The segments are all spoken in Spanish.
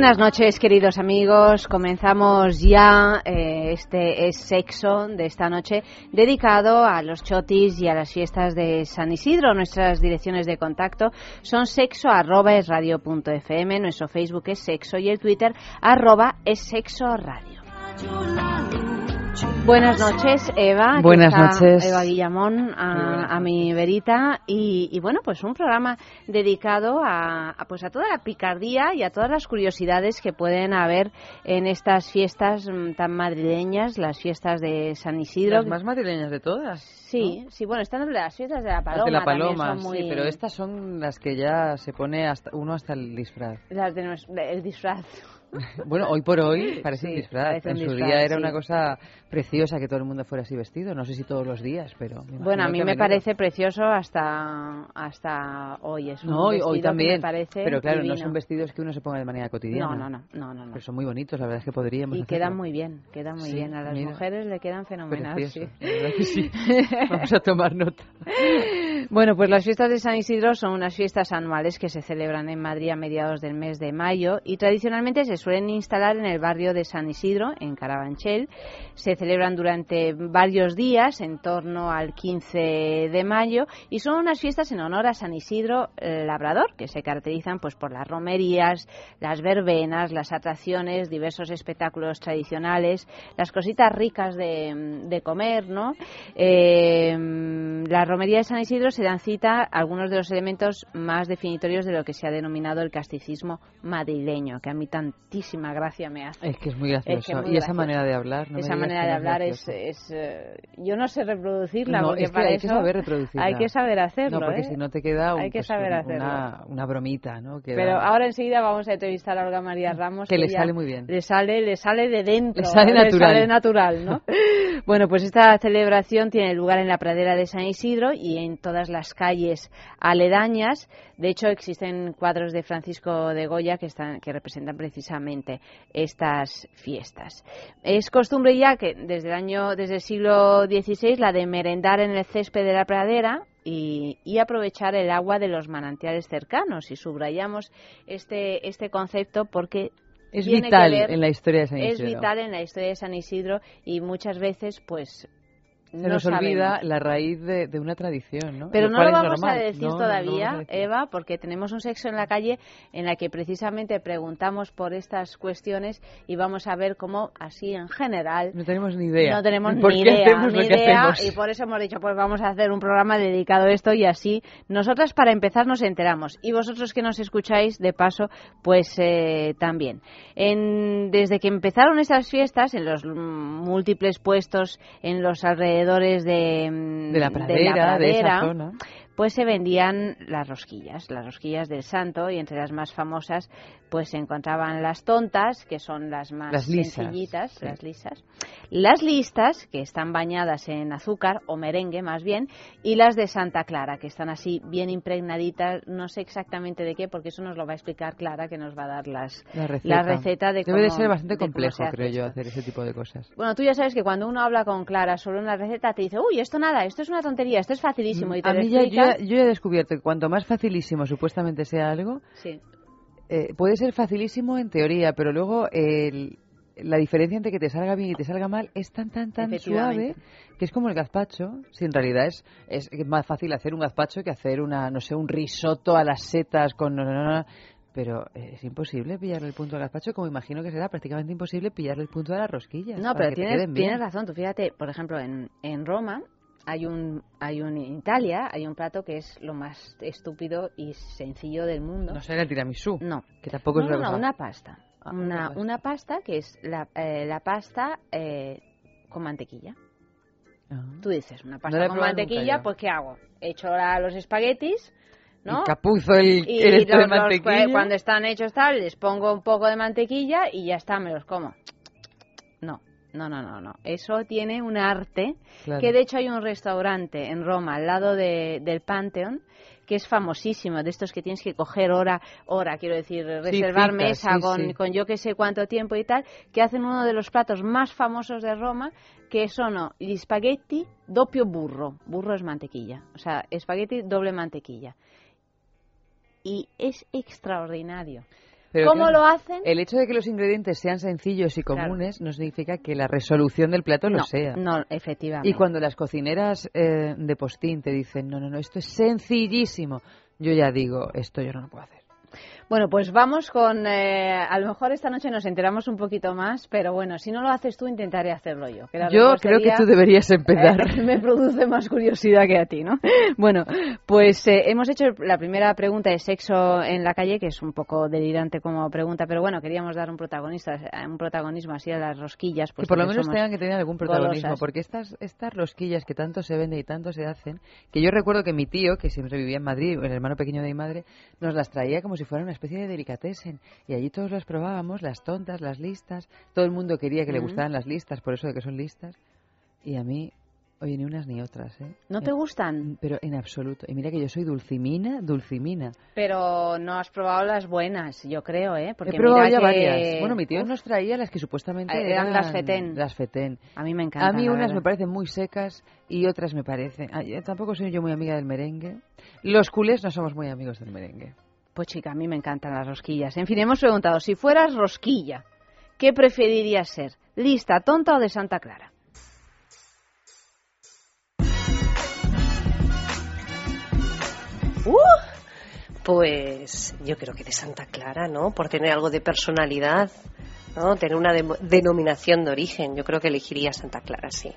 Buenas noches, queridos amigos. Comenzamos ya eh, este es sexo de esta noche dedicado a los chotis y a las fiestas de San Isidro. Nuestras direcciones de contacto son sexo nuestro Facebook es sexo y el Twitter arroba es sexo radio. Buenas noches, Eva. Buenas noches. Eva Guillamón, a, mi verita. Y, bueno, pues un programa dedicado a, pues a toda la picardía y a todas las curiosidades que pueden haber en estas fiestas mm, tan madrileñas, las fiestas de San Isidro. Las más madrileñas de todas. Sí, sí, bueno, están las fiestas de la Paloma. Las de la Paloma, sí, pero estas son las que ya se pone hasta, uno hasta el disfraz. Las de el disfraz. Bueno, hoy por hoy parece un disfraz. en su día era una cosa preciosa que todo el mundo fuera así vestido. No sé si todos los días, pero. Bueno, a mí me parece precioso hasta hasta hoy. Es un no, hoy, también. pero claro, no son vestidos que uno se ponga de manera cotidiana. No, no, no. no, Pero son muy bonitos, la verdad es que podríamos. Y quedan muy bien, quedan muy bien. A las mujeres le quedan fenomenal. Sí. sí. Vamos a tomar nota. Bueno, pues las fiestas de San Isidro son unas fiestas anuales que se celebran en Madrid a mediados del mes de mayo y tradicionalmente se suelen instalar en el barrio de San Isidro, en Carabanchel. Se celebran durante varios días, en torno al 15 de mayo, y son unas fiestas en honor a San Isidro Labrador, que se caracterizan pues por las romerías, las verbenas, las atracciones, diversos espectáculos tradicionales, las cositas ricas de, comer, ¿no? Eh, la romería de San Isidro se dan cita a algunos de los elementos más definitorios de lo que se ha denominado el casticismo madrileño, que a mí tantísima gracia me hace. Es que es muy gracioso. y esa manera de hablar, ¿no? Esa manera de hablar es, es eh, yo no sé reproducirla, porque para hay que saber reproducirla. Hay que saber hacerlo, No, porque ¿eh? si no te queda hay que pues, saber una, una, bromita, ¿no? Pero ahora enseguida vamos a entrevistar a Olga María Ramos. Que, le sale muy bien. Le sale, le sale de dentro. Le sale natural. Le sale natural, ¿no? bueno, pues esta celebración tiene lugar en la pradera de San Isidro y en todas las calles aledañas. De hecho, existen cuadros de Francisco de Goya que, están, que representan precisamente estas fiestas. Es costumbre ya que desde el año, desde el siglo XVI, la de merendar en el césped de la pradera, y, aprovechar el agua de los manantiales cercanos. Y subrayamos este, este concepto porque es vital en la historia de San Isidro. Es vital en la historia de San Isidro y muchas veces, pues, se nos olvida la raíz de, una tradición, ¿no? Pero no lo vamos a decir todavía, Eva, porque tenemos un sexo en la calle en la que precisamente preguntamos por estas cuestiones y vamos a ver cómo, así en general... No tenemos ni idea. No tenemos ni idea, ni idea y por eso hemos dicho, pues vamos a hacer un programa dedicado a esto y así nosotras para empezar nos enteramos y vosotros que nos escucháis, de paso, pues eh, también. En, desde que empezaron estas fiestas, en los múltiples puestos en los alrededores de, de la pradera, de, esa zona. pues se vendían las rosquillas, las rosquillas del santo y entre las más famosas pues se encontraban las tontas, que son las más las sencillitas, las lisas, las listas, que están bañadas en azúcar o merengue más bien, y las de Santa Clara, que están así bien impregnaditas, no sé exactamente de qué, porque eso nos lo va a explicar Clara, que nos va a dar las, la, receta. de Debe de ser bastante complejo, creo yo, hacer ese tipo de cosas. Bueno, tú ya sabes que cuando uno habla con Clara sobre una receta, te dice, uy, esto nada, esto es una tontería, esto es facilísimo, y te a mí yo he descubierto que cuanto más facilísimo supuestamente sea algo, eh, puede ser facilísimo en teoría, pero luego la diferencia entre que te salga bien y te salga mal es tan, tan, tan suave que es como el gazpacho. Si en realidad es, es más fácil hacer un gazpacho que hacer una, no sé, un risotto a las setas con... pero es imposible pillarle el punto al gazpacho, como imagino que será prácticamente imposible pillarle el punto de las rosquillas. No, pero tienes, tienes razón. Tú fíjate, por ejemplo, en, en Roma hay un, hay un en Italia hay un plato que es lo más estúpido y sencillo del mundo. No será el tiramisú. No, que tampoco es no, una pasta. Ah, una, una pasta que es la, eh, la pasta eh, con mantequilla. Ah. Tú dices, una pasta con mantequilla, pues ¿qué hago? Echo los espaguetis, ¿no? El capuzo, el, y de mantequilla. cuando están hechos tal, les pongo un poco de mantequilla y ya está, me los como. No, no, no, no. Eso tiene un arte, que de hecho hay un restaurante en Roma, al lado de, del Pantheon, que es famosísimo, de estos que tienes que coger hora, hora, quiero decir, reservar mesa con, con yo que sé cuánto tiempo y tal, que hacen uno de los platos más famosos de Roma, que son gli spaghetti doppio burro. Burro es mantequilla, o sea, espagueti doble mantequilla. Y es extraordinario. ¿Cómo lo hacen? El hecho de que los ingredientes sean sencillos y comunes no significa que la resolución del plato lo sea. No, efectivamente. Y cuando las cocineras eh, de postín te dicen, no, no, no, esto es sencillísimo, yo ya digo, esto yo no lo puedo hacer. Bueno, pues vamos con. Eh, a lo mejor esta noche nos enteramos un poquito más, pero bueno, si no lo haces tú, intentaré hacerlo yo. yo creo que tú deberías empezar. me produce más curiosidad que a ti, ¿no? Bueno, pues eh, hemos hecho la primera pregunta de sexo en la calle, que es un poco delirante como pregunta, pero bueno, queríamos dar un protagonista, un protagonismo así a las rosquillas. Pues que por lo menos tengan que tener algún protagonismo, porque estas, estas rosquillas que tanto se venden y tanto se hacen, que yo recuerdo que mi tío, que siempre vivía en Madrid, el hermano pequeño de mi madre, nos las traía como si fueran una especie de delicatessen. Y allí todos las probábamos, las tontas, las listas. Todo el mundo quería que le gustaran las listas, por eso de que son listas. Y a mí, oye, ni unas ni otras, ¿eh? ¿No te gustan? Pero en absoluto. Y mira que yo soy dulcimina, dulcimina. Pero no has probado las buenas, yo creo, ¿eh? Porque He probado ya varias. Bueno, mi tío nos traía las que supuestamente eran, las fetén. Las fetén. A mí me encantan. A mí unas me parecen muy secas y otras me parecen... tampoco soy yo muy amiga del merengue. Los culés no somos muy amigos del merengue. Pues chica, a mí me encantan las rosquillas. En fin, hemos preguntado, si fueras rosquilla, ¿qué preferirías ser? ¿Lista, tonta o de Santa Clara? Uh, pues yo creo que de Santa Clara, ¿no? Por tener algo de personalidad, ¿no? Tener una denominación de origen. Yo creo que elegiría Santa Clara, sí.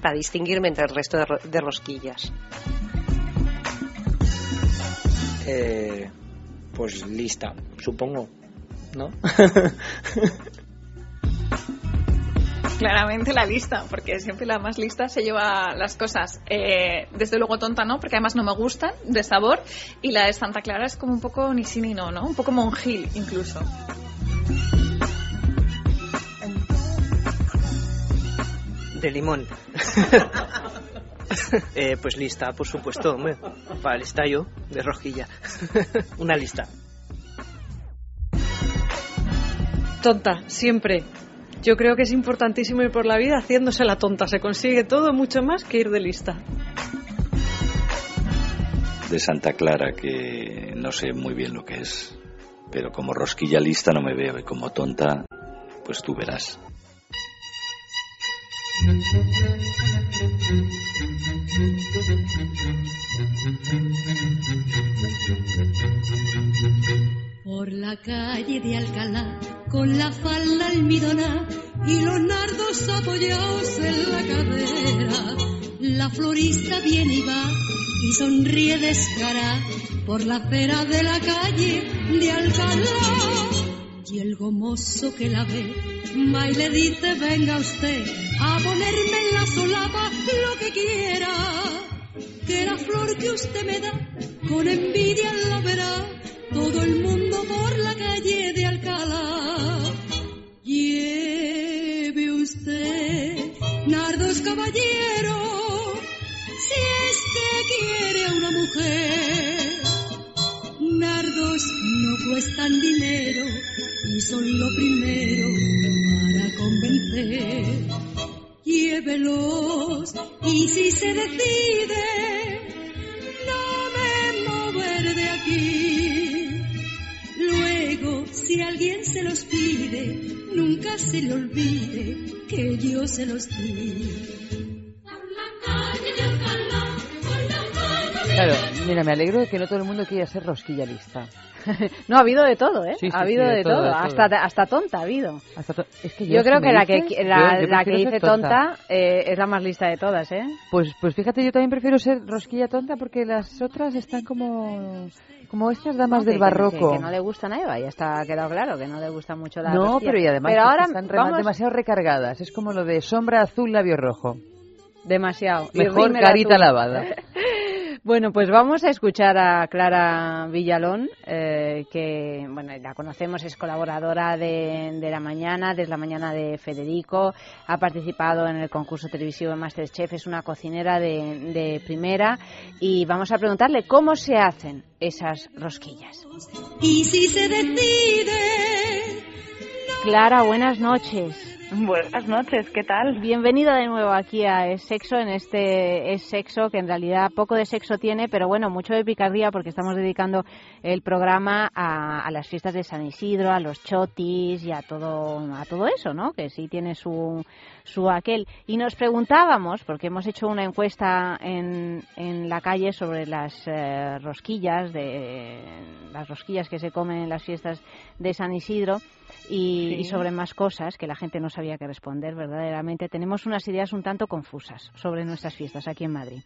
Para distinguirme entre el resto de, de rosquillas. Eh, pues lista, supongo, ¿no? Claramente la lista, porque siempre la más lista se lleva las cosas. Eh, desde luego tonta no, porque además no me gustan de sabor. Y la de Santa Clara es como un poco ni sí ni no, ¿no? Un poco monjil incluso. De limón. Eh, pues lista, por supuesto, hombre. Para lista yo, de rojilla. Una lista. Tonta, siempre. Yo creo que es importantísimo ir por la vida haciéndose la tonta. Se consigue todo mucho más que ir de lista. De Santa Clara, que no sé muy bien lo que es. Pero como rosquilla lista no me veo y como tonta, pues tú verás. Por la calle de Alcalá, con la falda almidona y los nardos apoyados en la cadera, la florista viene y va y sonríe descara por la acera de la calle de Alcalá. Y el gomoso que la ve va y le dice, venga usted a ponerme en la solapa lo que quiera, que la flor que usted me da con envidia la verá todo el mundo por la calle de Alcalá. Lleve usted, nardos caballero, si es que quiere a una mujer. Nardos no cuestan dinero y son lo primero para convencer. Llévelos y si se decide, no me mover de aquí. Luego, si alguien se los pide, nunca se le olvide que yo se los di. Claro, mira, me alegro de que no todo el mundo quiera ser rosquilla lista. no, ha habido de todo, ¿eh? ha habido de, todo, Hasta, hasta tonta ha habido. yo, creo que la que, la, que dice tonta, eh, es la más lista de todas, ¿eh? Pues, pues fíjate, yo también prefiero ser rosquilla tonta porque las otras están como como estas damas del barroco. Que, no le gustan a Eva, ya está quedado claro que no le gusta mucho la No, pero y además están demasiado recargadas. Es como lo de sombra azul, labio rojo. Demasiado. Mejor carita lavada. Bueno, pues vamos a escuchar a Clara Villalón, eh, que bueno, la conocemos, es colaboradora de, La Mañana, desde La Mañana de Federico, ha participado en el concurso televisivo Masterchef, es una cocinera de, de primera y vamos a preguntarle cómo se hacen esas rosquillas. Y si se decide... Clara, buenas noches. Buenas noches, ¿qué tal? Bienvenida de nuevo aquí a Es Sexo, en este Es Sexo, que en realidad poco de sexo tiene, pero bueno, mucho de picardía porque estamos dedicando el programa a, las fiestas de San Isidro, a los chotis y a todo, a todo eso, ¿no? Que sí tiene su, su aquel. Y nos preguntábamos, porque hemos hecho una encuesta en, en la calle sobre las eh, rosquillas, de, las rosquillas que se comen en las fiestas de San Isidro, y, sobre más cosas que la gente no sabía que responder verdaderamente. Tenemos unas ideas un tanto confusas sobre nuestras fiestas aquí en Madrid.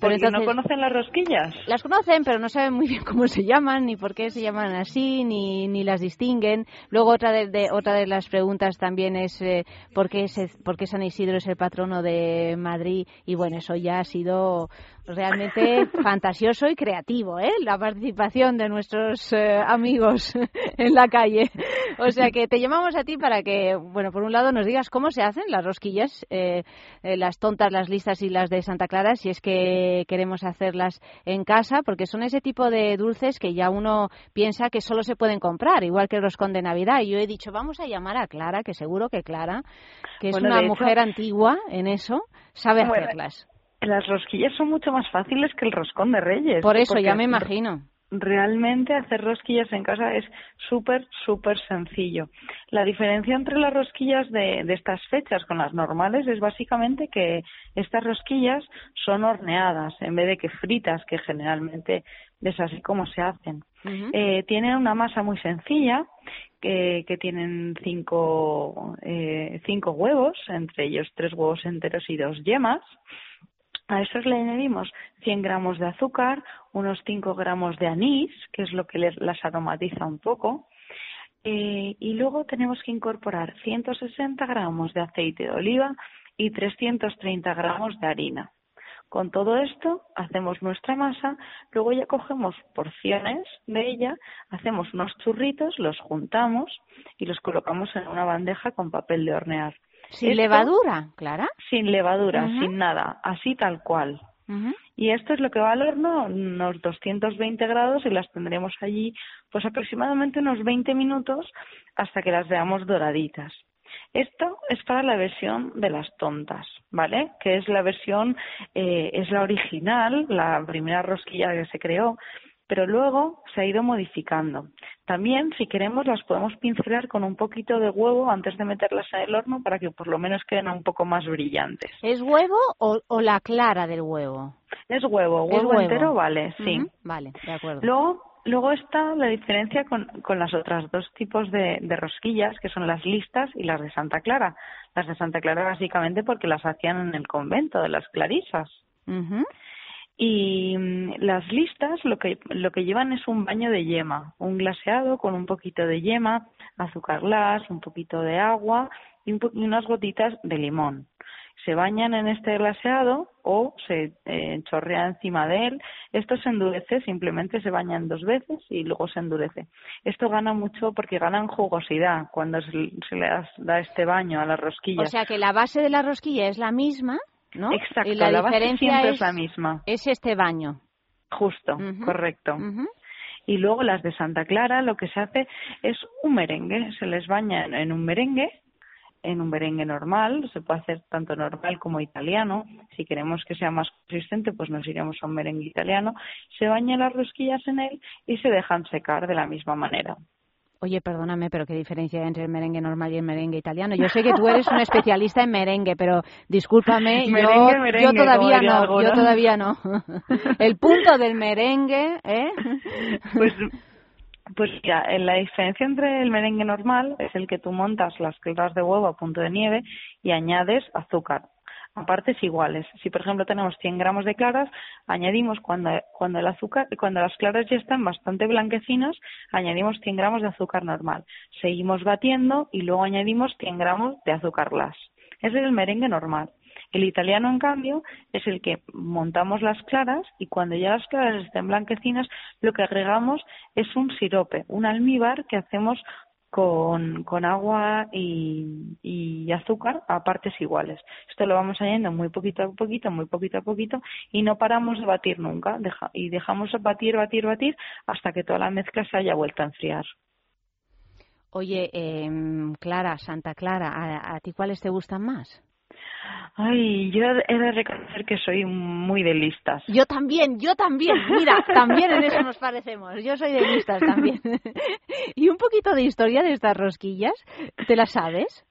Pero entonces, no conocen las rosquillas? Las conocen, pero no saben muy bien cómo se llaman, ni por qué se llaman así, ni, ni las distinguen. Luego otra de, otra de las preguntas también es eh, ¿por, qué por qué San Isidro es el patrono de Madrid. Y bueno, eso ya ha sido realmente fantasioso y creativo, ¿eh? La participación de nuestros eh, amigos en la calle. O sea que te llamamos a ti para que, bueno, por un lado nos digas cómo se hacen las rosquillas, eh, eh, las tontas, las listas y las de Santa Clara, si es que queremos hacerlas en casa, porque son ese tipo de dulces que ya uno piensa que solo se pueden comprar, igual que el roscón de Navidad. Y yo he dicho, vamos a llamar a Clara, que seguro que Clara, que es una mujer antigua en eso, sabe hacerlas. Las rosquillas son mucho más fáciles que el roscón de Reyes. Por eso, ya me imagino. Realmente hacer rosquillas en casa es súper, súper sencillo. La diferencia entre las rosquillas de, de, estas fechas con las normales es básicamente que estas rosquillas son horneadas en vez de que fritas, que generalmente es así como se hacen. eh, tienen una masa muy sencilla que, que tienen cinco, eh, cinco huevos, entre ellos tres huevos enteros y dos yemas. A esos le añadimos 100 gramos de azúcar, unos 5 gramos de anís, que es lo que las aromatiza un poco. Eh, y luego tenemos que incorporar 160 gramos de aceite de oliva y 330 gramos de harina. Con todo esto hacemos nuestra masa, luego ya cogemos porciones de ella, hacemos unos churritos, los juntamos y los colocamos en una bandeja con papel de hornear. ¿Sin levadura, Clara? Sin levadura, sin nada, así tal cual. Y esto es lo que va al horno, unos 220 grados y las tendremos allí pues aproximadamente unos 20 minutos hasta que las veamos doraditas. Esto es para la versión de las tontas, ¿vale? Que es la versión, eh, es la original, la primera rosquilla que se creó, pero luego se ha ido modificando. También, si queremos, las podemos pincelar con un poquito de huevo antes de meterlas en el horno para que por lo menos queden un poco más brillantes. ¿Es huevo o, la clara del huevo? Es huevo, huevo, entero vale, sí. Vale, de acuerdo. Luego, luego está la diferencia con, con las otras dos tipos de, de, rosquillas, que son las listas y las de Santa Clara. Las de Santa Clara básicamente porque las hacían en el convento de las clarisas. Y mm, las listas lo que, lo que llevan es un baño de yema, un glaseado con un poquito de yema, azúcar glas, un poquito de agua y, unas gotitas de limón. Se bañan en este glaseado o se eh, chorrea encima de él. Esto se endurece, simplemente se bañan dos veces y luego se endurece. Esto gana mucho porque ganan jugosidad cuando se, le da este baño a la rosquilla. O sea que la base de la rosquilla es la misma, ¿no? Exacto, y la, diferencia es, la misma. Es este baño. Justo, correcto. Y luego las de Santa Clara lo que se hace es un merengue, se les baña en un merengue, en un merengue normal, se puede hacer tanto normal como italiano. Si queremos que sea más consistente, pues nos iremos a un merengue italiano. Se bañan las rosquillas en él y se dejan secar de la misma manera. Oye, perdóname, pero qué diferencia hay entre el merengue normal y el merengue italiano. Yo sé que tú eres un especialista en merengue, pero discúlpame, yo, todavía no, yo todavía no. el punto del merengue, ¿eh? Pues, pues ya, la diferencia entre el merengue normal es el que tú montas las claras de huevo a punto de nieve y añades azúcar a partes iguales. Si, por ejemplo, tenemos 100 gramos de claras, añadimos cuando, cuando el azúcar, cuando las claras ya están bastante blanquecinas, añadimos 100 gramos de azúcar normal. Seguimos batiendo y luego añadimos 100 gramos de azúcar glass. Ese es el merengue normal. El italiano, en cambio, es el que montamos las claras y cuando ya las claras estén blanquecinas, lo que agregamos es un sirope, un almíbar que hacemos con, con agua y, y, azúcar a partes iguales. Esto lo vamos añadiendo muy poquito a poquito, muy poquito a poquito y no paramos de batir nunca y dejamos batir, batir, batir hasta que toda la mezcla se haya vuelto a enfriar. Oye, eh, Clara, Santa Clara, ¿a, ¿a ti cuáles te gustan más? Ay, yo he de reconocer que soy muy de listas. Yo también, yo también. Mira, también en eso nos parecemos. Yo soy de listas también. y un poquito de historia de estas rosquillas, ¿te las sabes?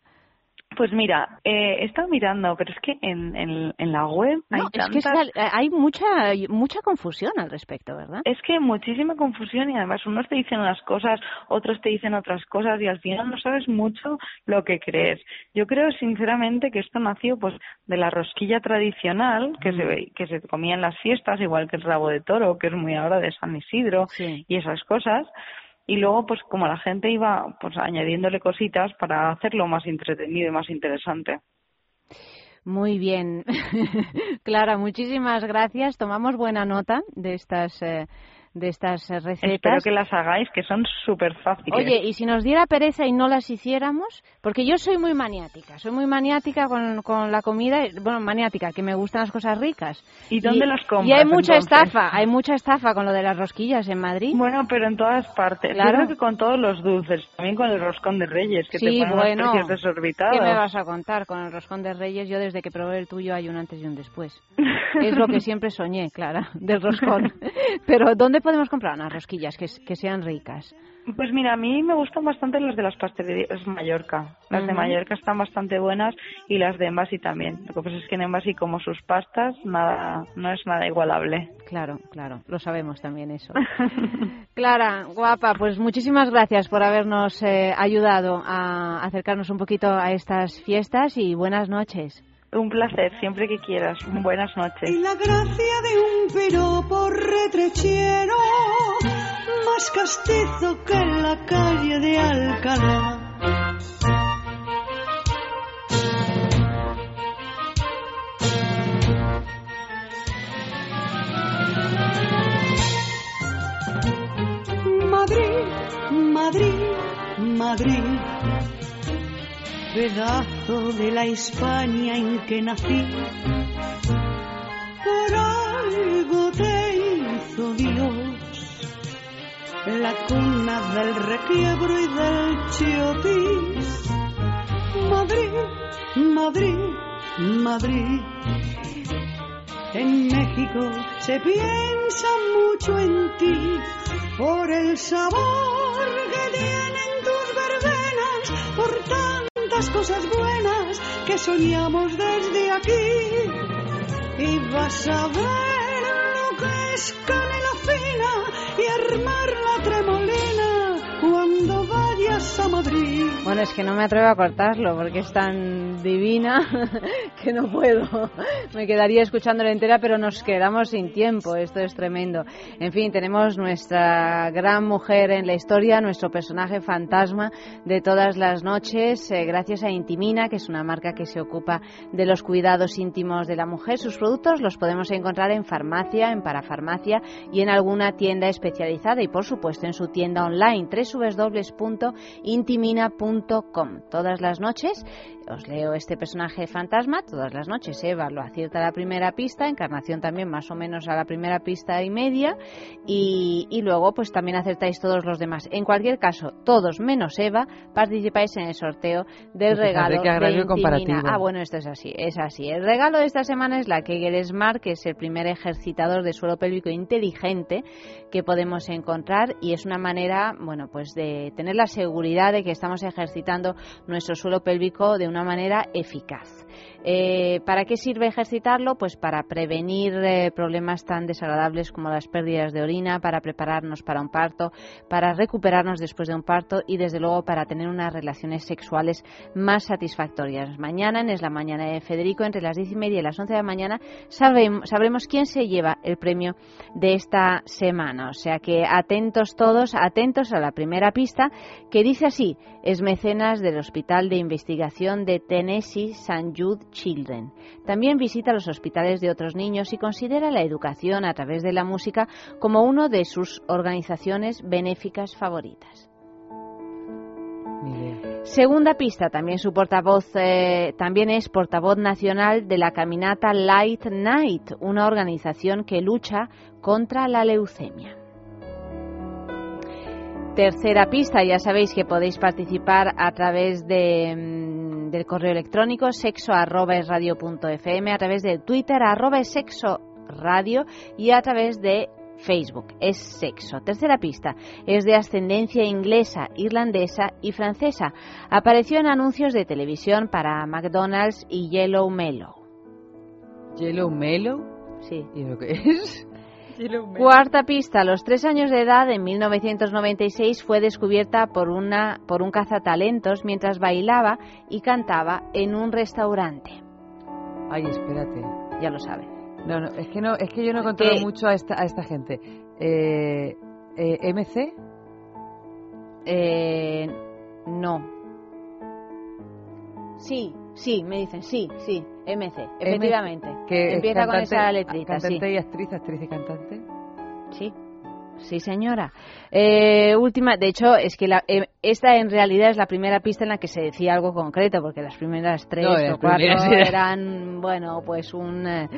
Pues mira, eh, he estado mirando, pero es que en, en, la web hay es que hay mucha mucha confusión al respecto, ¿verdad? Es que muchísima confusión y además unos te dicen unas cosas, otros te dicen otras cosas y al final no sabes mucho lo que crees. Yo creo sinceramente que esto nació pues de la rosquilla tradicional que se que se comía en las fiestas, igual que el rabo de toro, que es muy ahora de San Isidro y esas cosas y luego pues como la gente iba pues añadiéndole cositas para hacerlo más entretenido y más interesante. Muy bien. Clara, muchísimas gracias. Tomamos buena nota de estas eh, de estas eh, recetas. Espero que las hagáis, que son súper fáciles. Oye, y si nos diera pereza y no las hiciéramos, porque yo soy muy maniática, soy muy maniática con, con la comida, bueno, maniática, que me gustan las cosas ricas. ¿Y dónde las compras? Y hay mucha estafa, hay mucha estafa con lo de las rosquillas en Madrid. Bueno, pero en todas partes. Claro. que con todos los dulces, también con el roscón de Reyes, que te ponen bueno, precios desorbitados. ¿Qué me vas a contar con el roscón de Reyes? Yo desde que probé el tuyo hay un antes y un después. es lo que siempre soñé, Clara, del roscón. pero ¿dónde podemos comprar unas rosquillas que, que sean ricas? Pues mira, a mí me gustan bastante las de las pastelerías Mallorca. Las de Mallorca están bastante buenas y las de Envasi también. Lo que pasa es que en Envasi, como sus pastas, nada, no es nada igualable. Claro, claro, lo sabemos también eso. Clara, guapa, pues muchísimas gracias por habernos eh, ayudado a acercarnos un poquito a estas fiestas y buenas noches. Un placer, siempre que quieras. Buenas noches. Y la gracia de un piropo retrechero, más castizo que en la calle de Alcalá. Madrid, Madrid, Madrid pedazo de la España en que nací. Por algo te hizo Dios, la cuna del requiebro y del chiotis. Madrid, Madrid, Madrid. En México se piensa mucho en ti por el sabor que tienen tus verbenas, por tantas cosas buenas que soñamos desde aquí. Y vas a ver lo que es canela fina y armar la tremolina Bueno, es que no me atrevo a cortarlo porque es tan divina que no puedo. Me quedaría escuchándola entera, pero nos quedamos sin tiempo. Esto es tremendo. En fin, tenemos nuestra gran mujer en la historia, nuestro personaje fantasma de todas las noches, eh, gracias a Intimina, que es una marca que se ocupa de los cuidados íntimos de la mujer. Sus productos los podemos encontrar en farmacia, en parafarmacia y en alguna tienda especializada y, por supuesto, en su tienda online www.intimina.com. Todas las noches os leo este personaje fantasma, todas las noches Eva lo acierta a la primera pista, Encarnación también más o menos a la primera pista y media, y, luego pues también acertáis todos los demás. En cualquier caso, todos menos Eva participáis en el sorteo del regalo de Intimina. Ah, bueno, esto es así, es así. El regalo de esta semana es la Kegel Smart, que es el primer ejercitador de suelo pélvico inteligente que podemos encontrar y es una manera, bueno, pues de tener la seguridad de que estamos ejercitando nuestro suelo pélvico de una manera eficaz. Eh, ¿Para qué sirve ejercitarlo? Pues para prevenir eh, problemas tan desagradables como las pérdidas de orina, para prepararnos para un parto, para recuperarnos después de un parto y desde luego para tener unas relaciones sexuales más satisfactorias. Mañana, en Es la Mañana de Federico, entre las diez y media y las once de la mañana, sabremos quién se lleva el premio de esta semana. O sea que atentos todos, atentos a la primera pista que dice así, es mecenas del Hospital de Investigación de Tennessee St. Jude Children. También visita los hospitales de otros niños y considera la educación a través de la música como una de sus organizaciones benéficas favoritas. Segunda pista, también su portavoz, eh, también es portavoz nacional de la caminata Light Night, una organización que lucha contra la leucemia. Tercera pista, ya sabéis que podéis participar a través de, mm, del correo electrónico sexo a través de Twitter arroba sexo radio y a través de Facebook. Es sexo. Tercera pista. Es de ascendencia inglesa, irlandesa y francesa. Apareció en anuncios de televisión para McDonald's y Yellow Mellow. ¿Yellow Mellow? Sí. ¿Y lo que es? Cuarta pista. A los tres años de edad, en 1996, fue descubierta por, una, por un cazatalentos mientras bailaba y cantaba en un restaurante. Ay, espérate. Ya lo sabe. No, no, es que no, es que yo no controlo mucho a esta, a esta gente. Eh, eh, ¿MC? Eh, no. Sí, sí, me dicen, sí, sí, MC, efectivamente. Que Empieza con esa letrita, cantante y actriz, actriz y cantante. Sí. Sí, señora. Eh, última, de hecho, es que la, eh, esta en realidad es la primera pista en la que se decía algo concreto, porque las primeras tres o cuatro eran, bueno, pues un. Eh,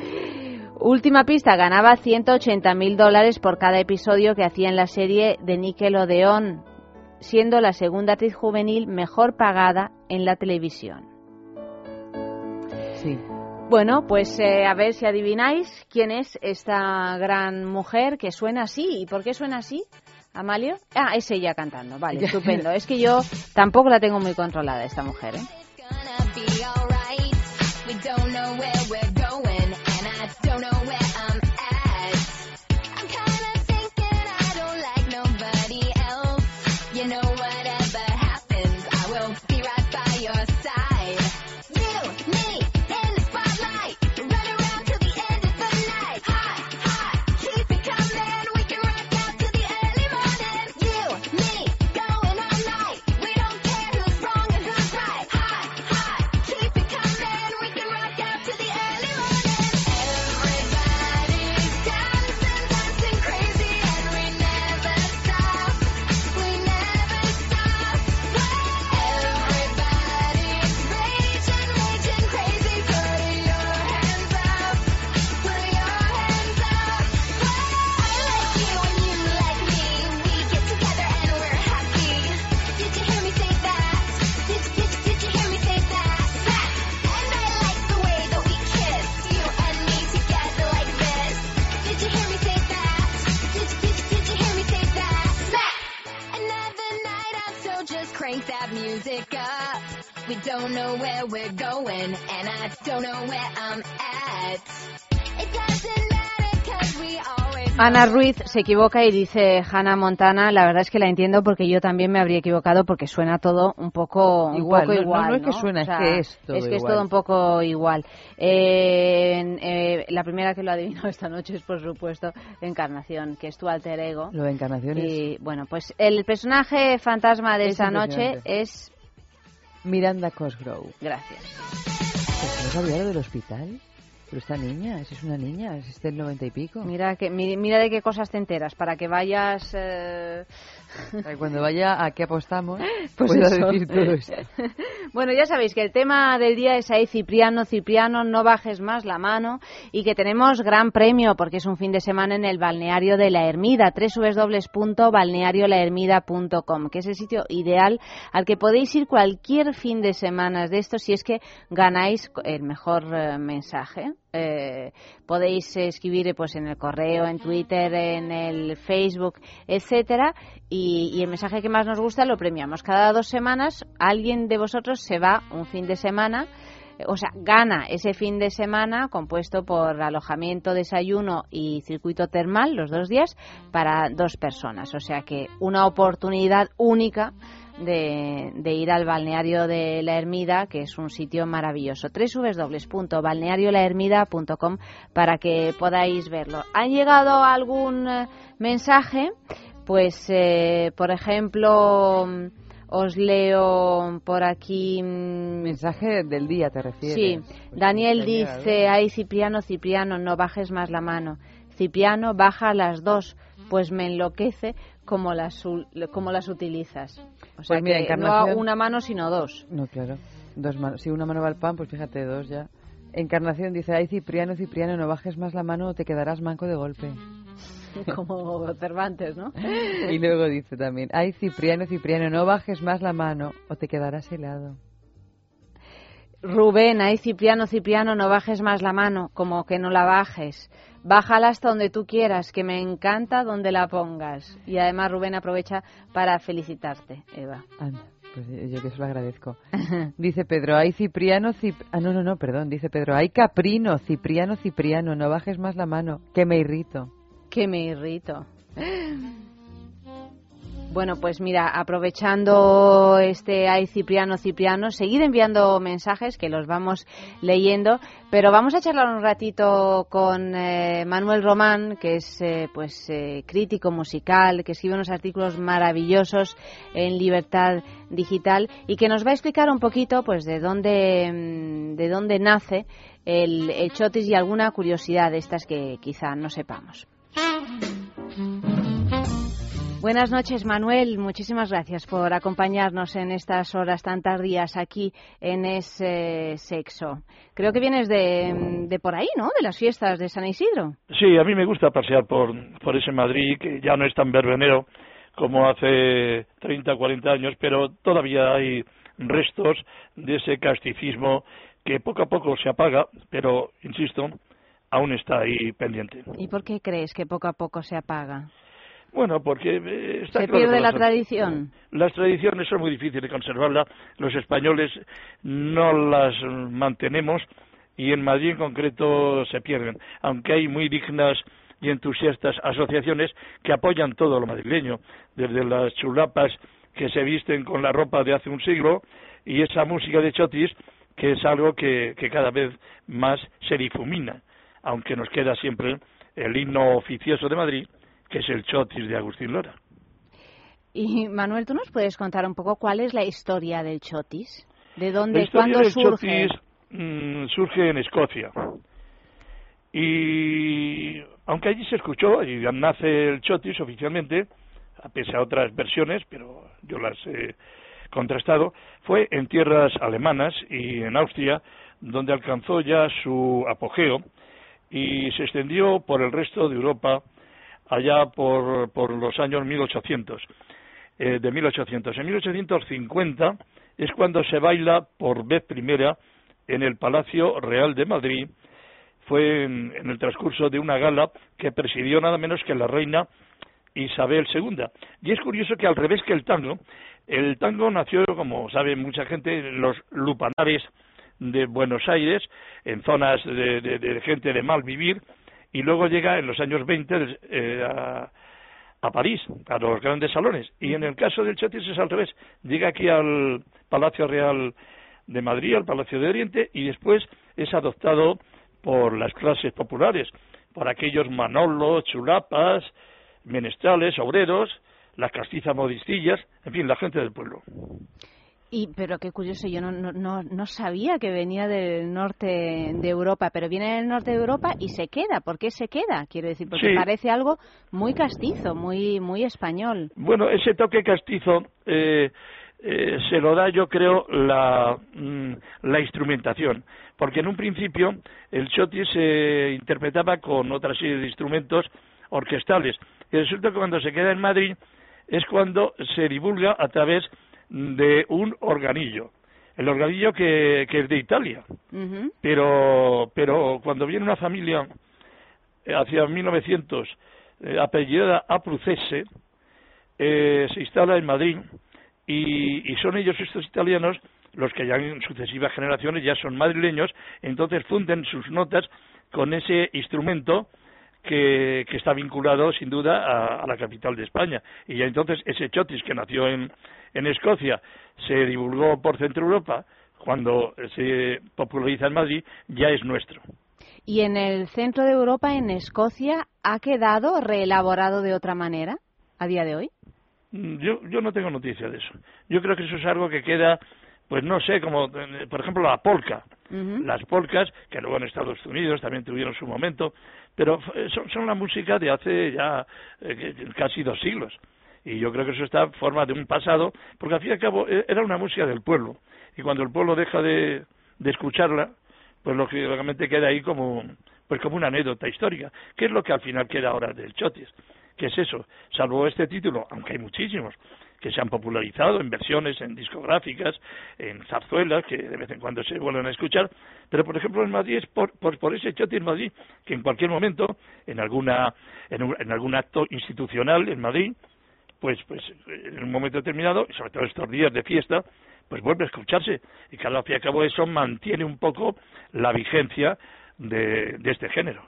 última pista, ganaba 180 mil dólares por cada episodio que hacía en la serie de Nickelodeon, siendo la segunda actriz juvenil mejor pagada en la televisión. Sí. Bueno, pues eh, a ver si adivináis quién es esta gran mujer que suena así. ¿Y por qué suena así? Amalio. Ah, es ella cantando. Vale, estupendo. Es que yo tampoco la tengo muy controlada esta mujer, ¿eh? Ana Ruiz se equivoca y dice Hannah Montana. La verdad es que la entiendo porque yo también me habría equivocado porque suena todo un poco igual. Un poco igual no, es que suena, es que es todo Es que es todo un poco igual. Eh, eh, la primera que lo ha adivinado esta noche es, por supuesto, Encarnación, que es tu alter ego. Lo de Encarnación Y bueno, pues el personaje fantasma de esta noche es... Miranda Cosgrove. Gracias. ¿No sabía lo del hospital? Pero esta niña, es una niña, es del noventa y pico. Mira, que, mira de qué cosas te enteras, para que vayas... Eh... Cuando vaya a qué apostamos, pues decir todo eso. bueno, ya sabéis que el tema del día es ahí, Cipriano, Cipriano, no bajes más la mano y que tenemos gran premio porque es un fin de semana en el balneario de la Ermida, www.balneariolahermida.com, que es el sitio ideal al que podéis ir cualquier fin de semana de esto si es que ganáis el mejor eh, mensaje. Eh, podéis escribir pues en el correo, en Twitter, en el Facebook, etcétera, y, y, el mensaje que más nos gusta lo premiamos. Cada dos semanas alguien de vosotros se va un fin de semana, o sea, gana ese fin de semana compuesto por alojamiento, desayuno y circuito termal los dos días para dos personas. O sea que una oportunidad única de, ir al balneario de la Ermida, que es un sitio maravilloso. www.balneariolahermida.com para que podáis verlo. ¿Han llegado algún eh, mensaje? Pues, eh, por ejemplo, Os leo por aquí. Mm, Mensaje del día, ¿te refieres? Sí. Pues Daniel dice: Ay, Cipriano, Cipriano, no bajes más la mano. Cipriano, baja las dos, pues me enloquece como las, como las utilizas. O pues sea, que no una mano, sino dos. No, claro. Dos manos. Si una mano va al pan, pues fíjate, dos ya. Encarnación dice, ay Cipriano, Cipriano, no bajes más la mano o te quedarás manco de golpe. Como Cervantes, ¿no? y luego dice también, ay Cipriano, Cipriano, no bajes más la mano o te quedarás helado. Rubén, ay Cipriano, Cipriano, no bajes más la mano, como que no la bajes. Bájala hasta donde tú quieras, que me encanta donde la pongas. Y además Rubén aprovecha para felicitarte, Eva. Anda. Pues yo que se lo agradezco. dice Pedro, hay Cipriano, ah, no, no, no, perdón, dice Pedro, hay Caprino, Cipriano, Cipriano, no bajes más la mano, que me irrito. Que me irrito. Bueno, pues mira, aprovechando este ay Cipriano Cipriano, seguid enviando mensajes que los vamos leyendo, pero vamos a charlar un ratito con eh, Manuel Román, que es eh, pues eh, crítico musical, que escribe unos artículos maravillosos en Libertad Digital y que nos va a explicar un poquito pues de dónde mm, de dónde nace el, el chotis y alguna curiosidad de estas que quizá no sepamos. Buenas noches, Manuel. Muchísimas gracias por acompañarnos en estas horas tan tardías aquí en ese sexo. Creo que vienes de, de, por ahí, ¿no? De las fiestas de San Isidro. Sí, a mí me gusta pasear por, por ese Madrid, que ya no es tan verbenero como hace 30, 40 años, pero todavía hay restos de ese casticismo que poco a poco se apaga, pero, insisto, aún está ahí pendiente. ¿Y por qué crees que poco a poco se apaga? Bueno, porque eh, se pierde la tradición. Las tradiciones son muy difíciles de conservarlas. Los españoles no las mantenemos y en Madrid en concreto se pierden, aunque hay muy dignas y entusiastas asociaciones que apoyan todo lo madrileño, desde las chulapas que se visten con la ropa de hace un siglo y esa música de chotis que es algo que cada vez más se difumina, aunque nos queda siempre el himno oficioso de Madrid, que es el Chotis de Agustín Lora. Y Manuel, ¿tú nos puedes contar un poco cuál es la historia del Chotis? ¿De dónde, cuándo surge? Chotis mm, surge en Escocia. Y aunque allí se escuchó y nace el Chotis oficialmente, a pese a otras versiones, pero yo las he contrastado, fue en tierras alemanas y en Austria, donde alcanzó ya su apogeo y se extendió por el resto de Europa allá por, por los años 1800, eh, de 1800. En 1850 es cuando se baila por vez primera en el Palacio Real de Madrid. Fue en, el transcurso de una gala que presidió nada menos que la reina Isabel II. Y es curioso que al revés que el tango, el tango nació, como sabe mucha gente, en los lupanares de Buenos Aires, en zonas de gente de mal vivir, y luego llega en los años 20 eh, a, a, París, a los grandes salones. Y en el caso del Chotis es al revés, llega aquí al Palacio Real de Madrid, al Palacio de Oriente, y después es adoptado por las clases populares, por aquellos manolos, chulapas, menestrales, obreros, las castizas modistillas, en fin, la gente del pueblo. Y, pero qué curioso, yo no, no, no sabía que venía del norte de Europa, pero viene del norte de Europa y se queda. ¿Por qué se queda? Quiero decir, porque parece algo muy castizo, muy, muy español. Bueno, ese toque castizo eh, eh, se lo da, yo creo, la, mm, la instrumentación. Porque en un principio el choti se interpretaba con otra serie de instrumentos orquestales. Y resulta que cuando se queda en Madrid es cuando se divulga a través de un organillo. El organillo que, que es de Italia. pero, pero cuando viene una familia eh, hacia 1900 eh, apellidada Aprucese, eh, se instala en Madrid y, y son ellos estos italianos los que ya en sucesivas generaciones ya son madrileños, entonces funden sus notas con ese instrumento que, que está vinculado sin duda a, a, la capital de España. Y ya entonces ese chotis que nació en, en Escocia se divulgó por Centro Europa, cuando se populariza en Madrid, ya es nuestro. ¿Y en el centro de Europa, en Escocia, ha quedado reelaborado de otra manera a día de hoy? Mm, yo, yo no tengo noticia de eso. Yo creo que eso es algo que queda, pues no sé, como eh, por ejemplo la polka. Las polcas, que luego en Estados Unidos también tuvieron su momento, pero son, son la música de hace ya eh, casi dos siglos. Y yo creo que eso está forma de un pasado, porque al fin y al cabo e, era una música del pueblo. Y cuando el pueblo deja de, de escucharla, pues lógicamente queda ahí como, pues como una anécdota histórica. ¿Qué es lo que al final queda ahora del Chotis? ¿Qué es eso? Salvo este título, aunque hay muchísimos que se han popularizado en versiones, en discográficas, en zarzuelas, que de vez en cuando se vuelven a escuchar, pero por ejemplo en Madrid es por, por, ese chotis en Madrid, que en cualquier momento, en, alguna, en, algún acto institucional en Madrid, pues, pues en un momento determinado, y sobre todo estos días de fiesta, pues vuelve a escucharse. Y cada fin y al cabo eso mantiene un poco la vigencia de este género.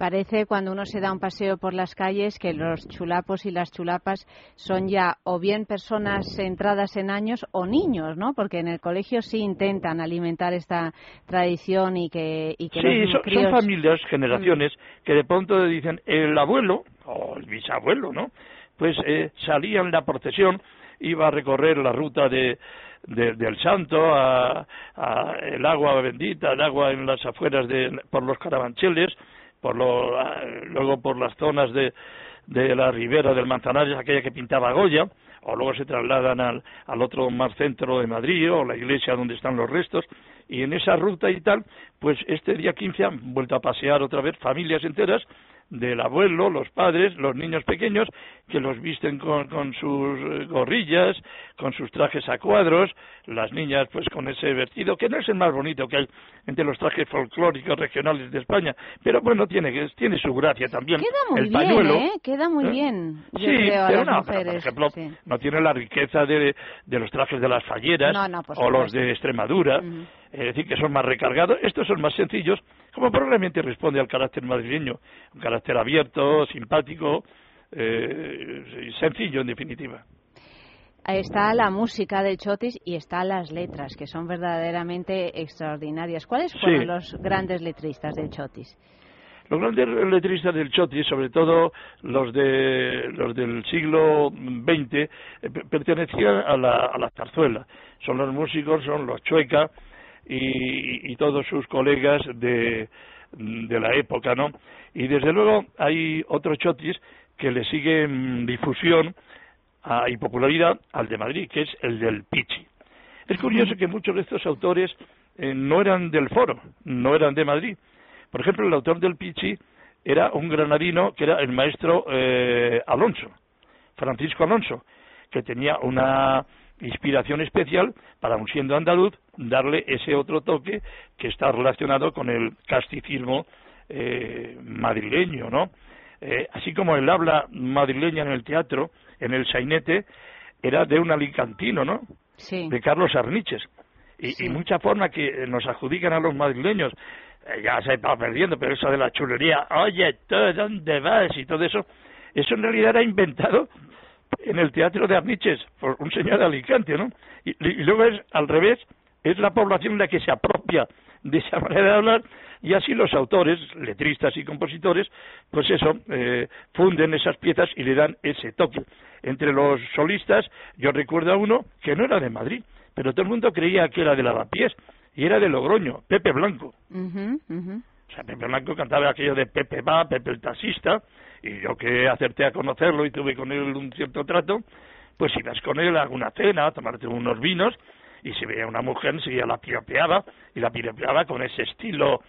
Parece cuando uno se da un paseo por las calles que los chulapos y las chulapas son ya o bien personas centradas en años o niños, ¿no? Porque en el colegio sí intentan alimentar esta tradición y que, y que sí, son, familias, generaciones que de pronto dicen el abuelo o el bisabuelo, ¿no? Pues eh, salía en la procesión, iba a recorrer la ruta de, del santo a, a, el agua bendita, el agua en las afueras de por los carabancheles por lo, luego por las zonas de, de la ribera del Manzanares, aquella que pintaba Goya, o luego se trasladan al, al otro más centro de Madrid, o la iglesia donde están los restos, y en esa ruta y tal, pues este día 15 han vuelto a pasear otra vez familias enteras, del abuelo, los padres, los niños pequeños, que los visten con, con, sus gorrillas, con sus trajes a cuadros, las niñas pues con ese vestido, que no es el más bonito que hay entre los trajes folclóricos regionales de España, pero bueno, tiene, tiene su gracia también. Queda muy el bien, pañuelo. ¿eh? Queda muy ¿Eh? bien, sí, pero no, por ejemplo, no tiene la riqueza de, de, los trajes de las falleras o los de Extremadura, es decir, que son más recargados, estos son más sencillos, como probablemente responde al carácter madrileño, un carácter abierto, simpático, eh, sencillo en definitiva. Está la música del Chotis y están las letras, que son verdaderamente extraordinarias. ¿Cuáles fueron los grandes letristas del Chotis? Los grandes letristas del Chotis, sobre todo los, de, los del siglo XX, eh, pertenecían a la, a la zarzuela. Son los músicos, son los Chueca, y, todos sus colegas de, de la época, ¿no? Y desde luego hay otros chotis que le siguen difusión y popularidad al de Madrid, que es el del Pichi. Es curioso que muchos de estos autores eh, no eran del foro, no eran de Madrid. Por ejemplo, el autor del Pichi era un granadino que era el maestro eh, Alonso, Francisco Alonso, que tenía una inspiración especial para, un siendo andaluz, darle ese otro toque que está relacionado con el casticismo eh, madrileño, ¿no? Eh, así como el habla madrileña en el teatro, en el sainete, era de un alicantino, ¿no? Sí. De Carlos Arniches. Y, y mucha forma que nos adjudican a los madrileños, eh, ya se está perdiendo, pero eso de la chulería, oye, ¿dónde vas? Y todo eso, eso en realidad era inventado en el teatro de Arniches por un señor de Alicante, ¿no? Y, luego es al revés, es la población la que se apropia de esa manera de hablar y así los autores, letristas y compositores, pues eso, eh, funden esas piezas y le dan ese toque. Entre los solistas, yo recuerdo a uno que no era de Madrid, pero todo el mundo creía que era de Lavapiés y era de Logroño, Pepe Blanco. O sea, Pepe Blanco cantaba aquello de Pepe va, Pepe el taxista, y yo que acerté a conocerlo y tuve con él un cierto trato, pues ibas con él a alguna cena, a tomarte unos vinos, y si veía una mujer enseguida la piropeaba, y la piropeaba con ese estilo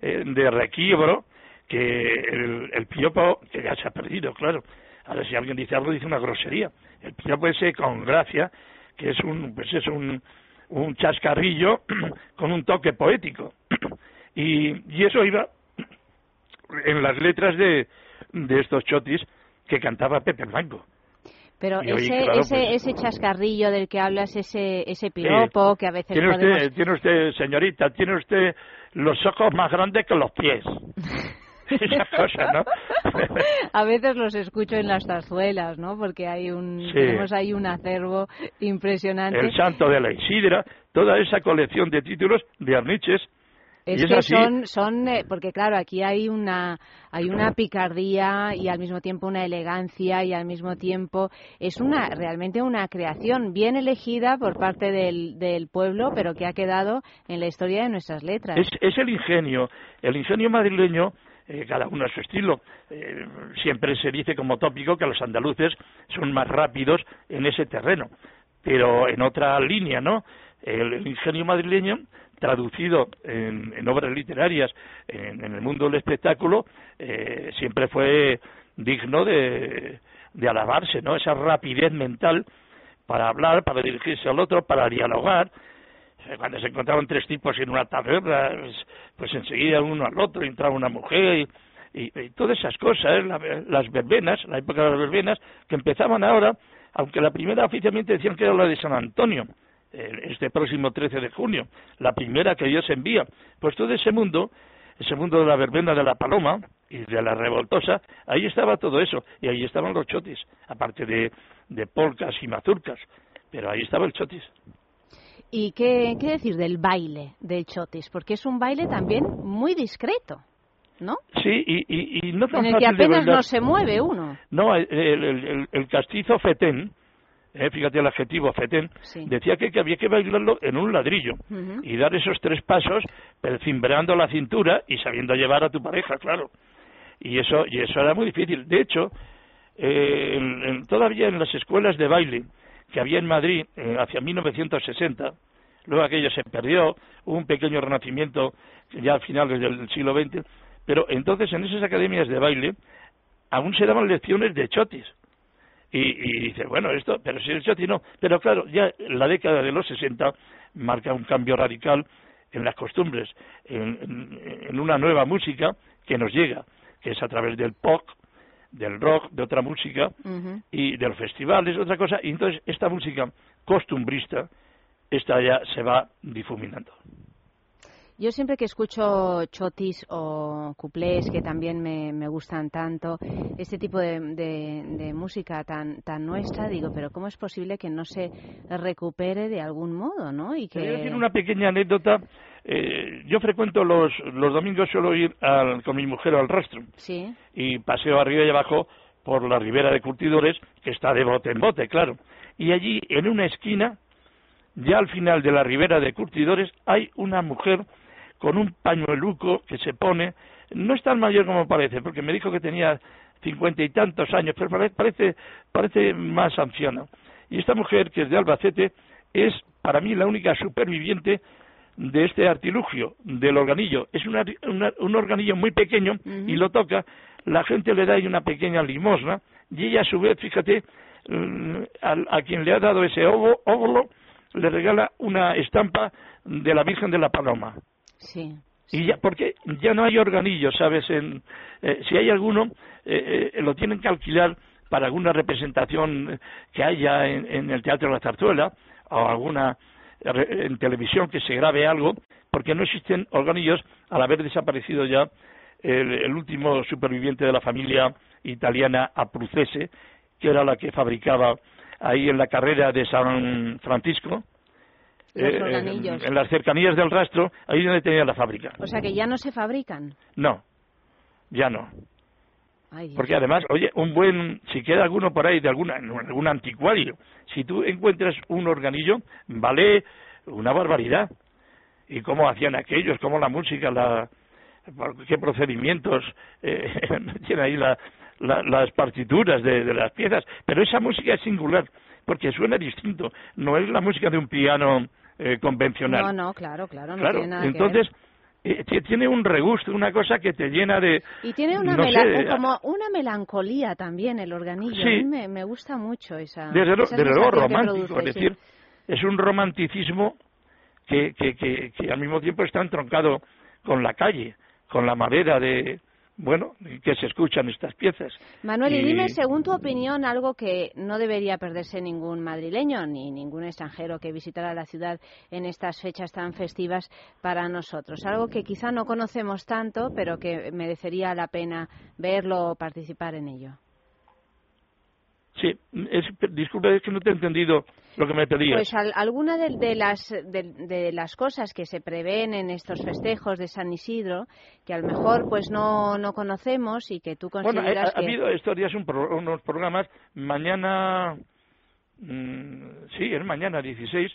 eh, de requiebro, que el, el que ya se ha perdido, claro. Ahora si alguien dice algo, dice una grosería. El piropo ese con gracia, que es un, pues es un, un chascarrillo con un toque poético. Y, y eso iba en las letras de, de estos chotis que cantaba Pepe Blanco. Pero ese, ese, pues, ese chascarrillo del que hablas, ese, ese piropo que a veces tiene podemos... usted, tiene usted, señorita, tiene usted los ojos más grandes que los pies. Esa cosa, ¿no? a veces los escucho en las zarzuelas, ¿no? Porque hay un, tenemos ahí un acervo impresionante. El Santo de la Isidra, toda esa colección de títulos de Arniches Es que son, son eh, porque claro, aquí hay una, hay una picardía y al mismo tiempo una elegancia y al mismo tiempo es una, realmente una creación bien elegida por parte del, del pueblo, pero que ha quedado en la historia de nuestras letras. Es, es el ingenio, el ingenio madrileño eh, cada uno a su estilo. Eh, siempre se dice como tópico que los andaluces son más rápidos en ese terreno, pero en otra línea, ¿no? El, ingenio madrileño, traducido en, obras literarias en, el mundo del espectáculo, eh, siempre fue digno de, de alabarse, ¿no? Esa rapidez mental para hablar, para dirigirse al otro, para dialogar, cuando se encontraban tres tipos en una taberna, pues, pues enseguida uno al otro entraba una mujer y, todas esas cosas, las verbenas, la época de las verbenas, que empezaban ahora, aunque la primera oficialmente decían que era la de San Antonio, este próximo 13 de junio, la primera que Dios envía. Pues todo ese mundo, ese mundo de la verbena de la paloma y de la revoltosa, ahí estaba todo eso, y ahí estaban los chotis, aparte de, de polcas y mazurcas, pero ahí estaba el chotis. ¿Y qué, qué decir del baile del chotis? Porque es un baile también muy discreto. ¿no? Sí, y, y, no tan En el que apenas no se mueve uno. No, el, el, castizo fetén, eh, fíjate el adjetivo fetén, decía que, había que bailarlo en un ladrillo y dar esos tres pasos, pero cimbrando la cintura y sabiendo llevar a tu pareja, claro. Y eso, y eso era muy difícil. De hecho, eh, todavía en las escuelas de baile, que había en Madrid eh, hacia 1960, luego aquello se perdió, hubo un pequeño renacimiento ya al final del siglo XX, pero entonces en esas academias de baile aún se daban lecciones de chotis. Y, y dice, bueno, esto, pero si el chotis no. Pero claro, ya la década de los 60 marca un cambio radical en las costumbres, en, en una nueva música que nos llega, que es a través del pop, del rock, de otra música y de los festivales, otra cosa. Y entonces esta música costumbrista, esta ya se va difuminando. Yo siempre que escucho chotis o cuplés, que también me, me gustan tanto, este tipo de, de, música tan, tan nuestra, digo, pero ¿cómo es posible que no se recupere de algún modo, no? Y que... decir una pequeña anécdota. Eh, yo frecuento los, los domingos, suelo ir con mi mujer al rastro. Sí. Y paseo arriba y abajo por la ribera de curtidores, que está de bote en bote, claro. Y allí, en una esquina, ya al final de la ribera de curtidores, hay una mujer con un pañueluco que se pone, no es tan mayor como parece, porque me dijo que tenía cincuenta y tantos años, pero parece, parece más anciana. Y esta mujer, que es de Albacete, es para mí la única superviviente de este artilugio, del organillo. Es un organillo muy pequeño y lo toca, la gente le da ahí una pequeña limosna y ella a su vez, fíjate, mm, a, quien le ha dado ese óvulo, le regala una estampa de la Virgen de la Paloma. Sí. Y ya, porque ya no hay organillos, ¿sabes? En, eh, si hay alguno, eh, eh, lo tienen que alquilar para alguna representación que haya en, el Teatro de la Zarzuela o alguna en televisión que se grabe algo, porque no existen organillos al haber desaparecido ya el, último superviviente de la familia italiana Aprucese, que era la que fabricaba ahí en la carrera de San Francisco, eh, en, las cercanías del rastro, ahí donde tenía la fábrica. O sea que ya no se fabrican. No, ya no. Porque además, oye, un buen, si queda alguno por ahí de alguna, algún anticuario, si tú encuentras un organillo, vale una barbaridad. ¿Y cómo hacían aquellos? ¿Cómo la música? La, ¿Qué procedimientos eh, tiene ahí las partituras de, de las piezas? Pero esa música es singular, porque suena distinto. No es la música de un piano eh, convencional. No, no, claro, claro, no tiene nada entonces, eh, tiene un regusto, una cosa que te llena de... Y tiene una, como una melancolía también el organillo. Sí. me, me, gusta mucho esa... Desde, luego romántico, es decir, es un romanticismo que, que, que, que al mismo tiempo está entroncado con la calle, con la madera de, bueno, que se escuchan estas piezas. Manuel, y... dime, según tu opinión, algo que no debería perderse ningún madrileño ni ningún extranjero que visitara la ciudad en estas fechas tan festivas para nosotros. Algo que quizá no conocemos tanto, pero que merecería la pena verlo o participar en ello. Sí, es, disculpe, es que no te he entendido lo que me pedías. Pues alguna de, las, de, las cosas que se prevén en estos festejos de San Isidro, que a lo mejor pues no, no conocemos y que tú consideras bueno, ha, que... ha habido estos días unos programas, mañana, mm, sí, es mañana 16,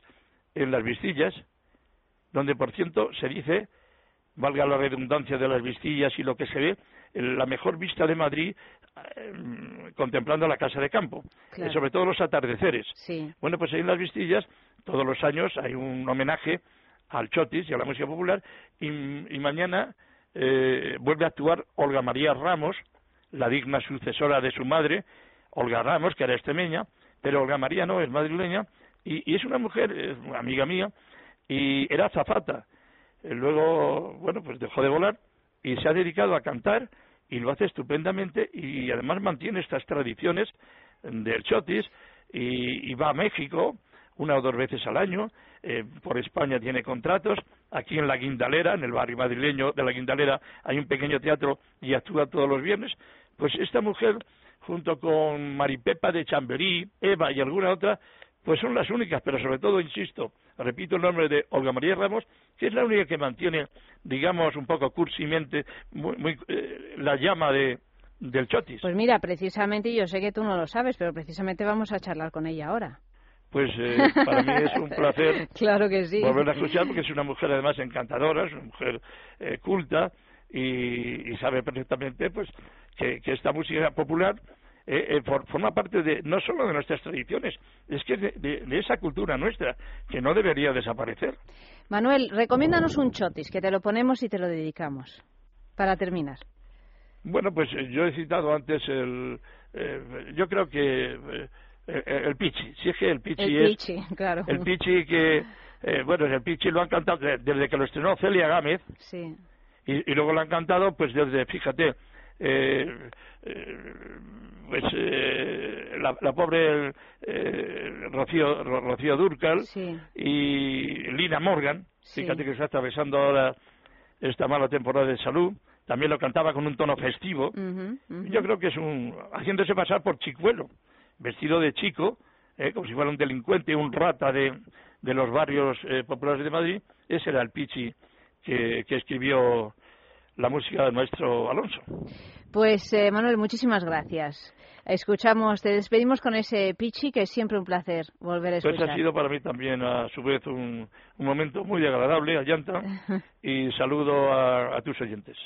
en Las Vistillas, donde por cierto se dice, valga la redundancia de las Vistillas y lo que se ve, la mejor vista de Madrid eh, contemplando la casa de campo, eh, sobre todo los atardeceres. Bueno, pues ahí en las Vistillas, todos los años hay un homenaje al Chotis y a la música popular, y, mañana eh, vuelve a actuar Olga María Ramos, la digna sucesora de su madre, Olga Ramos, que era extremeña, pero Olga María no, es madrileña, y, es una mujer, es amiga mía, y era zafata. luego, bueno, pues dejó de volar y se ha dedicado a cantar y lo hace estupendamente y además mantiene estas tradiciones del chotis y, va a México una o dos veces al año, eh, por España tiene contratos, aquí en La Guindalera, en el barrio madrileño de La Guindalera, hay un pequeño teatro y actúa todos los viernes, pues esta mujer, junto con Maripepa de Chamberí, Eva y alguna otra, pues son las únicas, pero sobre todo, insisto, repito el nombre de Olga María Ramos, que es la única que mantiene, digamos, un poco cursimente muy, eh, la llama de, del chotis. Pues mira, precisamente, yo sé que tú no lo sabes, pero precisamente vamos a charlar con ella ahora. Pues eh, para mí es un placer claro que sí. volverla a escuchar porque es una mujer además encantadora, es una mujer eh, culta y, sabe perfectamente pues que esta música popular eh, eh forma parte de no solo de nuestras tradiciones, es que de, de, esa cultura nuestra que no debería desaparecer. Manuel, recomiéndanos un chotis que te lo ponemos y te lo dedicamos para terminar. Bueno, pues eh, yo he citado antes el, eh, yo creo que el pichi, si es que el pichi el es pichi, claro. el pichi que bueno, el pichi lo han cantado desde que lo estrenó Celia Gámez. Sí. Y, y luego lo han cantado pues desde, fíjate, eh, pues eh, la, la, pobre eh, Rocío, Rocío Durcal y Lina Morgan, fíjate que está atravesando ahora esta mala temporada de salud, también lo cantaba con un tono festivo. Yo creo que es un haciéndose pasar por chicuelo, vestido de chico, eh, como si fuera un delincuente, un rata de, de los barrios eh, populares de Madrid. Ese era el Pichi que, que escribió la música de nuestro Alonso. Pues eh, Manuel, muchísimas gracias. Escuchamos, te despedimos con ese Pichi, que es siempre un placer volver a escuchar. Pues ha sido para mí también, a su vez, un, momento muy agradable, Ayanta, y saludo a, a tus oyentes.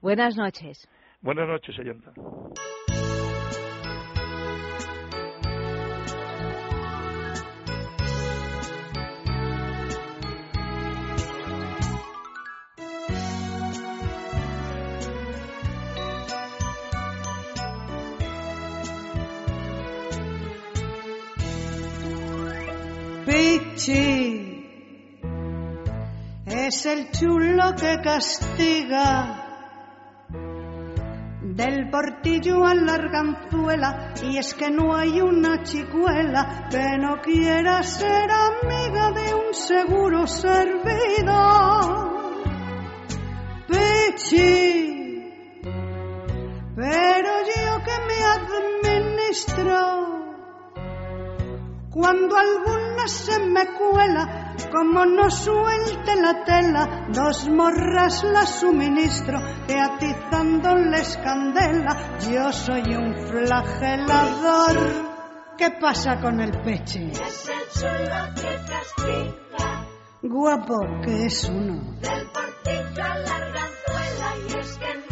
Buenas noches. Buenas noches, Es el chulo que castiga. Del portillo a la arganzuela, y es que no hay una chicuela que no quiera ser amiga de un seguro servidor. Pichi, pero yo que me administro cuando alguna se me cuela, como no suelte la tela, dos morras la suministro, que atizándoles candela, yo soy un flagelador. ¿Qué pasa con el peche? Es el chulo que castiga. Guapo que es uno. Del portillo a la ranzuela, y es que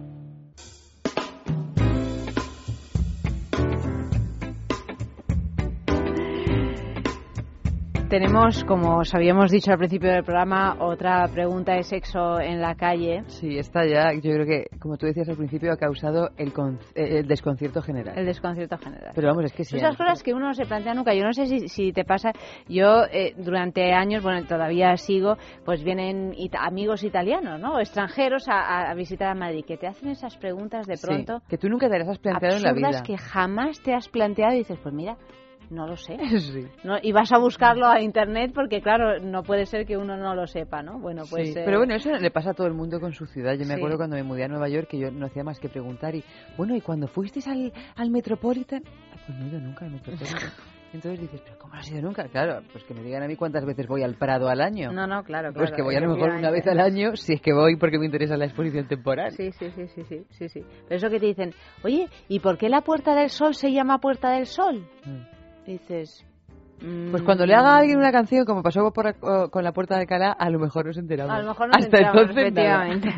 Tenemos, como os habíamos dicho al principio del programa, otra pregunta de sexo en la calle. Sí, esta ya, yo creo que, como tú decías al principio, ha causado el, eh, el desconcierto general. El desconcierto general. Pero vamos, es que sí. Esas cosas que uno se plantea nunca. Yo no sé si, si te pasa. Yo, eh, durante años, bueno, todavía sigo, pues vienen amigos italianos, ¿no? O extranjeros a, visitar a Madrid, que te hacen esas preguntas de pronto. Sí, que tú nunca te las has planteado en la vida. que jamás te has planteado y dices, pues mira, no lo sé. ¿No? Y vas a buscarlo a internet porque, claro, no puede ser que uno no lo sepa, ¿no? Bueno, pues. Pero bueno, eso le pasa a todo el mundo con su ciudad. Yo me acuerdo cuando me mudé a Nueva York que yo no hacía más que preguntar y, bueno, ¿y cuando fuisteis al, al Metropolitan? Ah, pues no he ido nunca al Metropolitan. Entonces dices, ¿pero cómo no has ido nunca? Claro, pues que me digan a mí cuántas veces voy al Prado al año. No, no, claro, Pues que voy a lo mejor una vez al año, si es que voy porque me interesa la exposición temporal. Sí, sí, sí, sí, sí, sí, sí. Pero eso que te dicen, oye, ¿y por qué la Puerta del Sol se llama Puerta del Sol? Mm. Dices, pues cuando le haga a alguien una canción, como pasó con la puerta de Alcalá, a lo mejor nos enteramos. A lo mejor nos enteramos, efectivamente.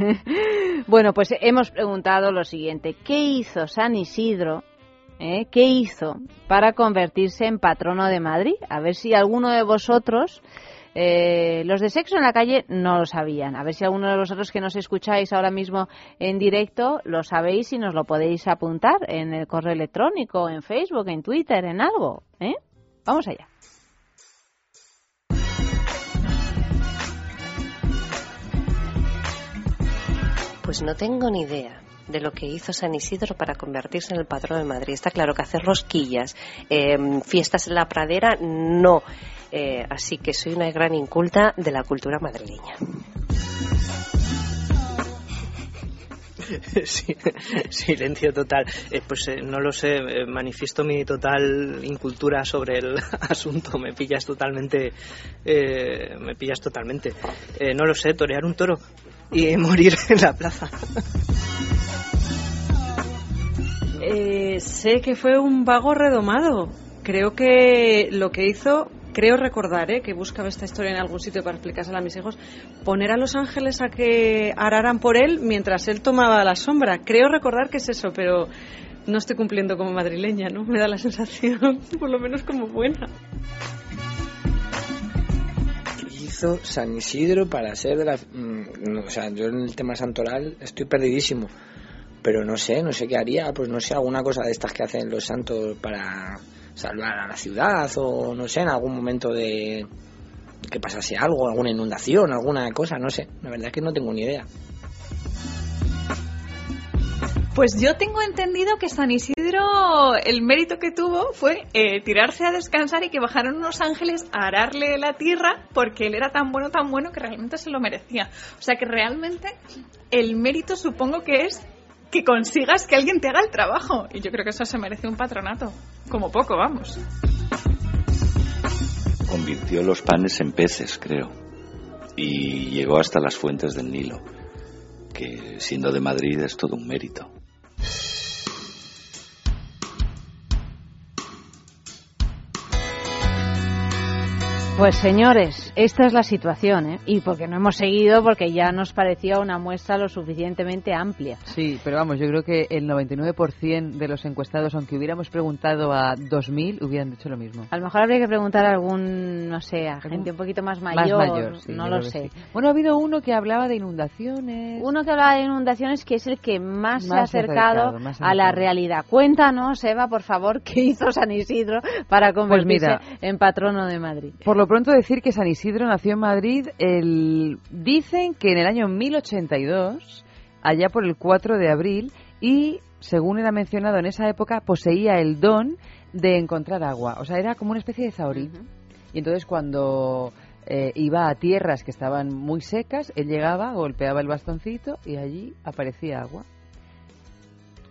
bueno, pues hemos preguntado lo siguiente. ¿Qué hizo San Isidro? Eh? ¿Qué hizo para convertirse en patrono de Madrid? A ver si alguno de vosotros... Eh, los de sexo en la calle no lo sabían. A ver si alguno de vosotros que nos escucháis ahora mismo en directo lo sabéis y nos lo podéis apuntar en el correo electrónico, en Facebook, en Twitter, en algo. ¿eh? Vamos allá. Pues no tengo ni idea de lo que hizo San Isidro para convertirse en el patrón de Madrid. Está claro que hacer rosquillas, em, fiestas en la pradera, no. Eh, así que soy una gran inculta de la cultura madrileña. Silencio total. Eh, pues eh, no lo sé, manifiesto mi total incultura sobre el asunto. Me pillas totalmente. me pillas totalmente. no lo sé, torear un toro y morir en la plaza. Eh, sé que fue un vago redomado. Creo que lo que hizo, creo recordar, eh, que buscaba esta historia en algún sitio para explicársela a mis hijos, poner a los ángeles a que araran por él mientras él tomaba la sombra. Creo recordar que es eso, pero no estoy cumpliendo como madrileña, ¿no? Me da la sensación, por lo menos como buena. San Isidro para ser de la... Mm, o sea, yo en el tema santoral estoy perdidísimo, pero no sé, no sé qué haría, pues no sé, alguna cosa de estas que hacen los santos para salvar a la ciudad o no sé, en algún momento de que pasase algo, alguna inundación, alguna cosa, no sé, la verdad es que no tengo ni idea. Pues yo tengo entendido que San Isidro, el mérito que tuvo fue eh, tirarse a descansar y que bajaron unos ángeles a ararle la tierra porque él era tan bueno, tan bueno que realmente se lo merecía. O sea que realmente el mérito supongo que es que consigas que alguien te haga el trabajo. Y yo creo que eso se merece un patronato. Como poco, vamos. Convirtió los panes en peces, creo. Y llegó hasta las fuentes del Nilo, que siendo de Madrid es todo un mérito. Yeah. Pues señores, esta es la situación, ¿eh? Y porque no hemos seguido, porque ya nos parecía una muestra lo suficientemente amplia. Sí, pero vamos, yo creo que el 99% de los encuestados, aunque hubiéramos preguntado a 2.000, hubieran dicho lo mismo. A lo mejor habría que preguntar a algún, no sé, a gente un poquito más mayor, Más mayor, sí, no lo sé. sí. Bueno, ha habido uno que hablaba de inundaciones. Uno que hablaba de inundaciones que es el que más, se ha acercado, acercado, más a la realidad. Cuéntanos, Eva, por favor, qué hizo San Isidro para convertirse mira. en patrono de Madrid. Por lo pronto decir que San Isidro nació en Madrid, el... dicen que en el año 1082, allá por el 4 de abril, y según era mencionado en esa época, poseía el don de encontrar agua. O sea, era como una especie de zahorí. Y entonces cuando eh, iba a tierras que estaban muy secas, él llegaba, golpeaba el bastoncito y allí aparecía agua.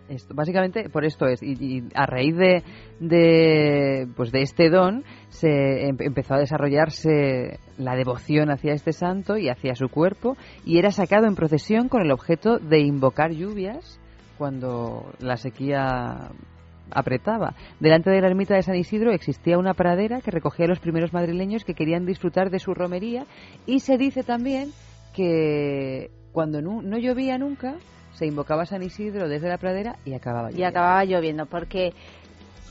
Esto, básicamente por esto es y, y a raíz de, de pues de este don se em- empezó a desarrollarse la devoción hacia este santo y hacia su cuerpo y era sacado en procesión con el objeto de invocar lluvias cuando la sequía apretaba. Delante de la ermita de San Isidro existía una pradera que recogía a los primeros madrileños que querían disfrutar de su romería y se dice también que cuando nu- no llovía nunca se invocaba San Isidro desde la pradera y acababa Y lloviendo. acababa lloviendo, porque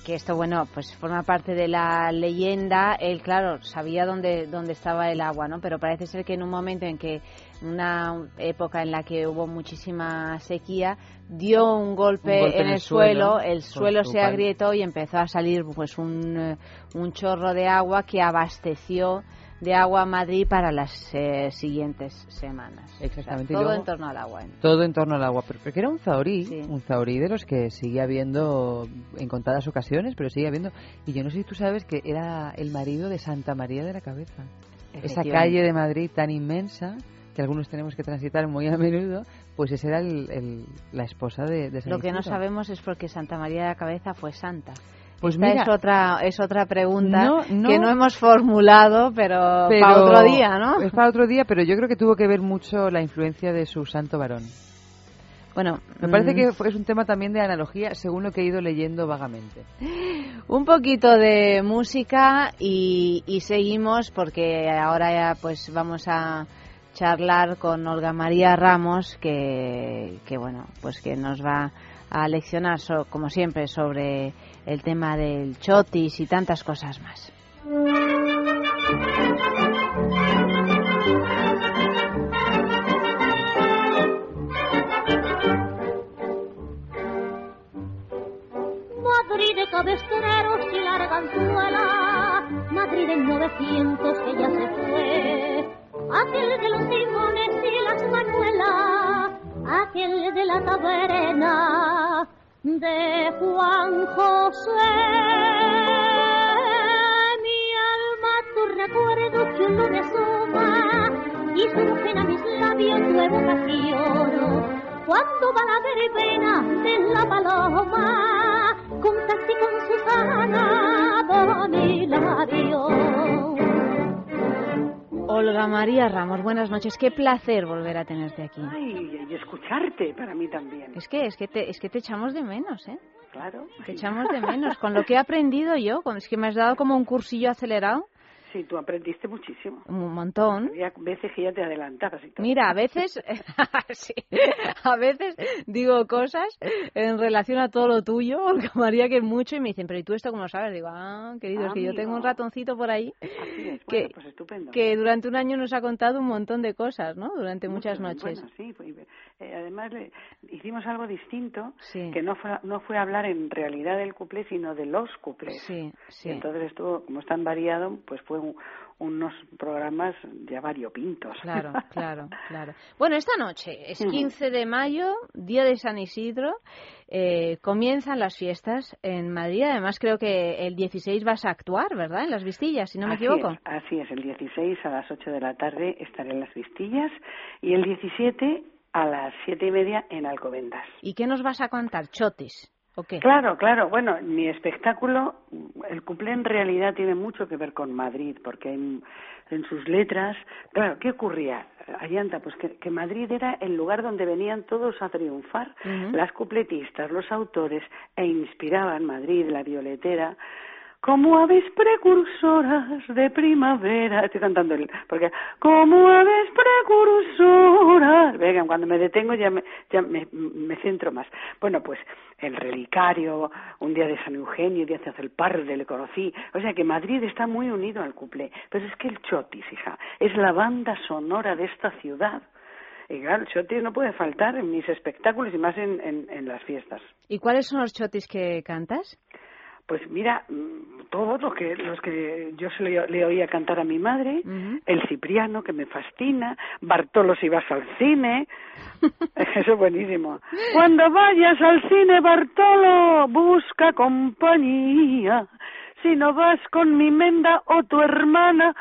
que esto, bueno, pues forma parte de la leyenda. Él, claro, sabía dónde, dónde estaba el agua, ¿no? Pero parece ser que en un momento en que, una época en la que hubo muchísima sequía, dio un golpe, en, el suelo, el con suelo su se agrietó y empezó a salir pues un, eh, un chorro de agua que abasteció de agua a Madrid para las eh, siguientes semanas. O sea, Exactamente, y todo en torno al agua. ¿eh? Todo en torno al agua, pero porque era un zahorí, un zahorí de los que sigue habiendo en contadas ocasiones, pero sigue habiendo. Y yo no sé si tú sabes que era el marido de Santa María de la Cabeza. Esa calle de Madrid tan inmensa que algunos tenemos que transitar muy a menudo, pues esa era el- el- la esposa de, de San Lo que no sabemos es por qué Santa María de la Cabeza fue santa. Pues Esta mira, es otra es otra pregunta No, no. que no hemos formulado, pero, Pero- para otro día, ¿no? Es para otro día, pero yo creo que tuvo que ver mucho la influencia de su santo varón. Bueno, Me parece mm, que es un tema también de analogía, según lo que he ido leyendo vagamente. un poquito de música y, y seguimos porque ahora ya pues vamos a charlar con Olga María Ramos que, que bueno pues que nos va a leccionar so- como siempre sobre el tema del chotis y tantas cosas más. Madrid de cabestreros y larga anzuela, Madrid en 900 que ya se fue, aquel de los limones y las manuelas, aquel de la taberna de Juan José. Mi alma tu recuerdo chulo me asoma y surgen a mis labios tu evocación. Cuando va la verbena de la paloma, con taxi con Susana por mi labio. Olga María Ramos, buenas noches. Qué placer volver a tenerte aquí. Ay, y escucharte para mí también. Es que es que te, es que te echamos de menos, ¿eh? Claro. Te echamos de menos. Con lo que he aprendido yo, es que me has dado como un cursillo acelerado, Sí, tú aprendiste muchísimo. un montón. Había veces que ya te adelantabas y todo. Mira, a veces, sí, a veces digo cosas en relación a todo lo tuyo, Olga María, que es mucho, y me dicen, pero ¿y tú esto cómo lo sabes? Digo, ah, querido, es que yo tengo un ratoncito por ahí es, que, bueno, pues que durante un año nos ha contado un montón de cosas, ¿no? Durante muchas Mucho, noches. Bueno, sí, eh, además le- hicimos algo distinto, Sí. que no fue, no fue hablar en realidad del cuplé, sino de los cuplés. Sí, sí. Y entonces estuvo, como es tan variado, pues fue un- unos programas ya variopintos. Claro, claro, claro. Bueno, esta noche es Ujú. 15 de mayo, día de San Isidro. eh, comienzan las fiestas en Madrid. Además, creo que el 16 vas a actuar, ¿verdad? En las Vistillas, si no me Así equivoco. es, así es, el 16 a las 8 de la tarde estaré en las Vistillas y el 17 a las siete y media en Alcobendas. ¿Y qué nos vas a contar? ¿Chotis? ¿O qué? Claro, claro. Bueno, mi espectáculo, el cuplé en realidad tiene mucho que ver con Madrid, porque en, en sus letras, claro, ¿qué ocurría? Ayanta, pues que, que Madrid era el lugar donde venían todos a triunfar, las cupletistas, los autores, e inspiraban Madrid, la violetera, como aves precursoras de primavera. Estoy cantando el, porque como aves precursoras. Venga, cuando me detengo ya me, ya me, me centro más. Bueno, pues el relicario, un día de San Eugenio, día de Parde, le conocí. O sea que Madrid está muy unido al cuplé. Pero es que el Chotis, hija, es la banda sonora de esta ciudad. Y claro, el chotis no puede faltar en mis espectáculos y más en, en las fiestas. ¿Y cuáles son los chotis que cantas? Pues mira, mm, todos los que, los que yo se le, le oía cantar a mi madre, el Cipriano, que me fascina, Bartolo si vas al cine, eso es buenísimo. Cuando vayas al cine, Bartolo, busca compañía. Si no vas con mi menda o tu hermana,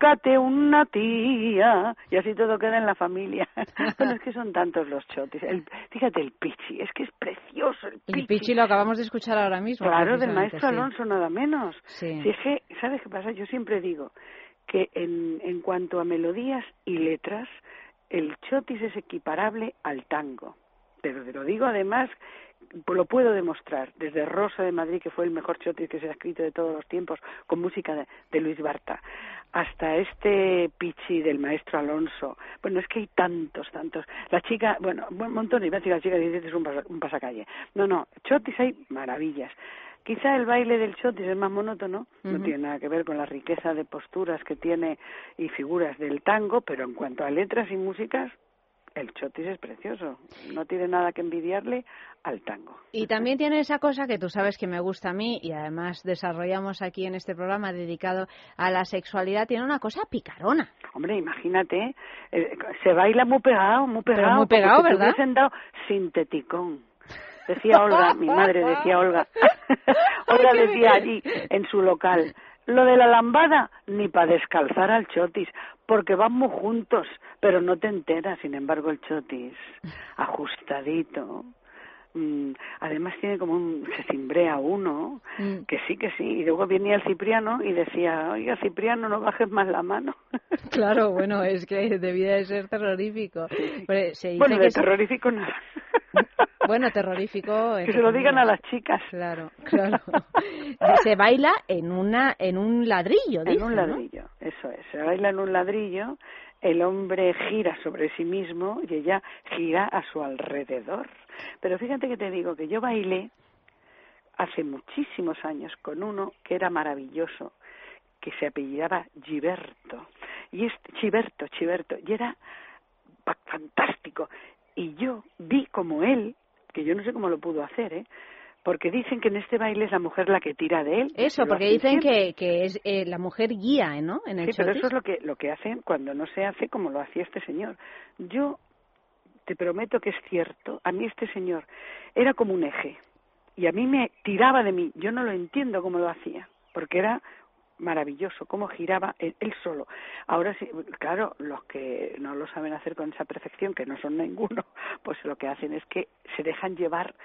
búscate una tía. Y así todo queda en la familia. bueno, es que son tantos los chotis. El, fíjate, el pichi, es que es precioso el pichi. El Pichi lo acabamos de escuchar ahora mismo. Claro, del maestro sí. Alonso, nada menos. Sí. Si es que, ¿sabes qué pasa? Yo siempre digo que en, en cuanto a melodías y letras, el chotis es equiparable al tango. Pero te lo digo además, lo puedo demostrar, desde Rosa de Madrid, que fue el mejor chotis que se ha escrito de todos los tiempos, con música de, de Luis Barta, hasta este pichi del maestro Alonso. Bueno, es que hay tantos, tantos. La chica, bueno, un montón, iba a decir la chica dice es un, pasa- un pasacalle. No, no, chotis hay maravillas. Quizá el baile del chotis es más monótono, no tiene nada que ver con la riqueza de posturas que tiene y figuras del tango, pero en cuanto a letras y músicas, el chotis es precioso. No tiene nada que envidiarle al tango. Y también tiene esa cosa que tú sabes que me gusta a mí y además desarrollamos aquí en este programa dedicado a la sexualidad, tiene una cosa picarona. Hombre, imagínate, eh, se baila muy pegado, muy Pero pegado. muy como pegado, ¿verdad? hubiesen dado sinteticón. Decía Olga, mi madre decía Olga. Olga decía allí, en su local, lo de la lambada, ni para descalzar al chotis, porque vamos juntos, pero no te enteras, sin embargo, el chotis, ajustadito. Mm, además tiene como un, se cimbrea uno, Mm. que sí, que sí, y luego venía el Cipriano y decía, oiga Cipriano, no bajes más la mano. Claro, bueno, es que debía de ser terrorífico. Pero se dice Bueno, de terrorífico nada. Bueno, terrorífico. Que se lo digan a las chicas. Claro, claro. Se baila en una en un ladrillo, En dice, un ¿no? ladrillo, eso es. Se baila en un ladrillo, el hombre gira sobre sí mismo y ella gira a su alrededor. Pero fíjate que te digo que yo bailé hace muchísimos años con uno que era maravilloso, que se apellidaba Giberto. Y este, Chiberto, Chiberto, y era fa- fantástico. Y yo vi como él, que yo no sé cómo lo pudo hacer, ¿eh? Porque dicen que en este baile es la mujer la que tira de él. Eso, porque dicen que, que es eh, la mujer guía, ¿no? En el Sí, pero eso es lo que, lo que hacen cuando no se hace como lo hacía este señor. Yo te prometo que es cierto, a mí este señor era como un eje y a mí me tiraba de mí. Yo no lo entiendo cómo lo hacía, porque era maravilloso cómo giraba él, él solo. Ahora sí, claro, los que no lo saben hacer con esa perfección, que no son ninguno, pues lo que hacen es que se dejan llevar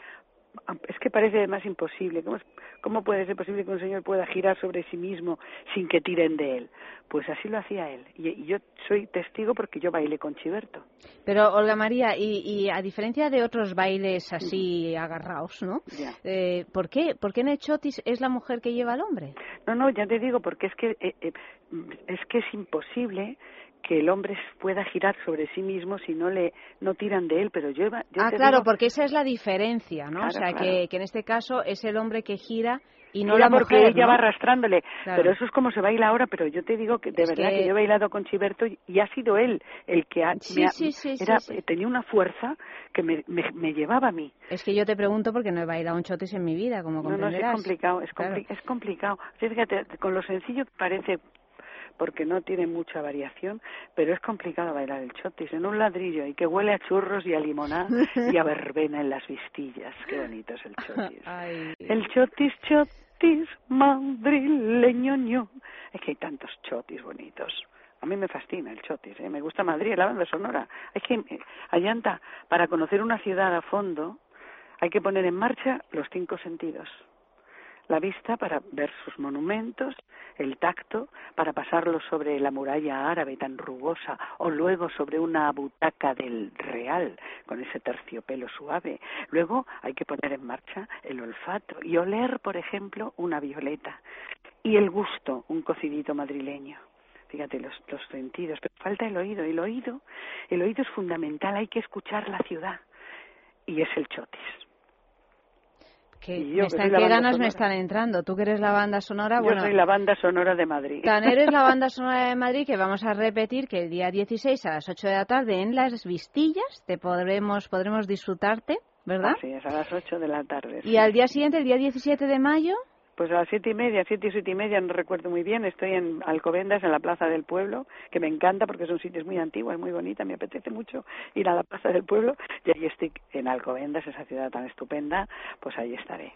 es que parece además imposible. ¿Cómo, es- ¿Cómo puede ser posible que un señor pueda girar sobre sí mismo sin que tiren de él? Pues así lo hacía él. Y, y yo soy testigo porque yo bailé con Chiberto. Pero, Olga María, y, y a diferencia de otros bailes así agarrados, ¿no? Eh, ¿por, qué, ¿Por qué en el chotis es la mujer que lleva al hombre? No, no, ya te digo, porque es que eh, eh, es que es imposible que el hombre pueda girar sobre sí mismo si no le no tiran de él, pero yo, yo ah, claro, digo- porque esa es la diferencia, ¿no? Claro, o sea, claro. que, que en este caso es el hombre que gira y no la porque mujer, ella ¿no? va arrastrándole. Claro. Pero eso es como se baila ahora, pero yo te digo que de Es verdad que... que- yo he bailado con Chiberto y, ha sido él el que ha, Sí, me ha- sí, sí, era, sí. tenía una fuerza que me, me, me llevaba a mí. Es que yo te pregunto porque no he bailado un chotis en mi vida, como No, no, sí es comprenderás. complicado, es, Claro. es complicado. Fíjate, con lo sencillo que parece, porque no tiene mucha variación, pero es complicado bailar el chotis en un ladrillo y que huele a churros y a limonada y a verbena en las vistillas. Qué bonito es el chotis. Ay. El chotis, chotis, madrileño, ño. Es que hay tantos chotis bonitos. A mí me fascina el chotis, ¿eh? me gusta Madrid, la banda sonora. Es que, eh, Ayanta, para conocer una ciudad a fondo, hay que poner en marcha los cinco sentidos. La vista para ver sus monumentos, el tacto, para pasarlo sobre la muralla árabe tan rugosa o luego sobre una butaca del Real con ese terciopelo suave. Luego hay que poner en marcha el olfato y oler, por ejemplo, una violeta. Y el gusto, un cocidito madrileño fíjate los, los sentidos, pero falta el oído, el oído, el oído es fundamental, hay que escuchar la ciudad y es el chotis. ¿Qué, ¿qué ganas me están entrando? Tú que eres la banda sonora. Yo soy la banda sonora de Madrid. Tan eres la banda sonora de Madrid que vamos a repetir que el día 16 a las 8 de la tarde en Las Vistillas te podremos, podremos disfrutarte, ¿verdad? Sí, es a las 8 de la tarde. Y al día siguiente, el día 17 de mayo. Pues a las siete y media, siete y siete y media, no recuerdo muy bien, estoy en Alcobendas, en la Plaza del Pueblo, que me encanta porque son sitios muy antiguos, es muy bonita, me apetece mucho ir a la Plaza del Pueblo y ahí estoy en Alcobendas, esa ciudad tan estupenda, pues ahí estaré.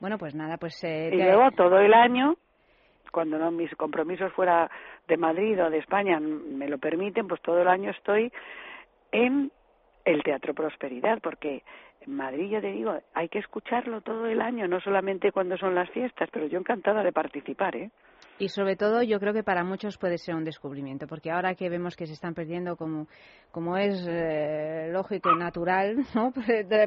Bueno, pues nada, pues... Eh, y luego todo el año, cuando no mis compromisos fuera de Madrid o de España me lo permiten, pues todo el año estoy en el Teatro Prosperidad, porque Madrid, ya te digo, hay que escucharlo todo el año, no solamente cuando son las fiestas, pero yo encantada de participar, ¿eh? Y sobre todo yo creo que para muchos puede ser un descubrimiento, porque ahora que vemos que se están perdiendo como, como es eh, lógico y natural, ¿no?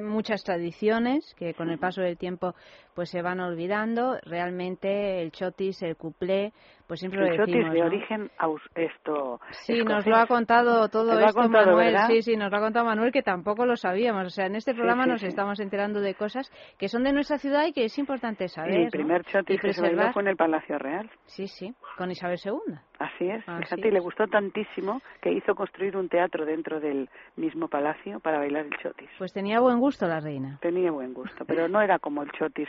muchas tradiciones que con el paso del tiempo pues se van olvidando, realmente el chotis, el cuplé, pues siempre el lo decimos, de origen esto Sí, nos lo ha contado todo esto Manuel, sí, sí, nos lo ha contado Manuel que tampoco lo sabíamos, o sea, en este programa nos estamos enterando de cosas que son de nuestra ciudad y que es importante saber. El primer chotis que se bailó fue en el Palacio Real. Sí, sí, con Isabel II. Así es, fíjate, y le gustó tantísimo que hizo construir un teatro dentro del mismo palacio para bailar el chotis. Pues tenía buen gusto la reina. Tenía buen gusto, pero no era como el chotis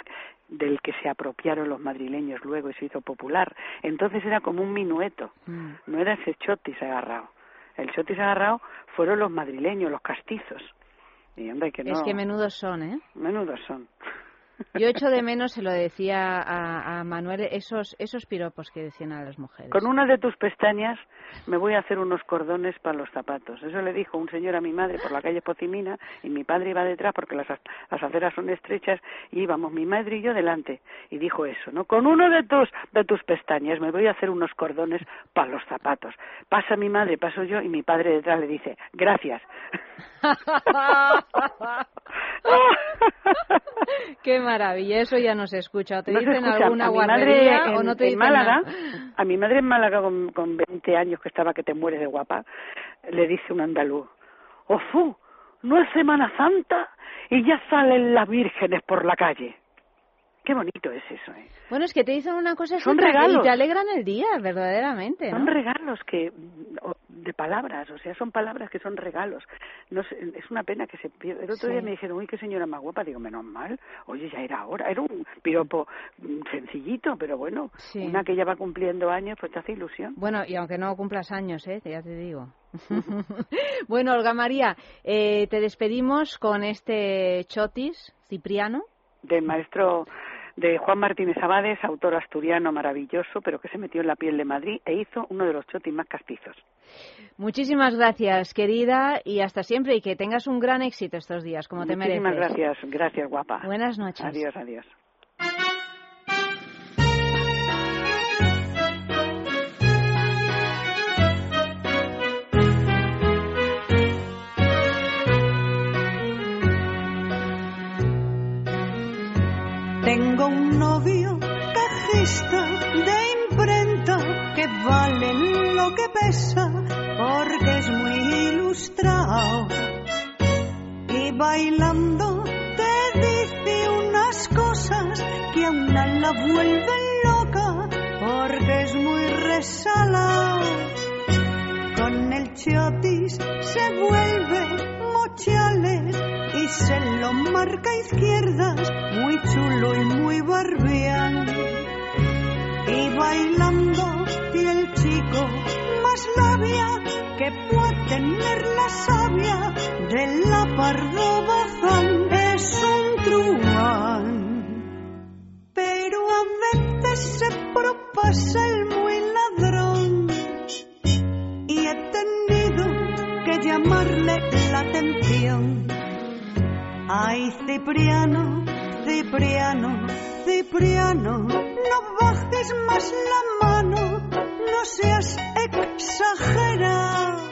del que se apropiaron los madrileños luego y se hizo popular. Entonces era como un minueto, Mm. no era ese chotis agarrado. El chotis agarrado fueron los madrileños, los castizos. Y hombre, que no. Es que menudos son, ¿eh? Menudos son. Yo echo de menos, se lo decía a, a, Manuel, esos, esos piropos que decían a las mujeres. Con una de tus pestañas me voy a hacer unos cordones para los zapatos. Eso le dijo un señor a mi madre por la calle Pocimina y mi padre iba detrás porque las, las aceras son estrechas y íbamos mi madre y yo delante. Y dijo eso, ¿no? Con uno de tus, de tus pestañas me voy a hacer unos cordones para los zapatos. Pasa mi madre, paso yo y mi padre detrás le dice, gracias. Qué maravilla, eso ya no se escucha. ¿Te no dicen escucha. alguna guardería madre en, o no te en dicen Málaga, nada? a mi madre en Málaga con, con 20 años que estaba que te mueres de guapa, le dice un andaluz, ¡Ofu! No es Semana Santa y ya salen las vírgenes por la calle. Qué bonito es eso, ¿eh? Bueno, es que te dicen una cosa Son regalos. y te alegran el día, verdaderamente, ¿no? Son regalos que de palabras, o sea, son palabras que son regalos. No sé, es una pena que se pierda. El otro Sí. día me dijeron, uy, qué señora más guapa. Digo, menos mal. Oye, ya era hora. Era un piropo mm, sencillito, pero bueno, Sí. una que ya va cumpliendo años, pues te hace ilusión. Bueno, y aunque no cumplas años, ¿eh? ya te digo. bueno, Olga María, eh, te despedimos con este chotis cipriano. Del maestro de Juan Martínez Abades, autor asturiano maravilloso, pero que se metió en la piel de Madrid e hizo uno de los chotis más castizos. Muchísimas gracias, querida, y hasta siempre, y que tengas un gran éxito estos días, como te mereces. Muchísimas gracias, gracias guapa. Buenas noches. Adiós, adiós. Tengo un novio cajista de imprenta que vale lo que pesa porque es muy ilustrado. Y bailando te dice unas cosas que a una la vuelven loca porque es muy resalado. Con el chotis se vuelve mochales y se lo marca izquierdas, muy chulo y muy barbián. Y bailando y el chico más labia que puede tener la savia de la bazán es un truán. Pero a veces se propasa el muy ladrón he tenido que llamarle la atención. Ay, Cipriano, Cipriano, Cipriano, no bajes más la mano, no seas exagerado.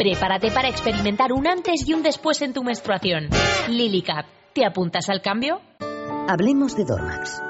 Prepárate para experimentar un antes y un después en tu menstruación. Lily Cap. ¿Te apuntas al cambio? Hablemos de Dormax.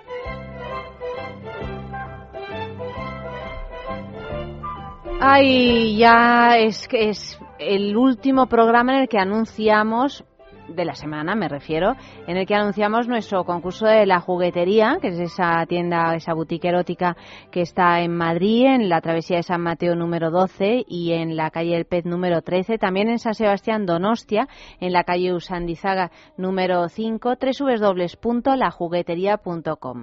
Ay, ya es es el último programa en el que anunciamos de la semana, me refiero, en el que anunciamos nuestro concurso de la juguetería, que es esa tienda, esa boutique erótica que está en Madrid, en la travesía de San Mateo número 12 y en la calle El Pez número 13, también en San Sebastián Donostia, en la calle Usandizaga número 5, www.lajuguetería.com.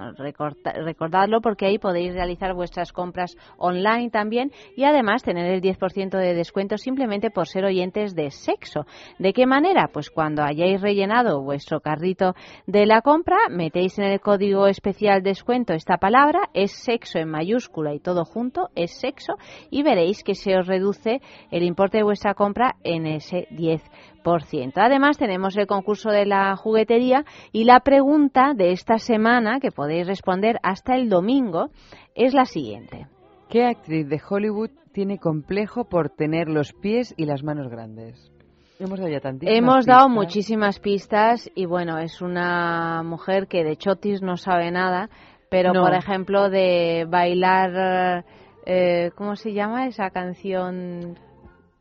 Recordadlo porque ahí podéis realizar vuestras compras online también y además tener el 10% de descuento simplemente por ser oyentes de sexo. ¿De qué manera? Pues cuando hayáis rellenado vuestro carrito de la compra, metéis en el código especial descuento esta palabra, es sexo en mayúscula y todo junto, es sexo, y veréis que se os reduce el importe de vuestra compra en ese 10%. Además, tenemos el concurso de la juguetería y la pregunta de esta semana, que podéis responder hasta el domingo, es la siguiente. ¿Qué actriz de Hollywood tiene complejo por tener los pies y las manos grandes? Hemos dado, ya tantísimas Hemos dado pistas. muchísimas pistas y bueno, es una mujer que de chotis no sabe nada, pero No. por ejemplo de bailar, eh, ¿cómo se llama esa canción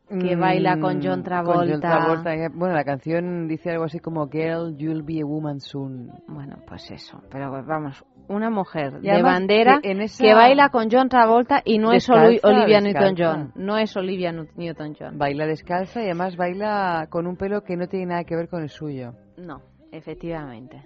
que Mm, baila con John Travolta? con John Travolta. eh, Bueno, la canción dice algo así como Girl, you'll be a woman soon. Bueno, pues eso. Pero vamos, una mujer de además bandera que en esa- que baila con John Travolta y no es Olivia. Newton-John. No es Olivia Newton-John. Baila descalza y además baila con un pelo que no tiene nada que ver con el suyo. No, efectivamente.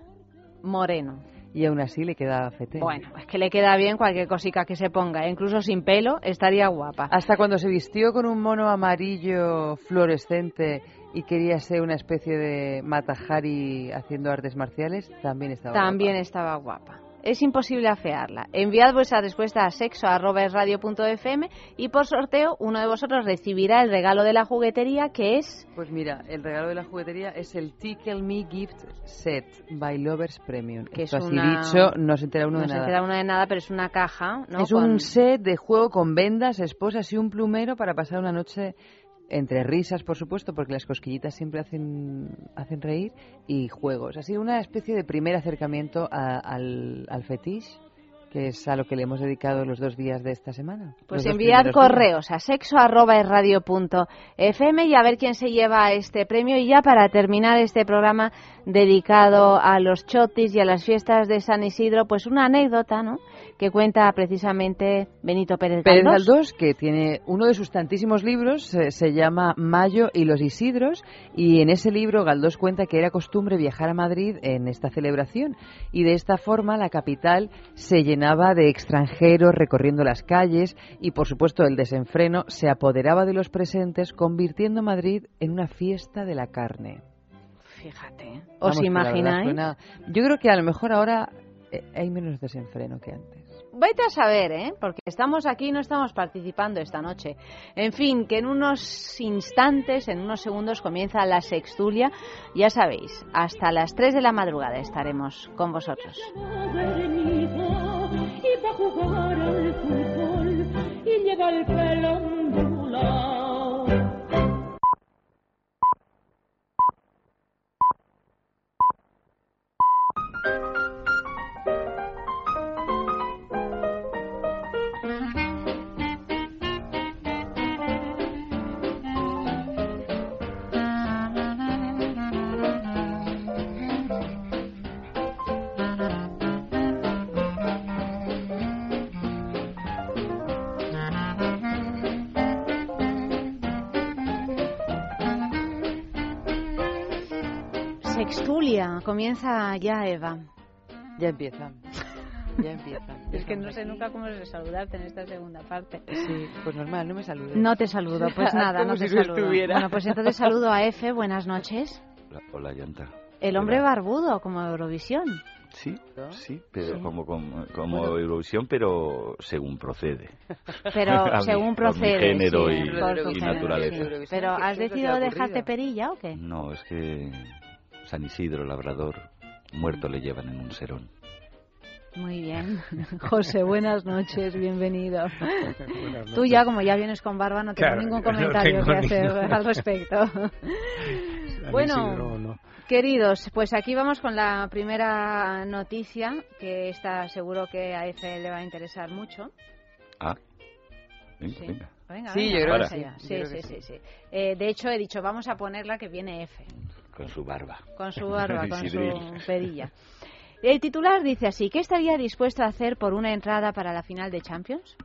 Moreno. Y aún así le queda fete. Bueno, es que le queda bien cualquier cosica que se ponga, incluso sin pelo, estaría guapa. Hasta cuando se vistió con un mono amarillo fluorescente y quería ser una especie de Matahari haciendo artes marciales, también estaba También estaba guapa. Es imposible afearla. Enviad vuestra respuesta a sexo.radio.fm y por sorteo uno de vosotros recibirá el regalo de la juguetería que es... Pues mira, el regalo de la juguetería es el Tickle Me Gift Set by Lovers Premium. Que Esto es así una- dicho, no se entera uno no de se nada. entera uno de nada, pero es una caja, ¿no? Es Con- un set de juego con vendas, esposas y un plumero para pasar una noche entre risas, por supuesto, porque las cosquillitas siempre hacen, hacen reír, y juegos. Así una especie de primer acercamiento al, al fetiche, que es a lo que le hemos dedicado los dos días de esta semana. Pues enviad primeros días. correos a sexo.radio.fm y a ver quién se lleva este premio. Y ya para terminar este programa dedicado a los chotis y a las fiestas de San Isidro, pues una anécdota, ¿no? Que cuenta precisamente Benito Pérez Pérez Galdós. Galdós, que tiene uno de sus tantísimos libros, eh, se llama Mayo y los Isidros, y en ese libro Galdós cuenta que era costumbre viajar a Madrid en esta celebración, y de esta forma la capital se llenaba de extranjeros recorriendo las calles, y por supuesto el desenfreno se apoderaba de los presentes, convirtiendo Madrid en una fiesta de la carne. Fíjate. ¿Os Vamos, verdad imagináis? suena- Yo creo que a lo mejor ahora eh, hay menos desenfreno que antes. Vete a saber, ¿eh? Porque estamos aquí y no estamos participando esta noche. En fin, que en unos instantes, en unos segundos comienza la sextulia. Ya sabéis, hasta las 3 de la madrugada estaremos con vosotros. Jugar al fútbol y lleva el pelo ondulado. Sextulia, comienza ya Eva. Ya empieza. Ya empieza. Es que no sé nunca cómo saludarte en esta segunda parte. Sí, pues normal, no me saludes. No te saludo, pues nada, no te si saludo. estuviera. Bueno, pues entonces saludo a Efe, buenas noches. Hola, hola, Yanta. El hombre barbudo, como Eurovisión. Sí, sí, pero Sí. como, como, como Bueno. Eurovisión, pero según procede. Pero según por mi procede. género sí, y, por y género, naturaleza. sí. Pero ¿has decidido dejarte perilla o qué? No, es que San Isidro, labrador, muerto le llevan en un serón. Muy bien. José, buenas noches, bienvenido. Buenas Tú ya, como ya vienes con barba, no tengo Claro, ningún no comentario tengo que hacer ningún- al respecto. bueno, Isidro, no. queridos, pues aquí vamos con la primera noticia, que está seguro que a Efe le va a interesar mucho. Ah, venga, Sí. venga. Venga, Sí, venga, yo creo que sí, allá. Sí, creo sí, que sí, sí. Eh, de hecho, he dicho, vamos a ponerla que viene F, Con su barba. con su barba, con su perilla. El titular dice así, ¿qué estaría dispuesto a hacer por una entrada para la final de Champions?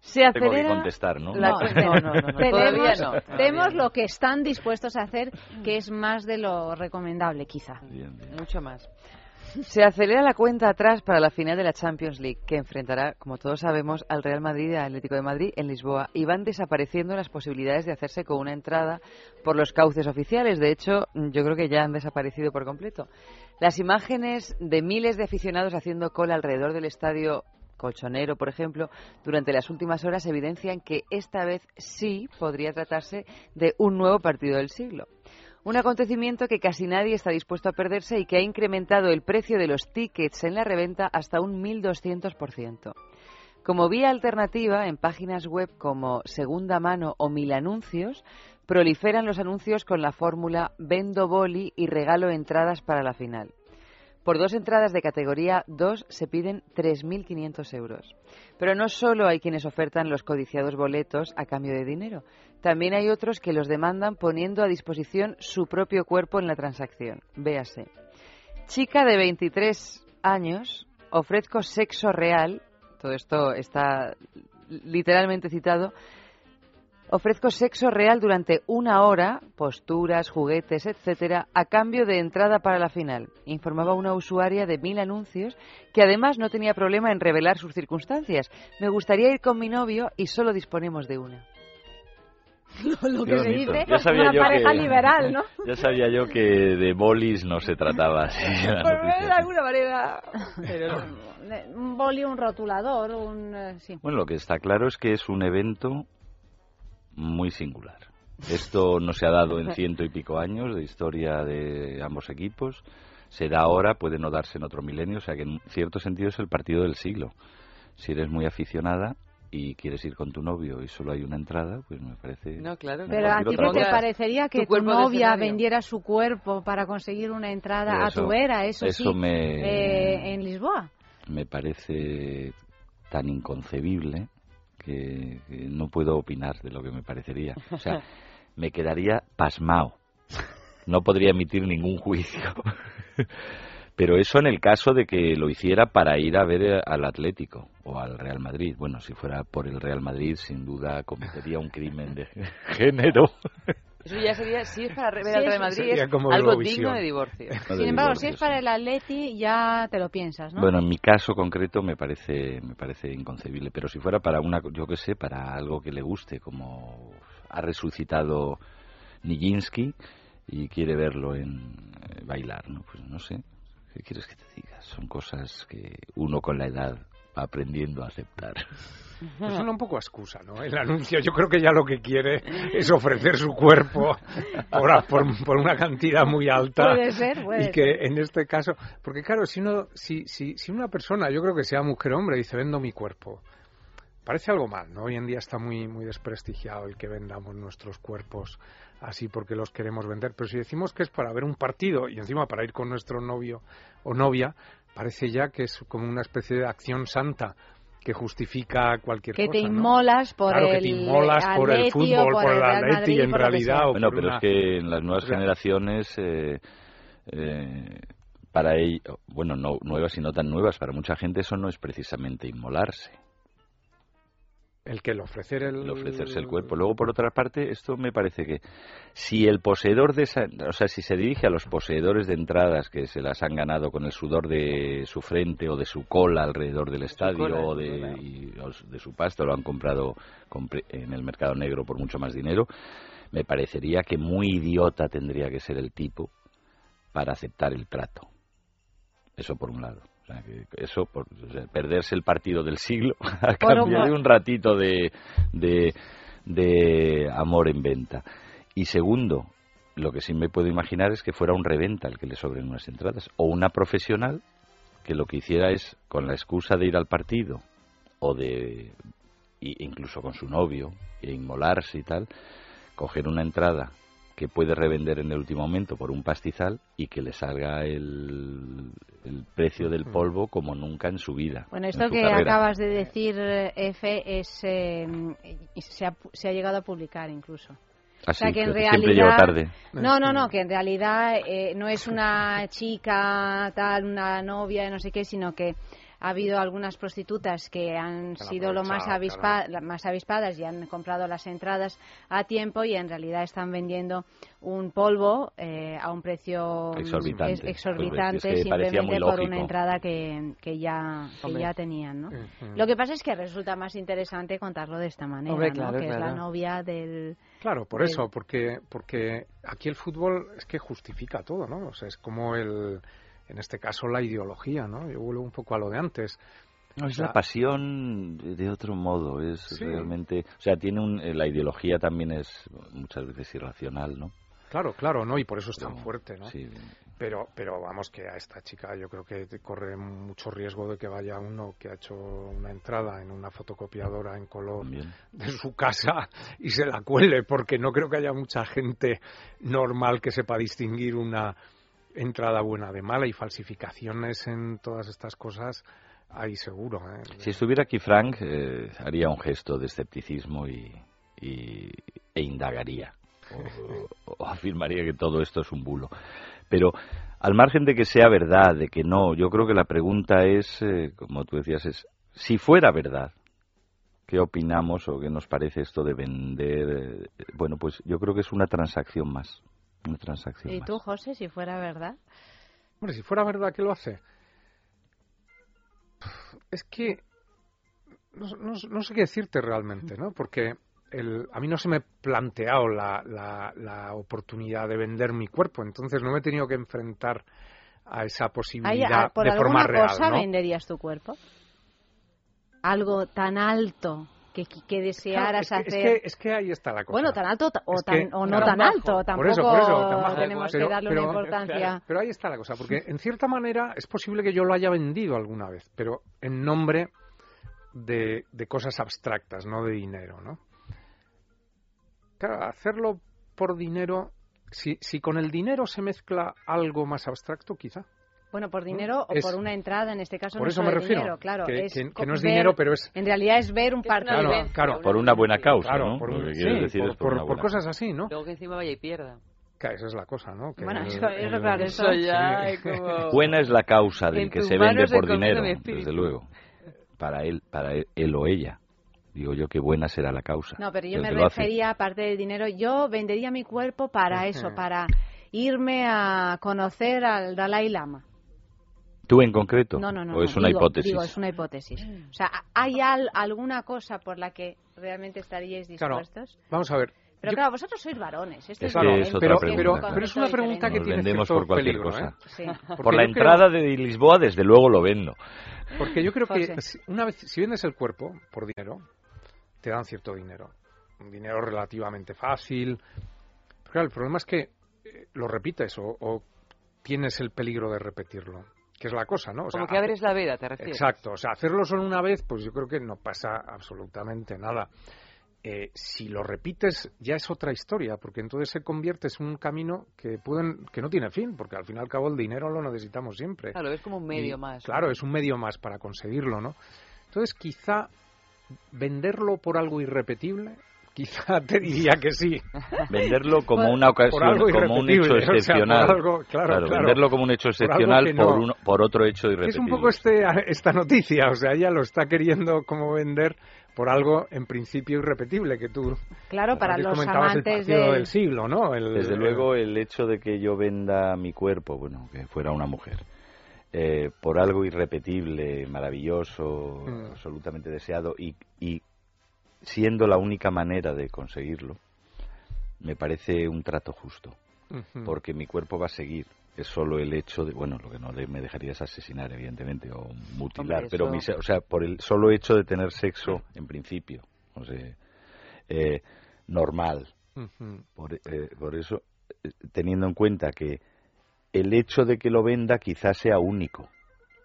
Se Tengo que acelera... contestar, ¿no? No, No, no, no, no, Tenemos, todavía no, todavía tenemos no. lo que están dispuestos a hacer, que es más de lo recomendable, quizá. Mucho más. Se acelera la cuenta atrás para la final de la Champions League, que enfrentará, como todos sabemos, al Real Madrid y al Atlético de Madrid en Lisboa. Y van desapareciendo las posibilidades de hacerse con una entrada por los cauces oficiales. De hecho, yo creo que ya han desaparecido por completo. Las imágenes de miles de aficionados haciendo cola alrededor del estadio colchonero, por ejemplo, durante las últimas horas evidencian que esta vez sí podría tratarse de un nuevo partido del siglo. Un acontecimiento que casi nadie está dispuesto a perderse y que ha incrementado el precio de los tickets en la reventa hasta un 1.200%. Como vía alternativa, en páginas web como Segunda Mano o Mil Anuncios, proliferan los anuncios con la fórmula Vendo boli y regalo entradas para la final. Por dos entradas de categoría 2 se piden 3.500 euros. Pero no solo hay quienes ofertan los codiciados boletos a cambio de dinero, también hay otros que los demandan poniendo a disposición su propio cuerpo en la transacción. Véase. Chica de 23 años, ofrezco sexo real, todo esto está literalmente citado, Ofrezco sexo real durante una hora, posturas, juguetes, etcétera, a cambio de entrada para la final, informaba una usuaria de mil anuncios que además no tenía problema en revelar sus circunstancias. Me gustaría ir con mi novio y solo disponemos de una. Lo que se dice Ya sabía una yo pareja que- liberal, ¿no? Ya sabía yo que de bolis no se trataba así. Por noticia. de alguna manera. un boli, un rotulador, un. eh, sí. Bueno, lo que está claro es que es un evento muy singular. Esto no se ha dado en ciento y pico años de historia de ambos equipos. Se da ahora, puede no darse en otro milenio, o sea que en cierto sentido es el partido del siglo. Si eres muy aficionada y quieres ir con tu novio y solo hay una entrada, pues me parece. No, claro. Pero a ti qué te parecería que Tu novia vendiera su cuerpo para conseguir una entrada a tu vera, eso, eso sí, me- eh, en Lisboa? me parece tan inconcebible que, que no puedo opinar de lo que me parecería. O sea, me quedaría pasmado. No podría emitir ningún juicio. Pero eso en el caso de que lo hiciera para ir a ver al Atlético o al Real Madrid. Bueno, si fuera por el Real Madrid, sin duda cometería un crimen de género. Eso ya sería, si es para ver Sí, al Real Madrid, sería es como algo Eurovisión. digno de divorcio. No Sin de embargo, divorcio, si es para el Atleti, ya te lo piensas, ¿no? Bueno, en mi caso concreto me parece me parece inconcebible, pero si fuera para una yo qué sé, para algo que le guste, como ha resucitado Nijinsky y quiere verlo en eh, bailar, ¿no? Pues no sé. ¿Qué quieres que te diga? Son cosas que uno con la edad aprendiendo a aceptar. Pues suena un poco excusa, ¿no? El anuncio yo creo que ya lo que quiere es ofrecer su cuerpo por, por, por una cantidad muy alta. Puede ser, puede Y que en este caso, porque claro, si, uno, si, si, si una persona, yo creo que sea mujer o hombre, dice vendo mi cuerpo, parece algo mal, ¿no? Hoy en día está muy, muy desprestigiado el que vendamos nuestros cuerpos así porque los queremos vender. Pero si decimos que es para ver un partido y encima para ir con nuestro novio o novia, parece ya que es como una especie de acción santa que justifica cualquier que cosa. te por Claro, que el te inmolas por el fútbol, por el Real Atleti, Madrid, en por lo que realidad, o Bueno, pero una- es que en las nuevas generaciones, eh, eh, para ell- bueno, no nuevas y no tan nuevas, para mucha gente eso no es precisamente inmolarse. El que el ofrecer el... el ofrecerse el cuerpo. Luego, por otra parte, esto me parece que si el poseedor de esa, o sea, si se dirige a los poseedores de entradas que se las han ganado con el sudor de su frente o de su cola alrededor del estadio cola, o de y- o de su pasta, lo han comprado en el mercado negro por mucho más dinero, me parecería que muy idiota tendría que ser el tipo para aceptar el trato. Eso por un lado. O sea, que eso, por, perderse el partido del siglo a cambio de un ratito de, de, de amor en venta. Y segundo, lo que sí me puedo imaginar es que fuera un reventa el que le sobren unas entradas o una profesional que lo que hiciera es, con la excusa de ir al partido o de, incluso con su novio, e inmolarse y tal, coger una entrada que puede revender en el último momento por un pastizal y que le salga el, el precio del polvo como nunca en su vida. Bueno, en esto que carrera. acabas de decir, Efe, es, eh, se, ha, se ha llegado a publicar incluso. Ah, o sea sí, que en realidad siempre llego tarde. no no no que en realidad eh, no es una chica tal una novia no sé qué sino que ha habido algunas prostitutas que han sido lo más, avispa- la- más avispadas y han comprado las entradas a tiempo y en realidad están vendiendo un polvo eh, a un precio Exorbitante. es- exorbitante Es que simplemente por una entrada que, que ya que ya tenían ¿no? Lo que pasa es que resulta más interesante contarlo de esta manera Hombre, ¿no? claro, que es la claro. novia del Claro, por del- eso, porque, porque aquí el fútbol es que justifica todo, ¿no? O sea, es como el, en este caso la ideología, ¿no? Yo vuelvo un poco a lo de antes. No, es la pasión de, otro modo, es Sí. realmente, o sea, tiene un, eh, la ideología también es muchas veces irracional, ¿no? Claro, claro, ¿no? Y por eso es tan fuerte, ¿no? sí. Pero, pero vamos que a esta chica yo creo que corre mucho riesgo de que vaya uno que ha hecho una entrada en una fotocopiadora en color de su casa y se la cuele, porque no creo que haya mucha gente normal que sepa distinguir una entrada buena de mala y falsificaciones en todas estas cosas hay seguro. ¿eh? Si estuviera aquí Frank, eh, haría un gesto de escepticismo y, e indagaría. O, o afirmaría que todo esto es un bulo. Pero al margen de que sea verdad, de que no, yo creo que la pregunta es, eh, como tú decías, es si fuera verdad, ¿qué opinamos o qué nos parece esto de vender? eh, Bueno, pues yo creo que es una transacción más. Una transacción y más. tú José si fuera verdad Hombre, si fuera verdad que lo hace. Es que no, no- no sé qué decirte realmente, ¿no? Porque el, a mí no se me ha planteado la, la, la oportunidad de vender mi cuerpo, entonces no me he tenido que enfrentar a esa ¿Hay, posibilidad a- ¿Por de forma alguna real, cosa ¿no? venderías tu cuerpo? Algo tan alto que, que Claro, desearas es, que, es, hacer. que, es que ahí está la cosa. bueno, tan alto o, tan, no tan alto, Por tampoco eso, por eso, tan bajo. tenemos Pero- que darle pero- una importancia. Pero ahí está la cosa, porque en cierta manera es posible que yo lo haya vendido alguna vez, pero en nombre de, de cosas abstractas, no de dinero, ¿no? Claro, hacerlo por dinero, si, si con el dinero se mezcla algo más abstracto, quizá. Bueno, por dinero o Es- por una entrada, en este caso por no eso es me solo refiero, dinero, claro. que- es que- que co- no es ver- dinero, pero es- En realidad es ver un partido. Claro, claro. Por una buena causa, Claro, ¿no? por, sí, decir cosas así, ¿no? Luego que encima vaya y pierda. Claro, esa es la cosa, ¿no? Que Bueno, el- eso- eso, el- claro, Eso ya Sí. es como... Buena es la causa del que se vende por dinero, desde luego. Para él, para él, él o ella. Digo yo que buena será la causa. No, pero yo me refería, aparte del dinero, yo vendería mi cuerpo para eso, para irme a conocer al Dalai Lama. ¿Tú en concreto? No, no, no. ¿O es una digo- hipótesis? Digo, es una hipótesis. O sea, ¿hay al- alguna cosa por la que realmente estaríais Claro, dispuestos? vamos a ver. Pero claro, vosotros sois varones. Esto Es es, que diferente, es otra pero, pregunta. pero, pero es una pregunta que Nos tiene vendemos por cualquier peligro, cosa. ¿eh? Sí. Por la creo- entrada de Lisboa, desde luego lo vendo. Porque yo creo que si- una vez, si vendes el cuerpo por dinero, te dan cierto dinero. Un dinero relativamente fácil. Pero claro, el problema es que eh, lo repites o, o tienes el peligro de repetirlo. Que es la cosa, ¿no? O sea, Como que abres la veda, ¿te refieres? Exacto. O sea, hacerlo solo una vez, pues yo creo que no pasa absolutamente nada. Eh, si lo repites ya es otra historia, porque entonces se convierte en un camino que pueden que no tiene fin, porque al fin y al cabo el dinero lo necesitamos siempre. Claro, es como un medio Y, más. Claro, es un medio más para conseguirlo, ¿no? Entonces, quizá venderlo por algo irrepetible, quizá te diría que sí. Venderlo como Por- una por ocasión, como un hecho o sea, por excepcional. algo- claro, claro. venderlo como un hecho Por excepcional por, no- uno- por otro hecho Es irrepetible. un poco este, esta noticia, o sea, ella lo está queriendo como vender por algo en principio irrepetible que tú Claro, para los el amantes partido del- del siglo, ¿no? El- Desde el- luego el hecho de que yo venda mi cuerpo, bueno, que fuera una mujer, eh, por algo irrepetible, maravilloso, Mm. absolutamente deseado y, y siendo la única manera de conseguirlo, me parece un trato justo, porque mi cuerpo va a seguir. Es solo el hecho de, bueno, lo que no le- me dejaría es asesinar, evidentemente, o mutilar, Hombre, pero mi se- o sea, por el solo hecho de tener sexo, en principio, o sea, eh, normal, por, eh, por eso, eh, teniendo en cuenta que el hecho de que lo venda quizás sea único,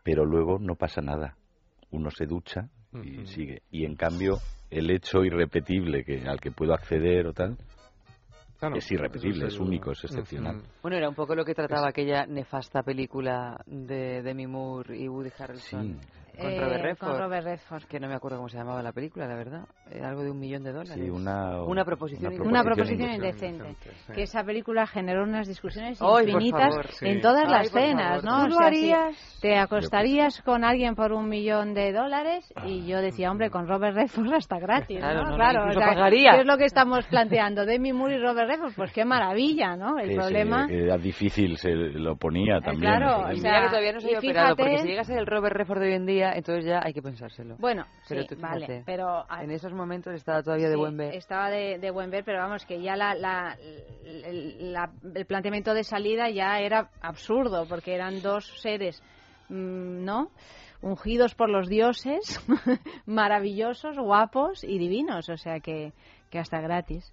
pero luego no pasa nada. Uno se ducha y sigue. Y en cambio, el hecho irrepetible que al que puedo acceder o tal, Claro, es irrepetible, es, único, es excepcional. Bueno, era un poco lo que trataba aquella nefasta película de Demi Moore y Woody Harrelson. Con Eh, Robert Redford. con Robert Redford. Que no me acuerdo cómo se llamaba la película, la verdad. Era algo de un millón de dólares. Sí, una- Una proposición una Una proposición indecente. Que esa película generó unas discusiones infinitas favor, sí. en todas Ay, las cenas, favor. ¿no? ¿Tú O lo sea, si harías? te acostarías con alguien por un millón de dólares y yo decía, hombre, con Robert Redford hasta gratis, Claro, ¿no? no, claro, o sea, pagaría. ¿qué es lo que estamos planteando? Demi Moore y Robert Redford, pues qué maravilla, ¿no? El problema... era difícil, se lo ponía también. claro, o sea, que todavía no se había operado, porque si llega a ser el Robert Redford de hoy en día, entonces ya hay que pensárselo. Bueno, pero sí, tú vale, pero... En esos momentos estaba todavía de buen ver. Estaba de, de buen ver, pero vamos, que ya la, la- el, la- el planteamiento de salida ya era absurdo, porque eran dos seres, mm, ¿no? Ungidos por los dioses, maravillosos, guapos y divinos, o sea que, que hasta gratis.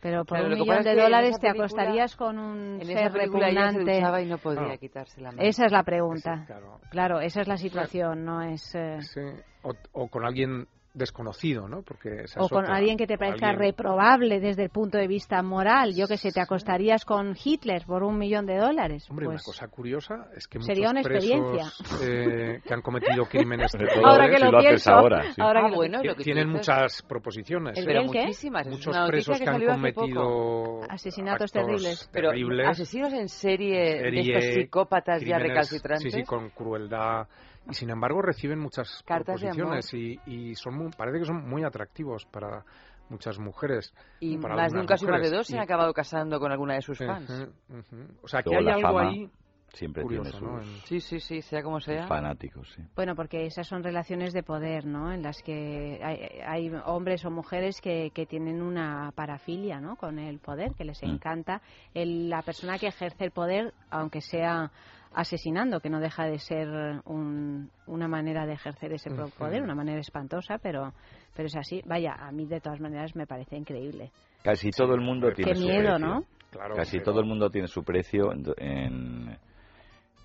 Pero por Claro, un millón de dólares te acostarías con un En ser esa película ella se repugnante. duchaba y no podía Claro. quitarse la mano. Esa es la pregunta. Sí, claro. Claro, esa es la situación, no es... eh, Sí, o, o con alguien desconocido, ¿no? Porque esa o es con otra. alguien que te parezca alguien- reprobable desde el punto de vista moral. Yo que sé, te acostarías con Hitler por un millón de dólares. Hombre, pues, una cosa curiosa es que muchos sería una experiencia. presos eh, que han cometido crímenes de Ahora que si lo pienso, ahora. sí. ahora Ah, que lo bueno, pienso. lo que tienen dices. muchas proposiciones. ¿El Pero qué? muchísimas. Muchos presos que, han cometido Asesinatos terribles. Pero terribles, asesinos en serie, de serie, estos psicópatas ya recalcitrantes. Sí, sí, con crueldad. Y sin embargo reciben muchas Cartas de proposiciones y, y son muy- parece que son muy atractivos para muchas mujeres. Y para más de un caso y más de dos se han acabado casando con alguna de sus fans. O sea, que hay la algo fama ahí siempre curioso, tiene ¿no? sus Sí, sí, sí, sea como sea. fanáticos, sí. Bueno, porque esas son relaciones de poder, ¿no? En las que hay, hay hombres o mujeres que, que tienen una parafilia, ¿no? Con el poder, que les Mm. encanta el- la persona que ejerce el poder, aunque sea asesinando, que no deja de ser un- una manera de ejercer ese poder, una manera espantosa, pero, pero es así. Vaya, a mí de todas maneras me parece increíble. Casi todo el mundo tiene Qué su miedo, precio. ¿no? Claro, Casi pero- todo el mundo tiene su precio en, en,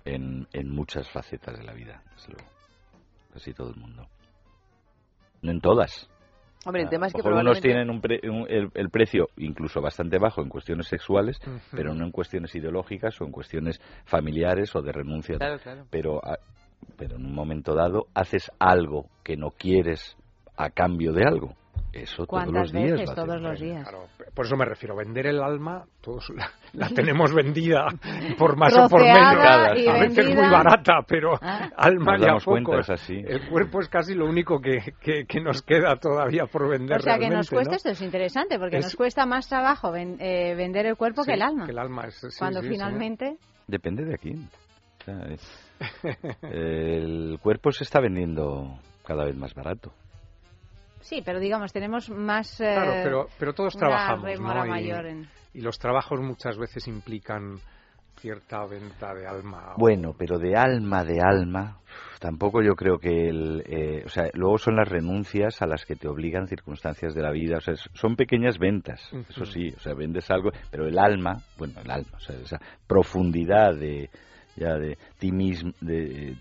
en, en muchas facetas de la vida, desde luego. Casi todo el mundo. No en todas. Hombre, el A tema es lo que mejor unos probablemente... tienen un pre- un- el, el precio incluso bastante bajo en cuestiones sexuales, pero no en cuestiones ideológicas o en cuestiones familiares o de renuncia. Claro, claro. Pero, a- pero en un momento dado haces algo que no quieres a cambio de algo. Eso todos ¿Cuántas los días. veces? haces. Todos los días. Claro, por eso me refiero, vender el alma, todos la, la tenemos vendida por más o por menos. A veces muy barata, pero Ah. alma ya poco. cuenta, es así. El cuerpo es casi lo único que, que, que nos queda todavía por vender O sea que nos cuesta, ¿no? esto es interesante, porque Es- nos cuesta más trabajo ven- eh, vender el cuerpo Sí, que el alma. que el alma es- sí, Cuando sí, sí. finalmente... Depende de quién. O sea, el cuerpo se está vendiendo cada vez más barato. Sí, pero digamos, tenemos más... eh, Claro, pero, pero todos trabajamos, ¿no? Y- mayor en- y los trabajos muchas veces implican cierta venta de alma. Bueno, pero de alma, de alma, tampoco yo creo que el... eh, o sea, luego son las renuncias a las que te obligan circunstancias de la vida. O sea, son pequeñas ventas, eso sí. O sea, vendes algo, pero el alma, bueno, el alma, o sea, esa profundidad de ya de ti mismo, de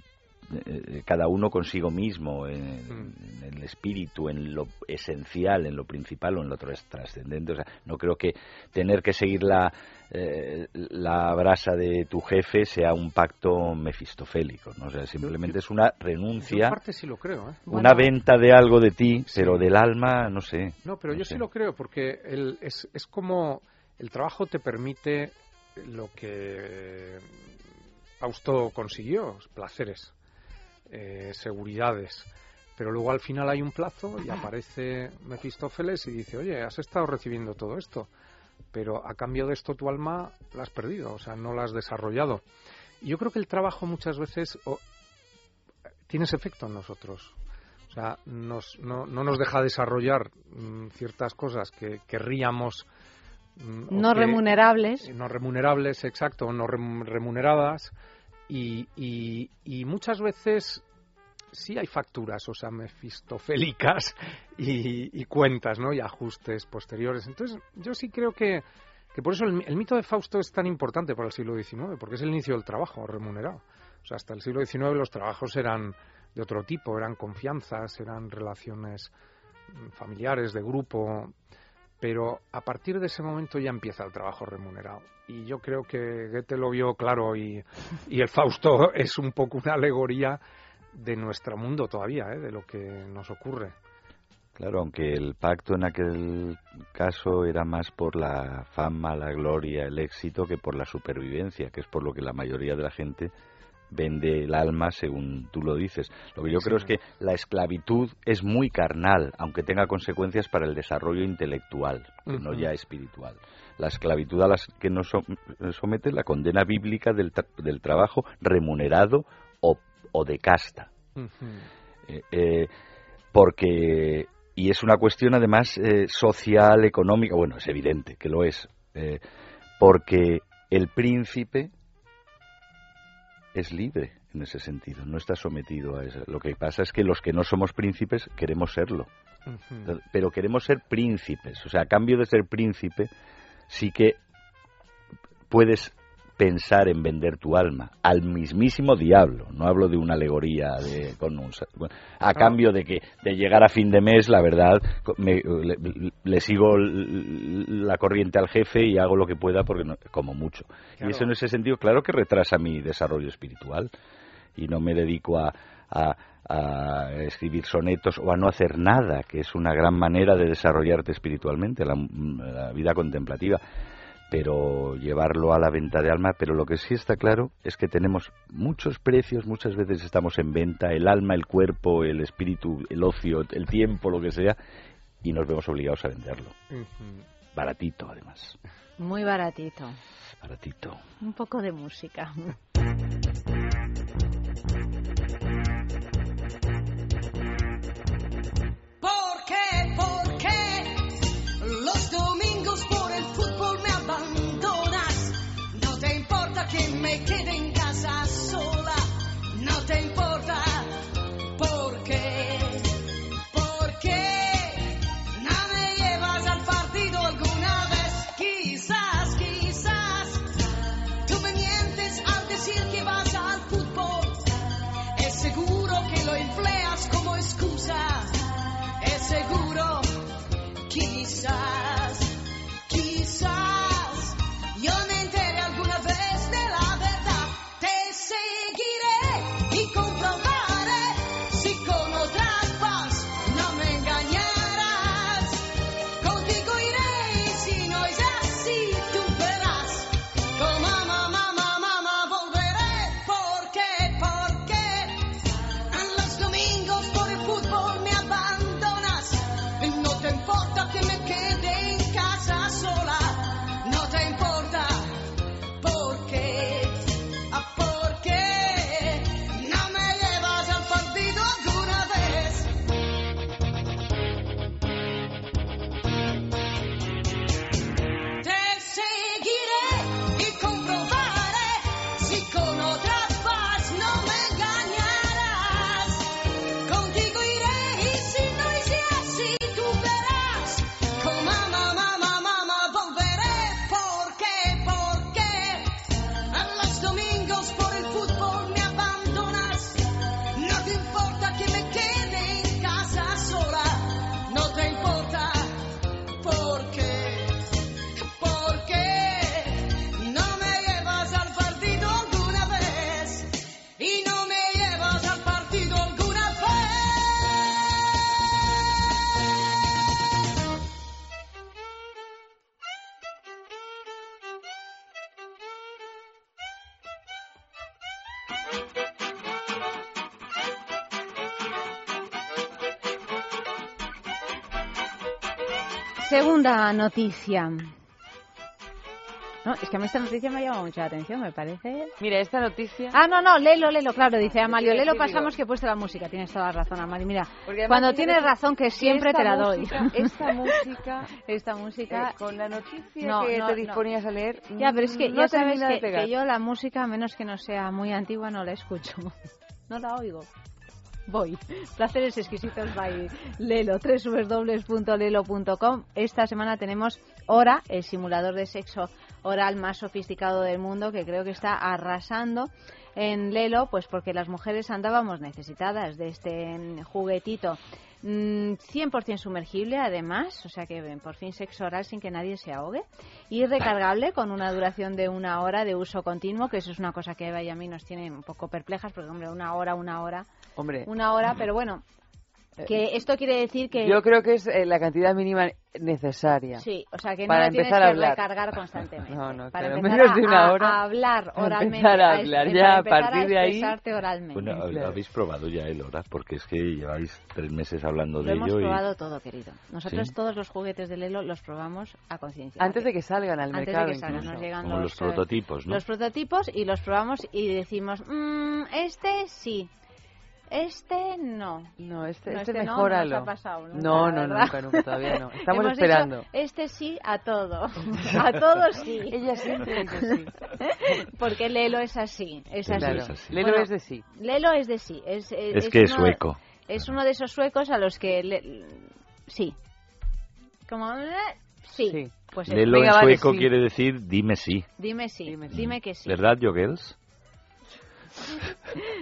cada uno consigo mismo, en, en el espíritu, en lo esencial, en lo principal o en lo tras- trascendente. O sea, no creo que tener que seguir la, eh, la brasa de tu jefe sea un pacto mefistofélico. ¿no? O sea, simplemente es una renuncia, en parte sí lo creo, ¿eh? una venta de algo de ti, pero del alma, no sé. No, pero no yo sé. sí lo creo, porque el, es, es como el trabajo te permite lo que Fausto consiguió, placeres, eh, seguridades. Pero luego al final hay un plazo y aparece Mefistófeles y dice, oye, has estado recibiendo todo esto, pero a cambio de esto tu alma la has perdido, o sea, no la has desarrollado. Y yo creo que el trabajo muchas veces tiene ese efecto en nosotros. O sea, nos- no, no nos deja desarrollar mm, ciertas cosas que querríamos. mm, No que- remunerables. No remunerables, exacto, no rem- remuneradas. Y, y- y muchas veces sí hay facturas, o sea, mefistofélicas y, cuentas, ¿no? Y ajustes posteriores. Entonces, yo sí creo que, que por eso el, el mito de Fausto es tan importante para el siglo XIX, porque es el inicio del trabajo remunerado. O sea, hasta el siglo XIX los trabajos eran de otro tipo, eran confianzas, eran relaciones mm, familiares, de grupo, pero a partir de ese momento ya empieza el trabajo remunerado. Y yo creo que Goethe lo vio claro y, y el Fausto es un poco una alegoría de nuestro mundo todavía, ¿eh? de lo que nos ocurre. Claro, aunque el pacto en aquel caso era más por la fama, la gloria, el éxito que por la supervivencia, que es por lo que la mayoría de la gente vende el alma según tú lo dices. Lo que yo Sí. creo es que la esclavitud es muy carnal, aunque tenga consecuencias para el desarrollo intelectual, no ya espiritual. La esclavitud a las que nos som- somete la condena bíblica del, tra- del trabajo remunerado o, o de casta. Eh, eh, porque y es una cuestión además eh, social, económica, bueno, es evidente que lo es, eh, porque el príncipe es libre en ese sentido, no está sometido a eso. Lo que pasa es que los que no somos príncipes queremos serlo, pero queremos ser príncipes, o sea, a cambio de ser príncipe, sí que puedes pensar en vender tu alma al mismísimo diablo. No hablo de una alegoría de, con un a cambio de que de llegar a fin de mes, la verdad, me- le, le sigo la corriente al jefe y hago lo que pueda porque no- como mucho. Claro. Y eso en ese sentido, claro que retrasa mi desarrollo espiritual y no me dedico a, a- a escribir sonetos o a no hacer nada, que es una gran manera de desarrollarte espiritualmente, la, la vida contemplativa pero llevarlo a la venta de alma, pero lo que sí está claro es que tenemos muchos precios, muchas veces estamos en venta, el alma, el cuerpo, el espíritu, el ocio, el tiempo, lo que sea, y nos vemos obligados a venderlo. Baratito, además. Muy baratito. Baratito. Un poco de música. Segunda noticia. No, es que a mí esta noticia me ha llamado mucha atención, me parece. Mira, esta noticia. Ah, no, no, léelo, léelo, claro, dice Amalio. Léelo pasamos que he puesto la música. Tienes toda la razón, Amalio. Mira, cuando tienes que- razón, que siempre te la doy. música- esta música, esta música. eh, con la noticia No, que no, te no. disponías a leer. Ya, pero es que no ya sabes que yo la música, a menos que no sea muy antigua, no la escucho. No la oigo. Voy. Placeres exquisitos by Lelo, www.lelo.com. Esta semana tenemos Hora, el simulador de sexo oral más sofisticado del mundo, que creo que está arrasando en Lelo, pues porque las mujeres andábamos necesitadas de este mm, juguetito. Mm, 100% sumergible además, o sea que por fin sexo oral sin que nadie se ahogue y recargable con una duración de una hora de uso continuo, que eso es una cosa que Eva y a mí nos tiene un poco perplejas, porque hombre, una hora, una hora, Hombre. una hora, pero bueno, que esto quiere decir que... Yo creo que es eh, la cantidad mínima necesaria. Sí, o sea que para no la tienes empezar a que hablar. recargar constantemente. No, no, para claro, empezar menos a, de una hora. a hablar Para oralmente. empezar a hablar, para ya, a empezar partir de ahí- oralmente. Bueno, Claro. ¿habéis probado ya el hora? Porque es que lleváis tres meses hablando Lo de hemos ello y... probado todo, querido. Nosotros ¿Sí? todos los juguetes de Lelo los probamos a conciencia. Antes de que salgan al Antes mercado. de que salgan, nos llegan Como los eh, prototipos, ¿no? Los prototipos y los probamos y decimos, "Mm, este sí, este no. No, este, No, este, este no, mejóralo. no nos ha pasado nunca, no, nunca, nunca, todavía no. Estamos Hemos dicho, esperando. este sí a todo. a todo sí. Ella siempre dice sí. Porque Lelo es así. Es así. Claro. Lelo Bueno, es de sí. Lelo es de sí. Es, Es que es sueco. Es uno de esos suecos a los que... le- sí. Como... Sí. Sí. Pues. Lelo en vale, sueco sí. quiere decir dime sí. Dime sí. Dime, que sí. ¿Verdad, Jogels?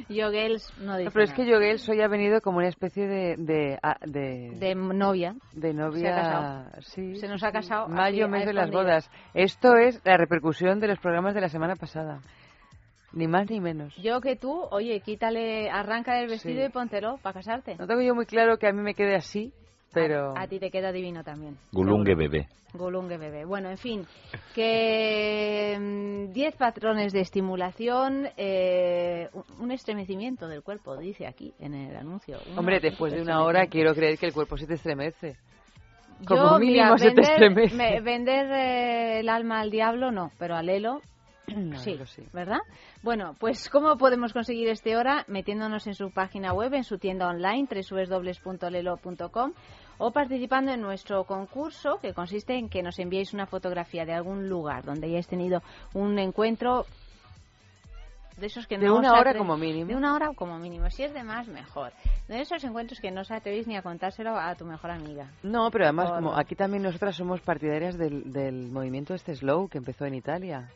Yo, Gels, no dice No, pero es que nada. Yoguel soy ha venido como una especie de de, ah, de, De novia. de novia. Se ha casado. Sí, Se nos ha casado. Mayo, así, a mes de las bodas. Esto es la repercusión de los programas de la semana pasada. Ni más ni menos. Yo que tú, oye, quítale, arranca el vestido Sí. y póntelo para casarte. No tengo yo muy claro que a mí me quede así, pero... A ti te queda divino también. Gulungue bebé. Gulungue bebé. Bueno, en fin, que mm, 10 patrones de estimulación, eh, un- estremecimiento del cuerpo, dice aquí en el anuncio. Hombre, después de una hora quiero creer que el cuerpo se te estremece. Yo, Como mínimo mira, se te estremece. me- vender eh, el alma al diablo no, pero al Sí. ¿verdad? Bueno, pues ¿cómo podemos conseguir este hora? Metiéndonos en su página web, en su tienda online, www.lelo.com o participando en nuestro concurso que consiste en que nos enviéis una fotografía de algún lugar donde hayáis tenido un encuentro de esos que De no una os hora como mínimo. De una hora como mínimo. Si es de más, mejor. De esos encuentros que no os atrevéis ni a contárselo a tu mejor amiga. No, pero además, Por- como aquí también nosotras somos partidarias del, del movimiento este slow que empezó en Italia.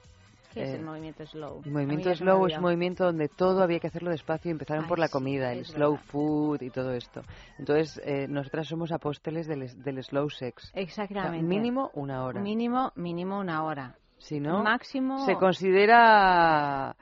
¿Qué es Eh, el movimiento slow? El movimiento slow es un movimiento donde todo había que hacerlo despacio y empezaron Ay, por la comida, el slow verdad. food y todo esto. Entonces, eh, nosotras somos apóstoles del, del slow sex. O sea, Exactamente. mínimo una hora. Mínimo, mínimo una hora. si no, Máximo. se considera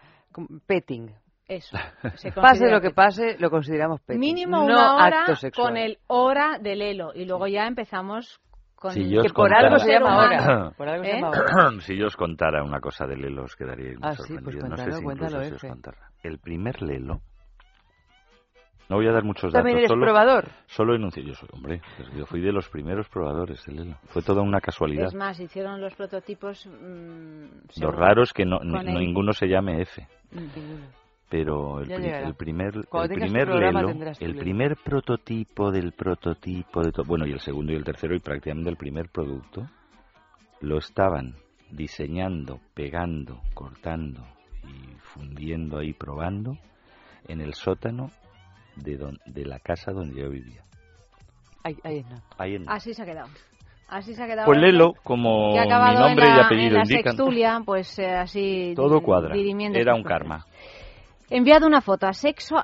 petting. Eso. se Pase lo que pase, lo consideramos petting. Mínimo no una hora acto sexual. con el hora del elo. Y luego ya empezamos con. Si yo os que por algo contara- se llama Ser hora. humano. Por algo se ¿Eh? llama hora. si yo os contara una cosa de Lelo, os quedaríais muy Ah, sí, pues no sé cuéntalo, si cuéntalo, incluso si os contara. El primer Lelo... No voy a dar muchos ¿También datos. eres solo, probador? Solo enuncio. Yo soy, hombre, yo fui de los primeros probadores de Lelo. Fue toda una casualidad. Es más, hicieron los prototipos. mm, Lo según- raro es que no, ninguno se llame F. Mm. Pero el, pri- primer, Cuando el primer Lelo, el primer prototipo del prototipo de todo, bueno, y el segundo y el tercero y prácticamente el primer producto, lo estaban diseñando, pegando, cortando y fundiendo ahí, probando, en el sótano de, don- de la casa donde yo vivía. Ahí, ahí es nada. Ahí en- Así se ha quedado. Así se ha quedado. Pues Lelo, como mi nombre en y apellido en la indican, sextulia, pues eh, así. todo cuadra. Era un karma. Enviad una foto a sexo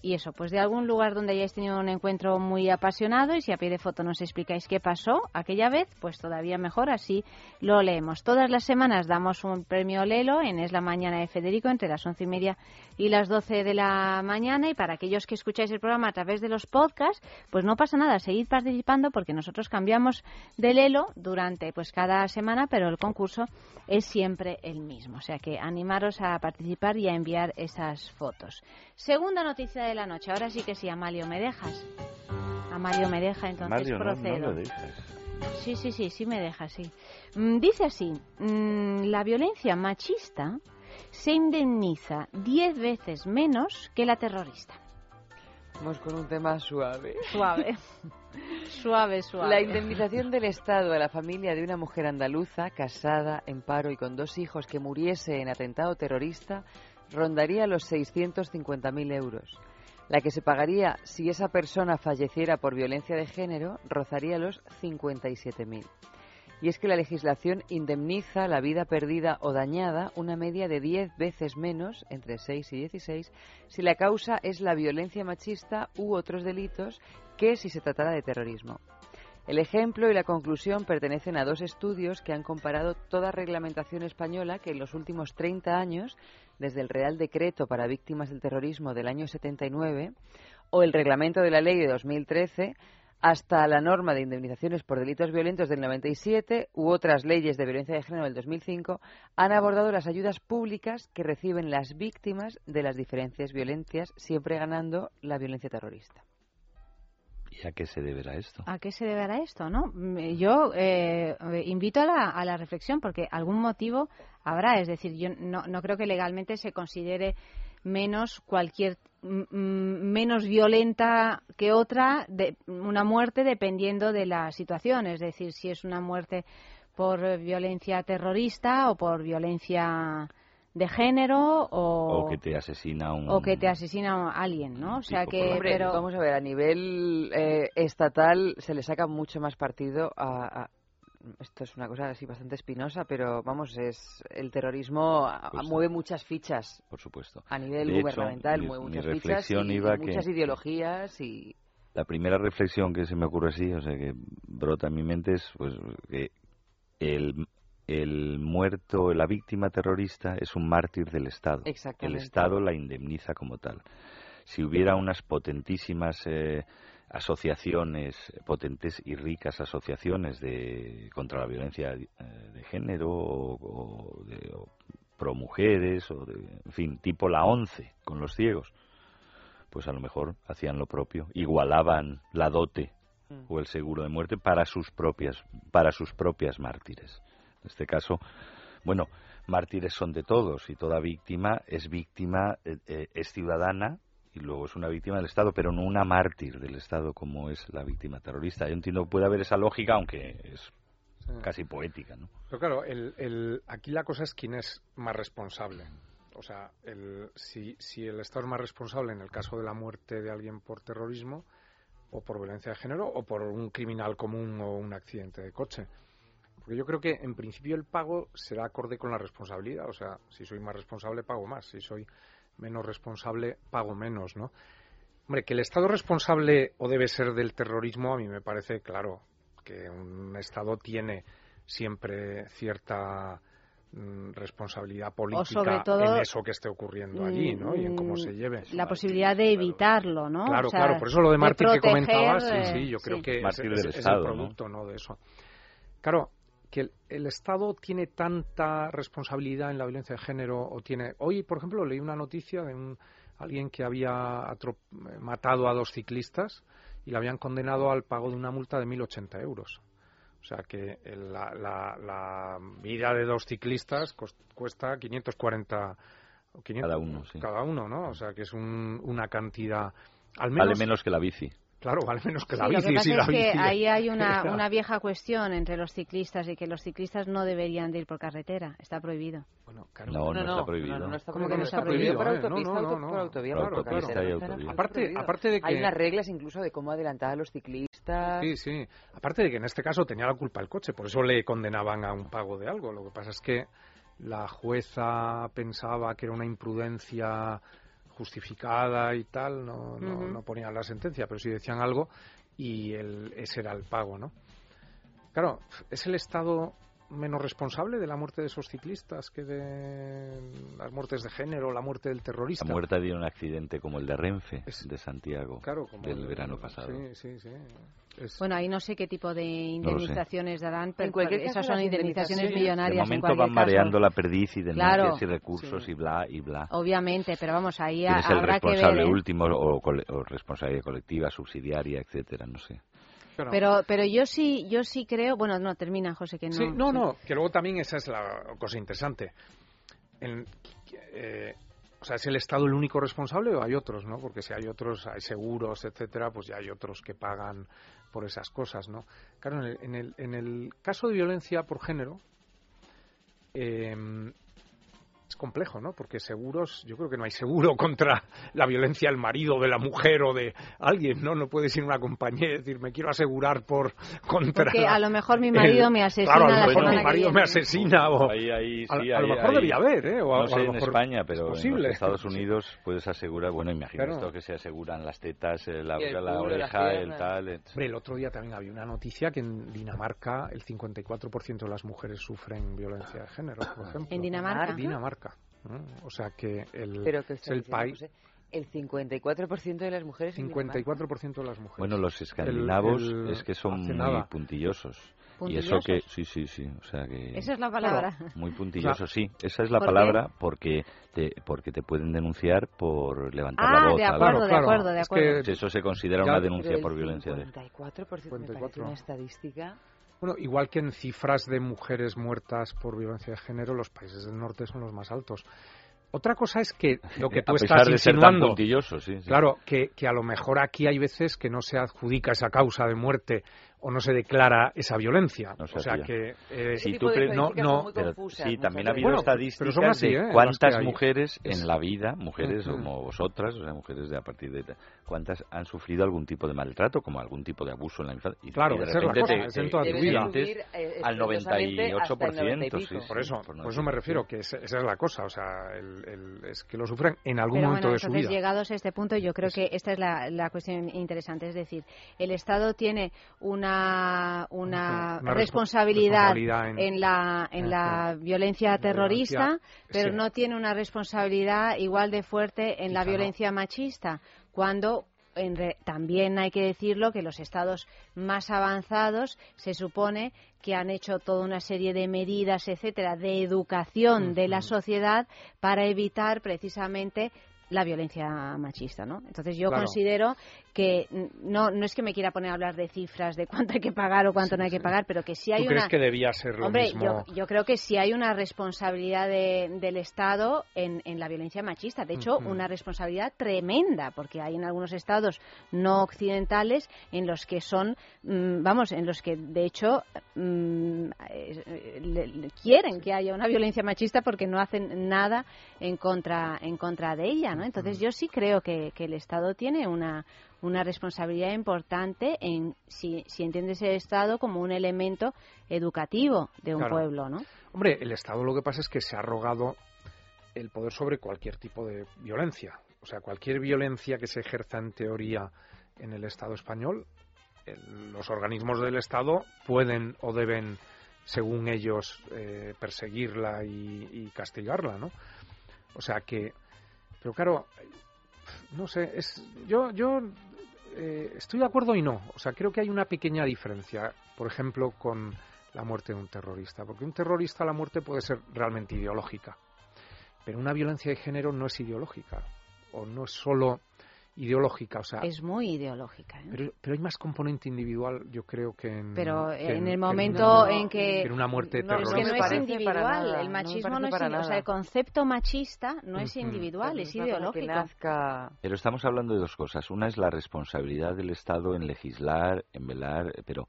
y eso, pues de algún lugar donde hayáis tenido un encuentro muy apasionado y si a pie de foto nos explicáis qué pasó aquella vez, pues todavía mejor, así lo leemos. Todas las semanas damos un premio Lelo en Es la Mañana de Federico entre las once y media y las doce de la mañana y para aquellos que escucháis el programa a través de los podcasts, pues no pasa nada, seguid participando porque nosotros cambiamos de Lelo durante pues cada semana, pero el concurso es siempre el mismo. O sea que animaros a participar participar y a enviar esas fotos. Segunda noticia de la noche. Ahora sí que sí, Amalio, ¿me dejas? Amalio me deja, entonces Mario, procedo. no lo dejas. Sí, sí, sí, sí me deja, sí. Mm, Dice así, mm, la violencia machista se indemniza 10 veces menos que la terrorista. Vamos con un tema suave. Suave. suave, suave. La indemnización del Estado a la familia de una mujer andaluza casada, en paro y con dos hijos que muriese en atentado terrorista rondaría los 650.000 euros. La que se pagaría si esa persona falleciera por violencia de género rozaría los 57.000. Y es que la legislación indemniza la vida perdida o dañada una media de 10 veces menos, entre 6 y 16, si la causa es la violencia machista u otros delitos que si se tratara de terrorismo. El ejemplo y la conclusión pertenecen a dos estudios que han comparado toda reglamentación española que en los últimos 30 años, desde el Real Decreto para Víctimas del Terrorismo del año 79 o el Reglamento de la Ley de 2013, hasta la norma de indemnizaciones por delitos violentos del 97 u otras leyes de violencia de género del 2005, han abordado las ayudas públicas que reciben las víctimas de las diferentes violencias, siempre ganando la violencia terrorista. ¿Y a qué se deberá esto? ¿A qué se deberá esto? ¿no? Mm, Yo eh, eh, invito a la, a la reflexión porque algún motivo habrá. Es decir, yo no, no creo que legalmente se considere menos cualquier mm, mm, menos violenta que otra de una muerte dependiendo de la situación. Es decir, si es una muerte por eh, violencia terrorista o por violencia de género o, O que te asesina un... o que te asesina alguien, ¿no? O sea que, Hombre, pero vamos a ver, a nivel eh, estatal se le saca mucho más partido a, a- Esto es una cosa así bastante espinosa, pero vamos, es el terrorismo Pues mueve muchas fichas. Por supuesto. A nivel De hecho, gubernamental mi- mueve mi muchas fichas y, reflexión y iba que- muchas ideologías y... La primera reflexión que se me ocurre así, o sea, que brota en mi mente es pues que el, el muerto, la víctima terrorista es un mártir del Estado. El. Estado la indemniza como tal. Si hubiera unas potentísimas eh, asociaciones, potentes y ricas asociaciones de contra la violencia eh, de género o, o de o pro mujeres o de, en fin, tipo la ONCE con los ciegos, pues a lo mejor hacían lo propio, igualaban la dote Mm. o el seguro de muerte para sus propias para sus propias mártires. En este caso, bueno, mártires son de todos y toda víctima es víctima eh, eh, es ciudadana y luego es una víctima del Estado, pero no una mártir del Estado como es la víctima terrorista. Yo entiendo que puede haber esa lógica, aunque es Sí. casi poética, ¿no? Pero claro, el, el- aquí la cosa es quién es más responsable. O sea, el- si, si el Estado es más responsable en el caso de la muerte de alguien por terrorismo o por violencia de género o por un criminal común o un accidente de coche. Porque yo creo que en principio el pago será acorde con la responsabilidad. O sea, si soy más responsable, pago más. Si soy menos responsable, pago menos, ¿no? Hombre, que el Estado es responsable o debe ser del terrorismo, a mí me parece claro que un Estado tiene siempre cierta mm, responsabilidad política sobre todo, en eso que esté ocurriendo allí, ¿no? Y en cómo se lleve. la posibilidad de evitarlo, ¿no? Claro, O sea, claro, por eso lo de mártir que proteger, comentabas, sí, eh, sí, yo creo que es, el ¿no? producto, ¿no? De eso. Claro, que el, el Estado tiene tanta responsabilidad en la violencia de género o tiene... Hoy, por ejemplo, leí una noticia de un, alguien que había matado a dos ciclistas y le habían condenado al pago de una multa de 1.080 euros. O sea que la, la- la vida de dos ciclistas cuesta 540 o 500 Cada uno, sí. cada uno, ¿no? O sea que es un- una cantidad al menos Vale menos que la bici. Claro, vale menos que la Sí, lo bici. que pasa sí, la es que bici. ahí hay una, una vieja cuestión entre los ciclistas y que los ciclistas no deberían de ir por carretera. Está prohibido. No, no, está prohibido. No, no está ¿Cómo prohibido. que no está prohibido? por autopista, No, no, auto- no, por no. autovía, Por carretera. y Está autovía. Aparte, prohibido. aparte de que... Hay unas reglas incluso de cómo adelantar a los ciclistas. Sí, sí. Aparte de que en este caso tenía la culpa el coche, por eso le condenaban a un pago de algo. Lo que pasa es que la jueza pensaba que era una imprudencia justificada y tal, no, no, ponían la sentencia, pero sí decían algo y el, ese era el pago, ¿no? Claro, es el Estado menos responsable de la muerte de esos ciclistas que de las muertes de género, la muerte del terrorista. La muerte de un accidente como el de Renfe, de Santiago, claro, como del el- verano pasado. Sí, sí, sí. Es- Bueno, ahí no sé qué tipo de indemnizaciones darán, pero En cualquier esas son indemnizaciones indemnizaciones- millonarias. de en momento cualquier van caso. mareando la perdiz y denuncias Claro, y recursos y bla y bla. Obviamente, pero vamos, ahí ¿Quién es el habrá que ver. responsable ¿eh? último o, cole- o responsabilidad colectiva, subsidiaria, etcétera? No sé. Pero, pero yo sí, yo sí creo. Bueno, no termina, José, que no. Sí, no, no, que luego también esa es la cosa interesante. En- eh, o sea, ¿es el Estado el único responsable o hay otros, no? Porque si hay otros, hay seguros, etcétera, pues ya hay otros que pagan por esas cosas, ¿no? Claro, en el, en el, en el caso de violencia por género, eh, es complejo, ¿no? Porque seguros, yo creo que no hay seguro contra la violencia del marido, de la mujer o de alguien, ¿no? No puedes ir a una compañía y decir, me quiero asegurar por contra. Porque a lo mejor mi marido el- me asesina Claro, a lo mejor mi marido me asesina o. Ahí, ahí, a, sí, a lo ahí- mejor ahí- debería haber, ¿eh? O a- no sé a lo en mejor España, es pero en los Estados Unidos puedes asegurar, bueno, imagino Claro. esto que se aseguran las tetas, eh, la, el la oreja, el tal. eh. Hombre, el otro día también había una noticia que en Dinamarca el 54% de las mujeres sufren violencia de género, por ejemplo. ¿En Dinamarca? En Dinamarca. O sea que el, Pero que el diciendo, país. José, el 54% de las mujeres en Dinamarca. 54% de las mujeres. Bueno, los escandinavos El- el- es que son muy nada. puntillosos. Y ¿Puntillosos? eso que, sí, sí, sí, o sea que... Esa es la palabra. Muy puntillosos, sí. Esa es la ¿Por qué? palabra porque te, porque te pueden denunciar por levantar Ah, la voz. de acuerdo, de acuerdo, de Es que- acuerdo. Eso se considera Ya- una denuncia por violencia de... 54% me parece una estadística. Bueno, igual que en cifras de mujeres muertas por violencia de género, los países del norte son los más altos. Otra cosa es que lo que A tú pesar estás de ser tan sí, sí. claro, que, que a lo mejor aquí hay veces que no se adjudica esa causa de muerte o no se declara esa violencia. No se o sea que eh, Si tú pre- no, no, Pero sí, también ha habido Bueno, estadísticas así, de ¿eh? Cuántas hay. mujeres Es- en la vida, mujeres como vosotras, o sea, mujeres de a partir de cuántas han sufrido algún tipo de maltrato, como algún tipo de abuso en la infancia. Y, Claro, y de esa repente cosa, te, es en te- toda tu te vida. sientes Subir, eh, al estrepitosamente hasta el 98%. 90 y sí, Por eso, por por eso me refiero, que es- esa es la cosa, o sea, el- el- es que lo sufren en algún Pero momento bueno, de su entonces vida. llegados a este punto, yo creo que esta es la, la cuestión interesante. Es decir, el Estado tiene una, una, Una respo- responsabilidad, responsabilidad en- en, la, en la violencia terrorista, violencia, pero sí. no tiene una responsabilidad igual de fuerte en la violencia machista, cuando en re- también hay que decirlo que los estados más avanzados se supone que han hecho toda una serie de medidas, etcétera, de educación de la sociedad para evitar precisamente la violencia machista, ¿no? Entonces yo Claro. considero que no no es que me quiera poner a hablar de cifras de cuánto hay que pagar o cuánto no hay que pagar, pero que sí hay ¿Tú una crees que debía ser lo Hombre, mismo? yo, yo creo que sí hay una responsabilidad de- del Estado en, en la violencia machista. De hecho, una responsabilidad tremenda, porque hay en algunos estados no occidentales en los que son, mm, vamos, en los que de hecho mm, eh, le- le- quieren que haya una violencia machista porque no hacen nada en contra en contra de ella, ¿no? Entonces yo sí creo que, que el Estado tiene una una responsabilidad importante en si, si entiendes el Estado como un elemento educativo de un Claro. pueblo, ¿no? Hombre, el Estado lo que pasa es que se ha arrogado el poder sobre cualquier tipo de violencia. O sea, cualquier violencia que se ejerza en teoría en el Estado español, el- los organismos del Estado pueden o deben, según ellos, eh, perseguirla y, y castigarla, ¿no? O sea que, pero claro, no sé, es yo yo eh, estoy de acuerdo y no. O sea, creo que hay una pequeña diferencia, por ejemplo, con la muerte de un terrorista, porque un terrorista la muerte puede ser realmente ideológica, pero una violencia de género no es ideológica. O no es solo ideológica, o sea, Es muy ideológica. ¿eh? pero, pero hay más componente individual, yo creo que en Pero que en el que momento una- en que en una muerte no, es terrorista. que no es individual, nada, el machismo no, es o sea, el concepto machista no es individual, es Es ideológico. nazca- Pero estamos hablando de dos cosas. Una es la responsabilidad del Estado en legislar, en velar, pero,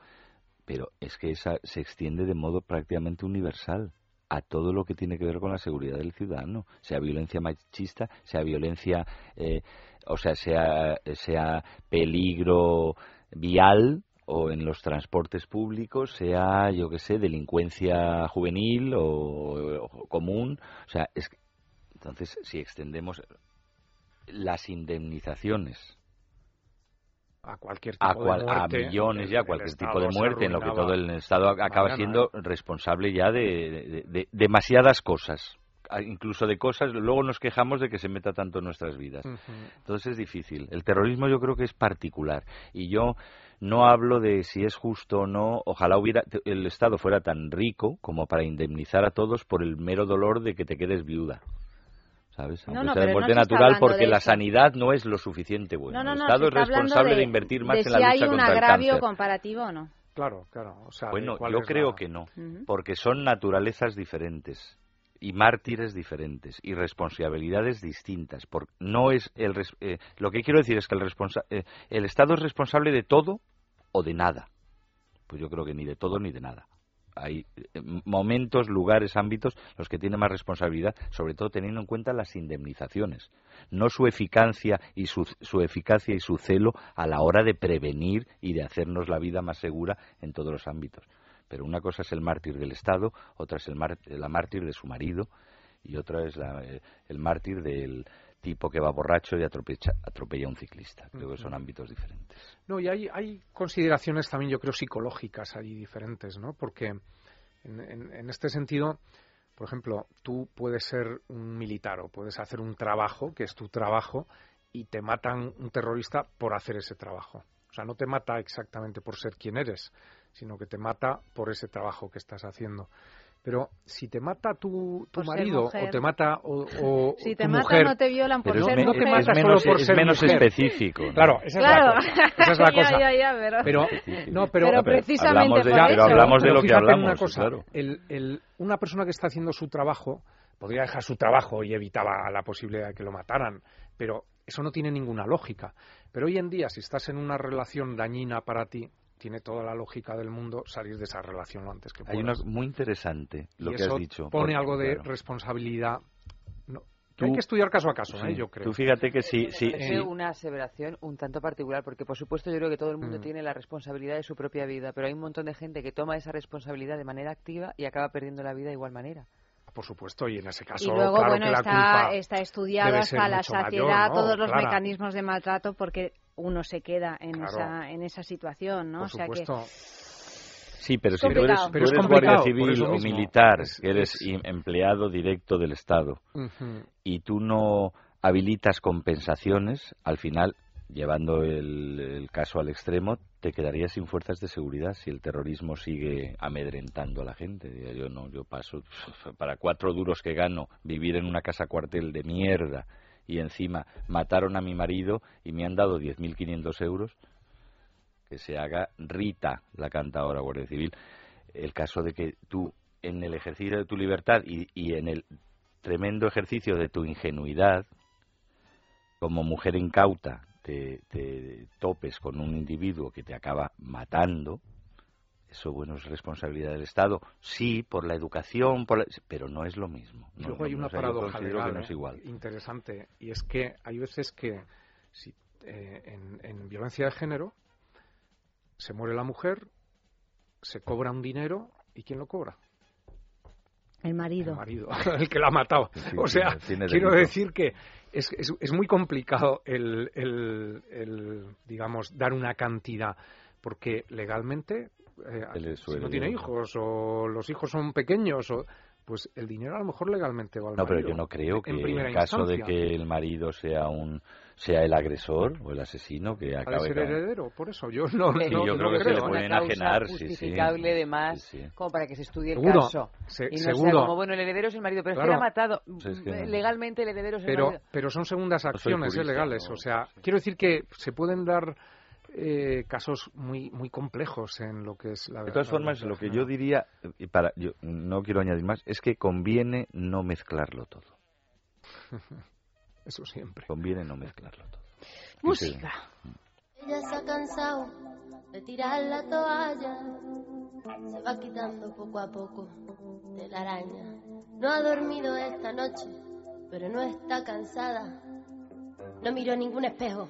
pero es que esa se extiende de modo prácticamente universal a todo lo que tiene que ver con la seguridad del ciudadano, sea violencia machista, sea violencia, eh, o sea, sea, sea peligro vial o en los transportes públicos, sea, yo que sé, delincuencia juvenil o, o común, o sea, es entonces si extendemos las indemnizaciones a cualquier tipo a, de cual- a muerte. millones ya, cualquier Estado tipo de muerte, en lo que todo el Estado acaba mañana, siendo responsable ya de, de- de demasiadas cosas. Incluso de cosas, luego nos quejamos de que se meta tanto en nuestras vidas. Entonces es difícil. El terrorismo yo creo que es particular. Y yo no hablo de si es justo o no. Ojalá hubiera el Estado fuera tan rico como para indemnizar a todos por el mero dolor de que te quedes viuda. ¿Sabes? No, Aunque no, sea de no natural porque de la sanidad no es lo suficiente bueno. No, no, el Estado es responsable de, de, invertir más de en si la lucha hay un contra el agravio cáncer. comparativo o no. Claro, claro. O sea, de Bueno, yo creo la- que no, porque son naturalezas diferentes y mártires diferentes y responsabilidades distintas. Por, no es el eh, lo que quiero decir es que el, eh, el Estado es responsable de todo o de nada. Pues yo creo que ni de todo ni de nada. Hay eh, momentos, lugares, ámbitos los que tienen más responsabilidad, sobre todo teniendo en cuenta las indemnizaciones, no su eficacia y su, su eficacia y su celo a la hora de prevenir y de hacernos la vida más segura en todos los ámbitos. Pero una cosa es el mártir del Estado, otra es el mar- la mártir de su marido y otra es la- eh, el mártir del tipo que va borracho y atropella, atropella a un ciclista. Creo que son ámbitos diferentes. No, y hay, hay consideraciones también, yo creo, psicológicas allí diferentes, ¿no? Porque en, en- en este sentido, por ejemplo, tú puedes ser un militar o puedes hacer un trabajo, que es tu trabajo, y te matan un terrorista por hacer ese trabajo. O sea, no te mata exactamente por ser quien eres, sino que te mata por ese trabajo que estás haciendo. Pero si te mata tu, tu marido mujer. o te mata o, o Si te tu matan mujer, no te violan por Pero ser no te mujer. mata es solo menos, por es ser menos mujer. específico. ¿no? Claro, esa es la cosa. Esa es la Ya, cosa. ya, ya, pero- pero no, pero, Pero precisamente hablamos de, por pero eso. hablamos de pero lo que hablamos, una cosa, claro. el, el- una persona que está haciendo su trabajo podría dejar su trabajo y evitaba la posibilidad de que lo mataran, pero eso no tiene ninguna lógica. Pero hoy en día, si estás en una relación dañina para ti, tiene toda la lógica del mundo salir de esa relación lo antes que Hay una muy interesante lo y que eso has dicho. pone porque, algo de claro, responsabilidad. No, Tú- hay que estudiar caso a caso, sí, ¿eh? yo creo. Tú fíjate que sí, sí, Es sí. una aseveración un tanto particular, porque por supuesto yo creo que todo el mundo Mm. tiene la responsabilidad de su propia vida, pero hay un montón de gente que toma esa responsabilidad de manera activa y acaba perdiendo la vida de igual manera. Por supuesto, y en ese caso, Y luego, claro bueno, que la está, culpa está estudiado hasta la mayor, saciedad ¿no? todos los Clara. mecanismos de maltrato porque uno se queda en, Claro. esa, en esa situación, ¿no? Por o sea que supuesto. Sí, pero Es si tú eres, tú guardia civil o militar, que eres empleado directo del Estado, y tú no habilitas compensaciones, al final, llevando el, el caso al extremo, te quedarías sin fuerzas de seguridad si el terrorismo sigue amedrentando a la gente. Yo no, yo paso para cuatro duros que gano vivir en una casa cuartel de mierda y encima mataron a mi marido y me han dado 10.500 euros que se haga Rita, la cantadora Guardia Civil. El caso de que tú, en el ejercicio de tu libertad y, y en el tremendo ejercicio de tu ingenuidad, como mujer incauta, te, te topes con un individuo que te acaba matando, eso, bueno, es responsabilidad del Estado. Sí, por la educación, por la- pero no es lo mismo. Y luego no, hay una paradoja legal que no es ¿eh? igual. interesante y es que hay veces que si, eh, en, en violencia de género se muere la mujer, se cobra un dinero y ¿quién lo cobra? el marido. El marido, el que la ha matado. Sí, o sea, tiene- tiene quiero delito. decir que es, es, es muy complicado el, el, el, digamos, dar una cantidad porque legalmente eh, si no tiene hijos o los hijos son pequeños o pues el dinero a lo mejor legalmente va al No, pero yo no creo que en en caso de que el marido sea un sea el agresor o el asesino que ha de acabe ser con- heredero, por eso yo no, Sí, no- yo no creo que se le puede enajenar, sí, sí. justificable de más, Sí, sí. como para que se estudie el Seguro, caso. se- y no sea seguro. como, bueno, el heredero es el marido, pero es que ha matado. Sí, es que no. Legalmente el heredero es el pero, marido. pero son segundas acciones eh, jurista, legales. no, O sea, quiero decir que se pueden dar eh, casos muy muy complejos en lo que es la De todas formas, lo que yo diría, y para, yo no quiero añadir más, es que conviene no mezclarlo todo. Eso siempre. Conviene no mezclarlo todo. Música. Ella se ha cansado de tirar la toalla, se va quitando poco a poco de la araña. No ha dormido esta noche, pero no está cansada. No miró ningún espejo,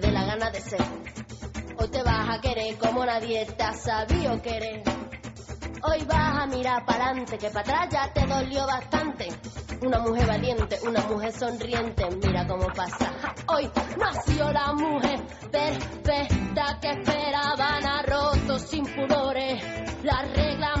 gana de ser. Hoy te vas a querer como nadie te ha sabido querer. Hoy vas a mirar para adelante, que para atrás ya te dolió bastante. Una mujer valiente, una mujer sonriente, mira cómo pasa. Hoy nació la mujer perfecta que esperaban a rotos sin pudores. Las reglas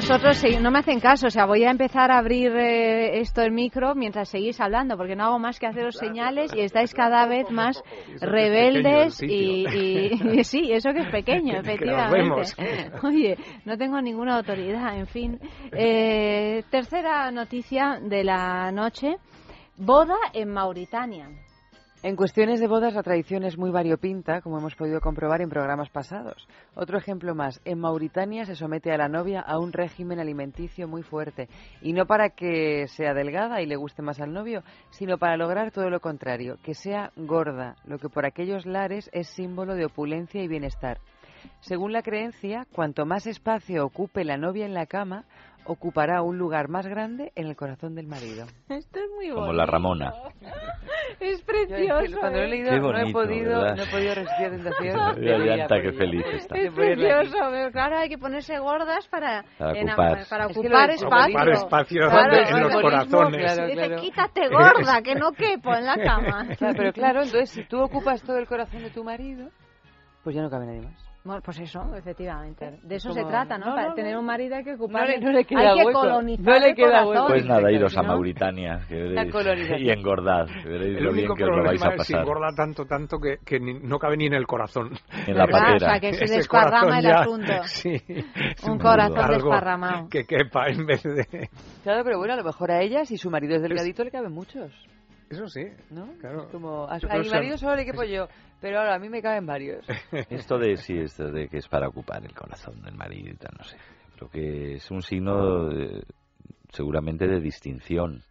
Nosotros no me hacen caso, o sea, voy a empezar a abrir eh, esto el micro mientras seguís hablando, porque no hago más que haceros señales y estáis cada vez más rebeldes y, y- y sí, eso que es pequeño, efectivamente. Oye, no tengo ninguna autoridad, en fin. Eh, tercera noticia de la noche, boda en Mauritania. En cuestiones de bodas la tradición es muy variopinta, como hemos podido comprobar en programas pasados. Otro ejemplo más, en Mauritania se somete a la novia a un régimen alimenticio muy fuerte, y no para que sea delgada y le guste más al novio, sino para lograr todo lo contrario, que sea gorda, lo que por aquellos lares es símbolo de opulencia y bienestar. Según la creencia, cuanto más espacio ocupe la novia en la cama, ocupará un lugar más grande en el corazón del marido. Esto es muy Como la Ramona. Es precioso. Cuando lo he leído Qué no, he bonito, podido, ¿verdad? no he podido resistir la tentación. de La llanta, qué feliz está. Es precioso, pero claro, hay que ponerse gordas para, Para ocupar. para Es que ocupar lo- espacio. ocupar espacio Claro, en los corazones. Dice, Claro, claro. quítate gorda, que no quepo en la cama. Claro, pero claro, entonces si tú ocupas todo el corazón de tu marido, pues ya no cabe nadie más. Bueno, pues eso, efectivamente. De eso Como- se trata, ¿no? no, Para no, tener no. un marido hay que No ocupar. le- no le hay queda que hueco. colonizar No le queda corazón. hueco. Pues nada, iros a ¿no? Mauritania que veréis, colonización. y engordad. que veréis El lo bien único que os lo vais a es pasar. engorda tanto, tanto que, que ni- no cabe ni en el corazón. En la patera. O sea, que se Ese desparrama el ya- asunto. Sí. Un corazón Algo desparramado. Que quepa en vez de... Claro, pero bueno, a lo mejor a ella, si su marido es delgadito, le caben muchos. Eso sí. ¿No? Claro. Como a, mi marido solo le quepo yo, pero ahora a mí me caben varios. Esto de sí, esto de que es para ocupar el corazón del marido y tal, no sé. Creo que es un signo de- seguramente de distinción,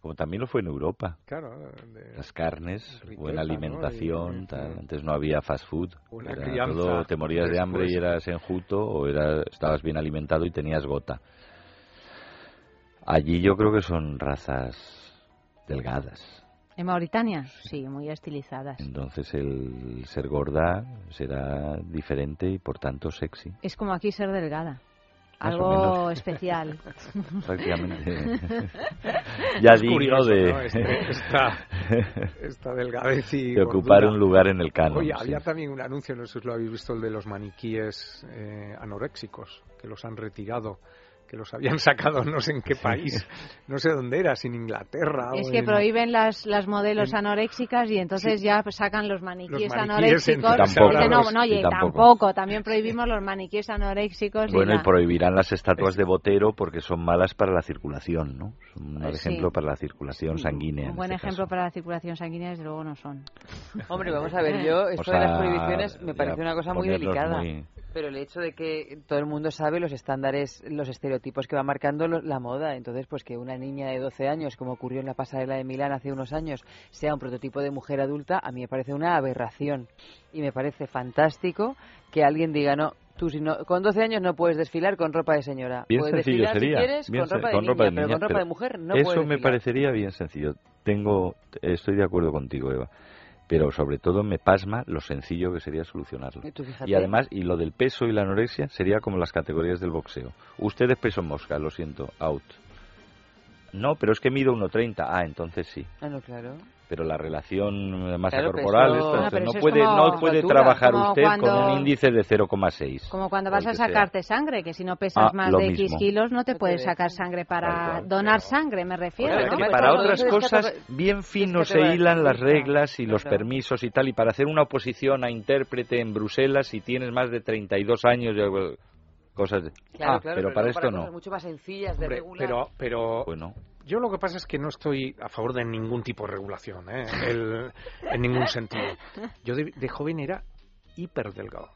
como también lo fue en Europa. Claro. de- Las carnes, riqueza, buena ¿no? alimentación, Y- tal. antes no había fast food. Una Era crianza todo, te morías de hambre y eras enjuto o era, estabas bien alimentado y tenías gota. Allí yo creo que son razas delgadas. ¿En Mauritania? Sí, muy estilizadas. Entonces el ser gorda será diferente y por tanto sexy. Es como aquí ser delgada. algo especial. Prácticamente. ya Es curioso, de, ¿no? Este- esta, esta delgadez y de ocupar gordura. un lugar en el canon. Oye, sí. había también un anuncio, no sé si lo habéis visto, el de los maniquíes eh, anoréxicos, que los han retirado, que los habían sacado no sé en qué país, no sé dónde era, si en Inglaterra Es o que en- prohíben las, las modelos en- anoréxicas y entonces ya sacan los maniquíes, maniquíes anoréxicos. Tampoco. Dicen, no, Sí, no, oye, tampoco. tampoco. También prohibimos los maniquíes anoréxicos. Bueno, y la- prohibirán las estatuas de Botero porque son malas para la circulación, ¿no? Son un Eh, sí. ejemplo para la circulación sanguínea. Un en buen este ejemplo para la circulación sanguínea, desde luego no son. Hombre, vamos a ver, yo, esto O de las prohibiciones me parece una cosa muy delicada. muy- Pero el hecho de que todo el mundo sabe los estándares, los estereotipos que va marcando lo- la moda. Entonces, pues que una niña de 12 años, como ocurrió en la pasarela de Milán hace unos años, sea un prototipo de mujer adulta, a mí me parece una aberración. Y me parece fantástico que alguien diga, no, tú si no, con 12 años no puedes desfilar con ropa de señora. Bien puedes sencillo desfilar sería. si quieres bien con ropa de con niña, ropa de pero con ropa de mujer no Eso puedes me desfilar. parecería bien sencillo. Tengo, estoy de acuerdo contigo, Eva. Pero sobre todo me pasma lo sencillo que sería solucionarlo. Y además, y lo del peso y la anorexia sería como las categorías del boxeo. Usted es peso mosca, lo siento, out. No, pero es que mido 1,30. Ah, entonces sí. Ah, no, claro. Pero la relación de masa Claro, corporal, eso- no es puede, como- no puede trabajar usted con cuando- un índice de 0,6. Como cuando vas a que sea. sacarte sangre, que si no pesas Ah, más de X mismo. kilos no te No puedes sacar sangre para cual, donar sangre, me refiero. O sea, ¿no? que Pues para otras cosas bien fino se hilan las reglas y los Claro. permisos y tal, y para hacer una oposición a intérprete en Bruselas si tienes más de 32 años, cosas de... Claro, ah, claro, pero, para esto cosas no. mucho más sencillas de Hombre, regular. pero, pero Bueno, yo lo que pasa es que no estoy a favor de ningún tipo de regulación, ¿eh? El- en ningún sentido. Yo de, de joven era hiper delgado,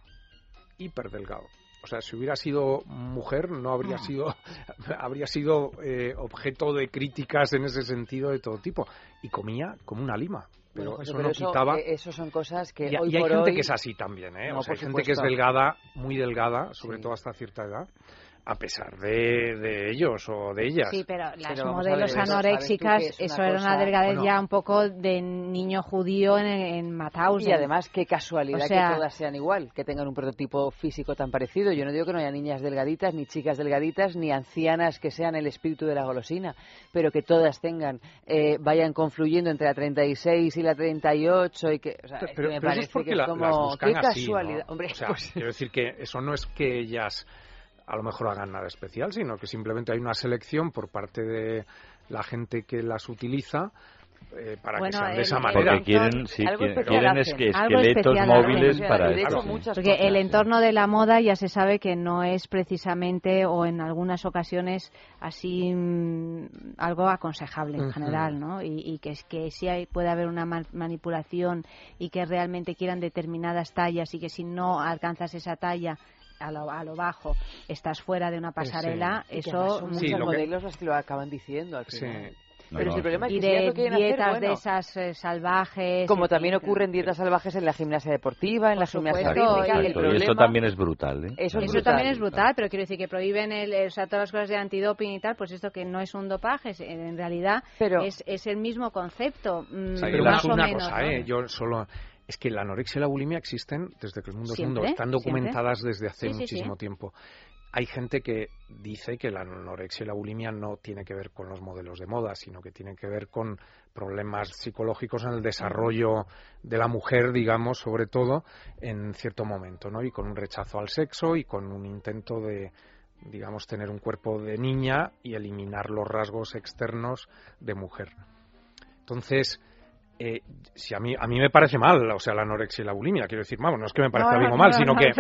hiper delgado. O sea, si hubiera sido mujer no habría sido habría sido eh, objeto de críticas en ese sentido de todo tipo y comía como una lima. Pero Bueno, eso pero no eso, quitaba. eh, eso son cosas que y, hoy y hay por gente hoy- que es así también, ¿eh? No, o sea, hay gente que es delgada, muy delgada, sobre todo hasta cierta edad, a pesar de, de ellos o de ellas. Sí, pero las Pero modelos ver, eso, anoréxicas, ¿sabes tú que es eso era una delgadez Bueno. ya un poco de niño judío en, en Mauthausen. Y además, qué casualidad O sea- que todas sean igual, que tengan un prototipo físico tan parecido. Yo no digo que no haya niñas delgaditas, ni chicas delgaditas, ni ancianas que sean el espíritu de la golosina, pero que todas tengan, eh, vayan confluyendo entre la 36 y la 38 y que, o sea, Pero, es que me pero eso parece es porque que es la- como, las buscan qué así. Hombre, O sea, pues- quiero decir que eso no es que ellas a lo mejor hagan nada especial, sino que simplemente hay una selección por parte de la gente que las utiliza eh, para Bueno, que sean de esa manera. porque quieren, sí, quieren, es que esqueletos móviles hacen. para muchas Porque cosas, el sí. entorno de la moda ya se sabe que no es precisamente o en algunas ocasiones así mm, algo aconsejable en general, ¿no? Y, y que es que sí hay, puede haber una ma- manipulación y que realmente quieran determinadas tallas y que si no alcanzas esa talla a lo, a lo bajo estás fuera de una pasarela, Y eso Sí, muchos lo que- modelos los que lo acaban diciendo al Sí. No, Pero no, si el problema es y que si ya de lo quieren hacer, dietas bueno, de esas eh, salvajes, como también ocurren dietas salvajes en la gimnasia deportiva, en la gimnasia rítmica, y- y y eso también es brutal. ¿eh? Eso es Eso brutal. también es brutal, pero quiero decir que prohíben el, o sea, todas las cosas de antidoping y tal, pues esto que no es un dopaje, es- en realidad Pero- es, es el mismo concepto, mm, pero la- más una, o menos. cosa, ¿no? ¿eh? Yo solo... Es que la anorexia y la bulimia existen desde que el mundo es mundo. Están documentadas desde hace Sí, muchísimo sí. tiempo. Hay gente que dice que la anorexia y la bulimia no tiene que ver con los modelos de moda, sino que tiene que ver con problemas psicológicos en el desarrollo de la mujer, digamos, sobre todo, en cierto momento, ¿no? Y con un rechazo al sexo y con un intento de, digamos, tener un cuerpo de niña y eliminar los rasgos externos de mujer. Entonces, eh, si a mí a mí me parece mal, o sea, la anorexia y la bulimia, quiero decir, vamos, no es que me parezca No, bien no, o mal, no, sino no, que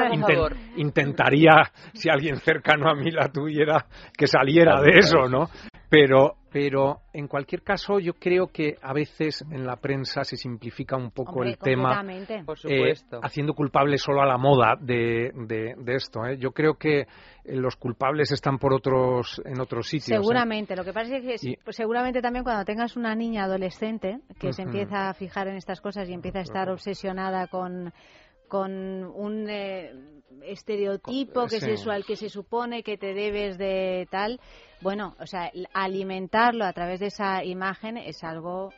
intentaría, si alguien cercano a mí la tuviera, que saliera de eso, ¿no? Pero, pero en cualquier caso, yo creo que a veces en la prensa se simplifica un poco Hombre, el tema. Por eh, supuesto. haciendo culpable solo a la moda de, de, de esto. ¿eh? Yo creo que eh, los culpables están por otros en otros sitios. ¿eh? Seguramente, lo que pasa es que Y- pues, seguramente también cuando tengas una niña adolescente que se empieza a fijar en estas cosas y empieza a estar obsesionada con con un eh, estereotipo Con- que sí. se, al que se supone que te debes de tal, bueno, o sea, alimentarlo a través de esa imagen es algo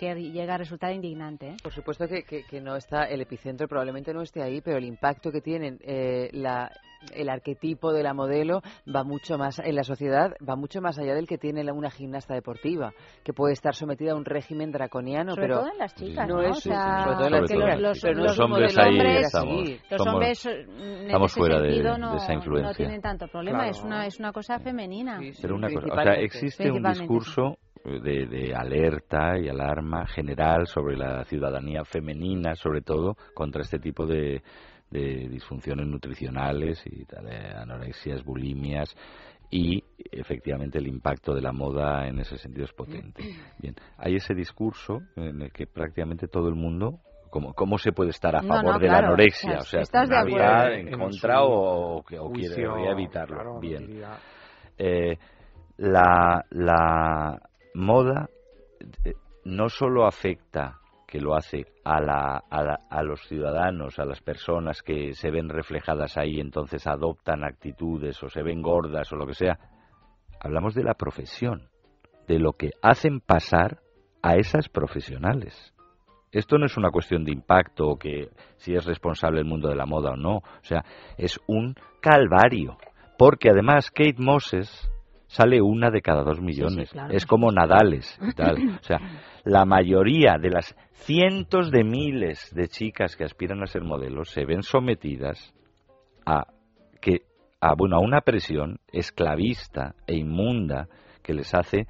que llega a resultar indignante. ¿eh? Por supuesto que, que, que, no está, el epicentro probablemente no esté ahí, pero el impacto que tienen eh, la, el arquetipo de la modelo va mucho más en la sociedad va mucho más allá del que tiene una gimnasta deportiva que puede estar sometida a un régimen draconiano sobre pero todo en las chicas no, ¿no? es o sea, sobre todo en las chicas los, pero los, los hombres ahí hombres, estamos, los somos, hombres en estamos ese fuera de, sentido de no, esa influencia no tienen tanto problema Claro. es una es una cosa femenina pero una cosa o sea existe un discurso de, de, alerta y alarma general sobre la ciudadanía femenina, sobre todo, contra este tipo de, de disfunciones nutricionales y tal, de anorexias, bulimias y efectivamente el impacto de la moda en ese sentido es potente. Bien, hay ese discurso en el que prácticamente todo el mundo ¿Cómo, ¿Cómo, se puede estar a favor no, no, de claro. la anorexia? O o sea, ¿estás de acuerdo? en, en contra o, o, o quiere evitarlo. Claro, Bien. Eh, la, la moda eh, no solo afecta que lo hace a, la, a, la, a, los ciudadanos, a las personas que se ven reflejadas ahí, entonces adoptan actitudes o se ven gordas o lo que sea. Hablamos de la profesión, de lo que hacen pasar a esas profesionales. Esto no es una cuestión de impacto o que si es responsable el mundo de la moda o no. O sea, es un calvario. Porque además Kate Moses sale una de cada dos millones. Sí, sí, claro. Es como Nadales y tal. O sea, la mayoría de las cientos de miles de chicas que aspiran a ser modelos se ven sometidas a que a bueno a una presión esclavista e inmunda que les hace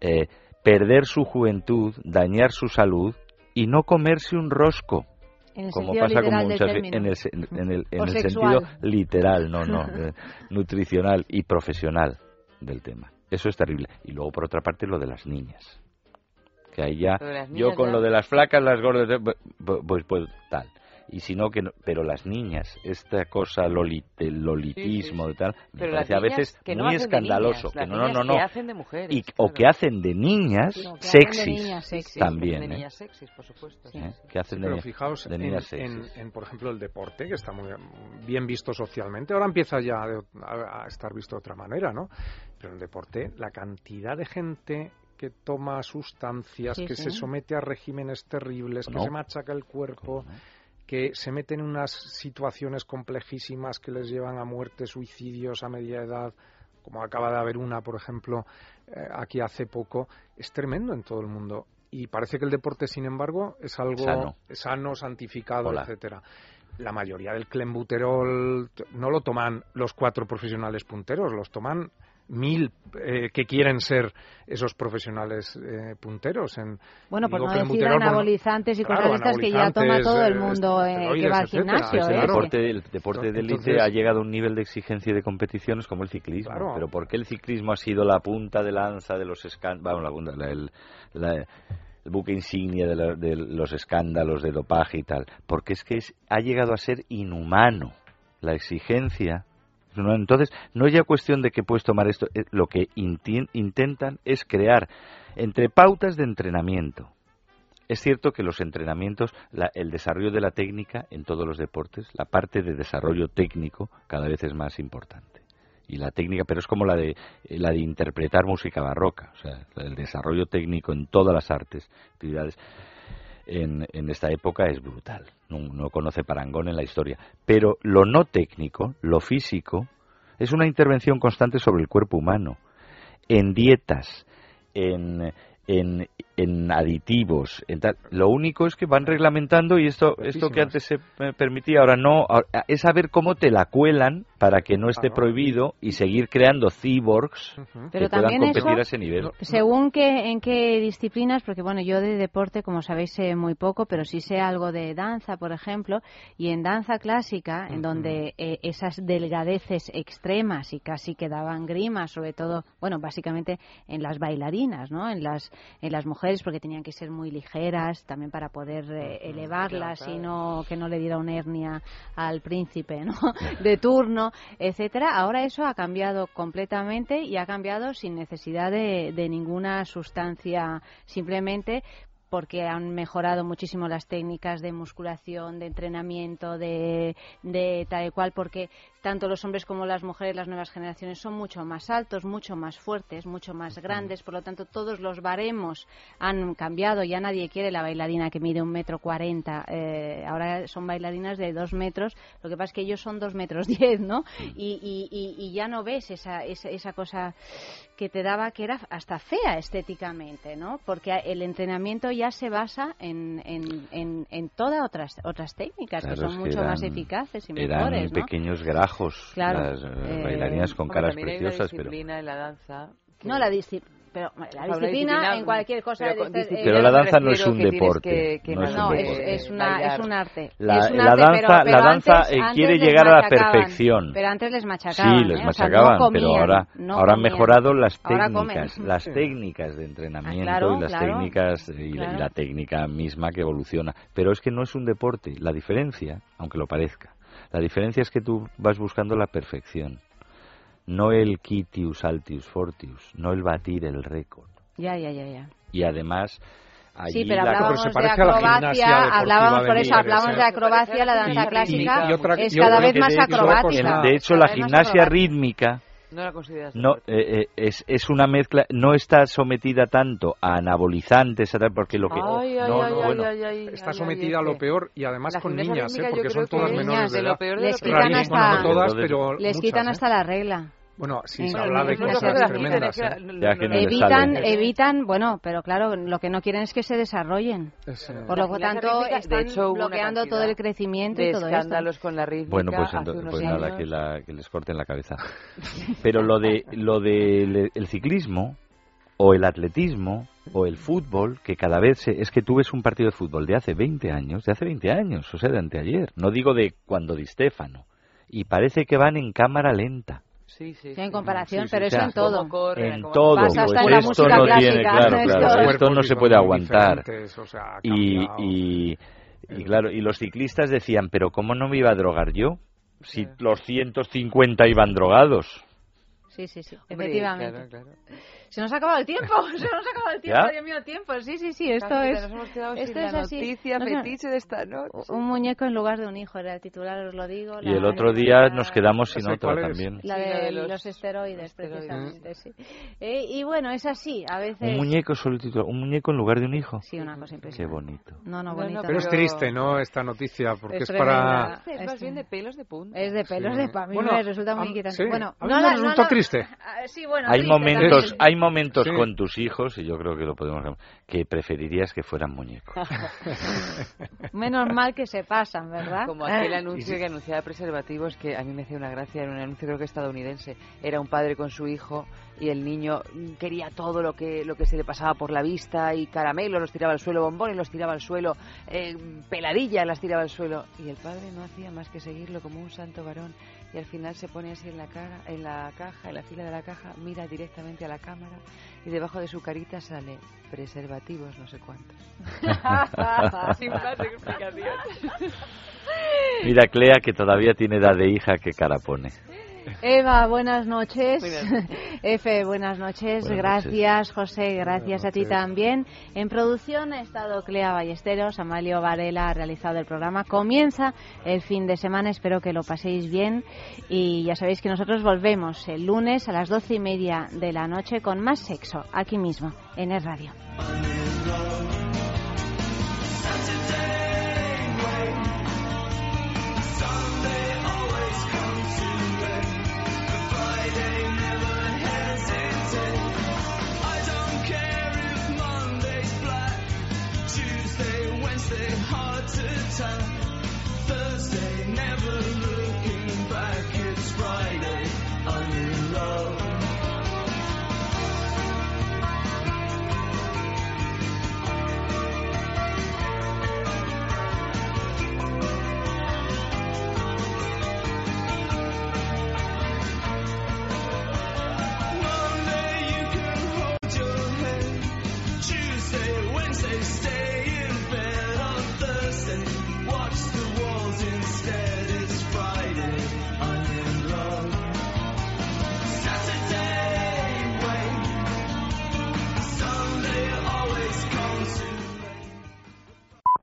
eh, perder su juventud, dañar su salud y no comerse un rosco. En como pasa con muchas en el, en el, en el sentido literal, no, no, eh, nutricional y profesional del tema. Eso es terrible. Y luego, por otra parte, lo de las niñas. Que ahí ya, yo con lo de las flacas, las gordas, pues, pues tal. Y si no, que no, pero las niñas, esta cosa lolit, del lolitismo sí, sí, y tal, me pero parece a veces que no muy escandaloso. Niñas, que no, no, no, no. Que hacen de mujeres, y, claro. O que hacen de niñas no, sexys. También. De niñas sexys, por supuesto. Que hacen sí, de, pero fijaos de en, niñas en, sexys. en, por ejemplo, el deporte, que está muy bien visto socialmente. Ahora empieza ya a, a estar visto de otra manera, ¿no? Pero en el deporte, la cantidad de gente que toma sustancias, sí, que sí. se somete a regímenes terribles, no. que se machaca el cuerpo? Que se meten en unas situaciones complejísimas que les llevan a muerte, suicidios a media edad, como acaba de haber una, por ejemplo, eh, aquí hace poco, es tremendo en todo el mundo. Y parece que el deporte, sin embargo, es algo sano, sano santificado, Hola. etcétera. La mayoría del clenbuterol no lo toman los cuatro profesionales punteros, los toman mil eh, que quieren ser esos profesionales eh, punteros. En, bueno, por digo, no decir anabolizantes y claro, cosas estas que ya toma todo el mundo eh, que va al gimnasio. El ¿eh? deporte, el deporte de élite ha llegado a un nivel de exigencia y de competiciones como el ciclismo. Claro. Pero ¿por qué el ciclismo ha sido la punta de lanza de los escándalos? Bueno, la punta, la, el, la, el buque insignia de, la, de, los escándalos de dopaje y tal. Porque es que es, ha llegado a ser inhumano la exigencia entonces, no es ya cuestión de que puedes tomar esto, eh, lo que intentan es crear entre pautas de entrenamiento. Es cierto que los entrenamientos, la, el desarrollo de la técnica en todos los deportes, la parte de desarrollo técnico cada vez es más importante. Y la técnica, pero es como la de, la de interpretar música barroca, o sea, el desarrollo técnico en todas las artes, actividades. En, en, esta época es brutal. No, no, conoce parangón en la historia. Pero lo no técnico, lo físico, es una intervención constante sobre el cuerpo humano. En dietas, en, en, en aditivos, en tal. Lo único es que van reglamentando y esto, esto que antes se permitía, ahora no, es saber cómo te la cuelan para que no esté Claro. prohibido y seguir creando cyborgs que Pero puedan también competir eso- a ese nivel. Según qué, en qué disciplinas, porque bueno, yo de deporte, como sabéis, sé muy poco, pero sí sé algo de danza, por ejemplo, y en danza clásica, en donde eh, esas delgadeces extremas y casi que daban grima, sobre todo, bueno, básicamente en las bailarinas, ¿no? En las, en las mujeres, porque tenían que ser muy ligeras, también para poder eh, elevarlas y no que no le diera una hernia al príncipe, ¿no? De turno, etcétera. Ahora eso ha cambiado completamente y ha cambiado sin necesidad de, ninguna sustancia, simplemente porque han mejorado muchísimo las técnicas de musculación, de entrenamiento, de, de tal y cual, porque tanto los hombres como las mujeres, las nuevas generaciones, son mucho más altos, mucho más fuertes, mucho más grandes, por lo tanto todos los baremos han cambiado, ya nadie quiere la bailarina que mide un metro cuarenta, eh, ahora son bailarinas de dos metros, lo que pasa es que ellos son dos metros diez, ¿no? Y, y, y, ya no ves esa, esa, esa cosa que te daba que era hasta fea estéticamente, ¿no? Porque el entrenamiento ya se basa en, en, en, todas otras otras técnicas que son mucho más eficaces y mejores, eran pequeños grajos las eh, bailarinas con caras preciosas, pero en la danza no la disciplina pero la disciplina, en cualquier cosa pero, pero la danza no es un deporte no, es, un es, una, es un arte. La, es un la arte, danza, pero, pero la danza antes, eh, antes quiere llegar a la perfección. Pero antes les machacaban sí les ¿eh? machacaban o sea, no comían, pero ahora no ahora han mejorado las técnicas las técnicas de entrenamiento Ah, claro, y las claro, técnicas y, la, y la técnica misma que evoluciona. Pero es que no es un deporte. La diferencia aunque lo parezca la diferencia es que tú vas buscando la perfección no el quitius altius fortius no el batir el récord ya ya ya ya y además allí Sí, pero la- hablábamos se de parece a la gimnasia acrobacia, deportiva hablábamos de por eso, ¿eh? de acrobacia, la danza Y- y- clásica y otra- es y cada vez más de acrobática. De hecho, la gimnasia rítmica no la consideras no eh, eh, es, es una mezcla, no está sometida tanto a anabolizantes, porque lo que Ay, no, ay, no, ay, bueno, ay, ay, Está ay, sometida a lo peor y además La con niñas, ¿eh? porque son todas es menores de de lo edad. peor de Les quitan hasta, todas, pero les quitan ¿eh? hasta la regla. Bueno, sí, se habla de cosas tremendas. la- ¿eh? Ya que no les Evitan, evitan, bueno, pero claro, lo que no quieren es que se desarrollen. Es, Por lo tanto, de están hecho, bloqueando todo el crecimiento de y todo esto. escándalos con la rítmica Bueno, pues, pues nada, que, la- que les corten la cabeza. Pero lo de lo de el ciclismo o el atletismo o el fútbol, que cada vez se- es que tú ves un partido de fútbol de hace 20 años, de hace 20 años, o sea, de anteayer, no digo de cuando Di Stéfano, y parece que van en cámara lenta. Sí, sí, Sí, en comparación, Sí, sí, pero o eso sea, en todo. Corren, En todo, Pasa pues hasta en la esto música no clásica, tiene, claro, esto- claro, Los esto no se puede aguantar. o sea, Y, y, y claro, y los ciclistas decían, pero ¿cómo no me iba a drogar yo? Si los 150 iban drogados. Sí, sí, sí, Hombre, efectivamente. claro, claro. Se nos ha acabado el tiempo, se nos ha acabado el tiempo, ¿Ya? Dios mío, tiempo. Sí, sí, sí, esto Casi es... Nos hemos quedado esto sin es la así. noticia No sé, fetiche de esta noche. Un muñeco en lugar de un hijo era el titular, os lo digo. Y el otro día la- nos quedamos sin ¿Ese otra también. La Sí, de, la de los, los esteroides, esteroides. precisamente, sí. Eh, y bueno, es así, a veces... Un muñeco solo el titular, un muñeco en lugar de un hijo. Sí, una cosa Qué bonito. No, no, No, no, bonito. Pero es triste, ¿no? Esta noticia, porque Es es, para... Es más bien de pelos de punta. Es de pelos Sí. de pa- a mí Bueno, me resulta muy inquietante. sí, Bueno, a mí me resultó triste. Sí, bueno, Hay momentos, hay momentos Sí. con tus hijos, y yo creo que lo podemos que preferirías que fueran muñecos. Menos mal que se pasan, ¿verdad? Como aquel anuncio que anunciaba preservativos que a mí me hacía una gracia, era un anuncio creo que estadounidense. Era un padre con su hijo y el niño quería todo lo que lo que se le pasaba por la vista y caramelos los tiraba al suelo, bombones los tiraba al suelo, eh, peladillas las tiraba al suelo y el padre no hacía más que seguirlo como un santo varón y al final se pone así en la cara, en la caja, en la fila de la caja, mira directamente a la cámara y debajo de su carita sale preservativos no sé cuántos. Sin más explicación. Mira, Clea, que todavía tiene edad de hija, qué cara pone. Eva, buenas noches. Efe, buenas noches. Buenas gracias, José. Gracias Buenas a ti noches. también. En producción ha estado Clea Ballesteros. Amalio Varela ha realizado el programa. Comienza el fin de semana. Espero que lo paséis bien. Y ya sabéis que nosotros volvemos el lunes a las doce y media de la noche con más sexo aquí mismo en el radio. Wednesday, hard to tell. Thursday, never looking back. It's Friday, I'm in love.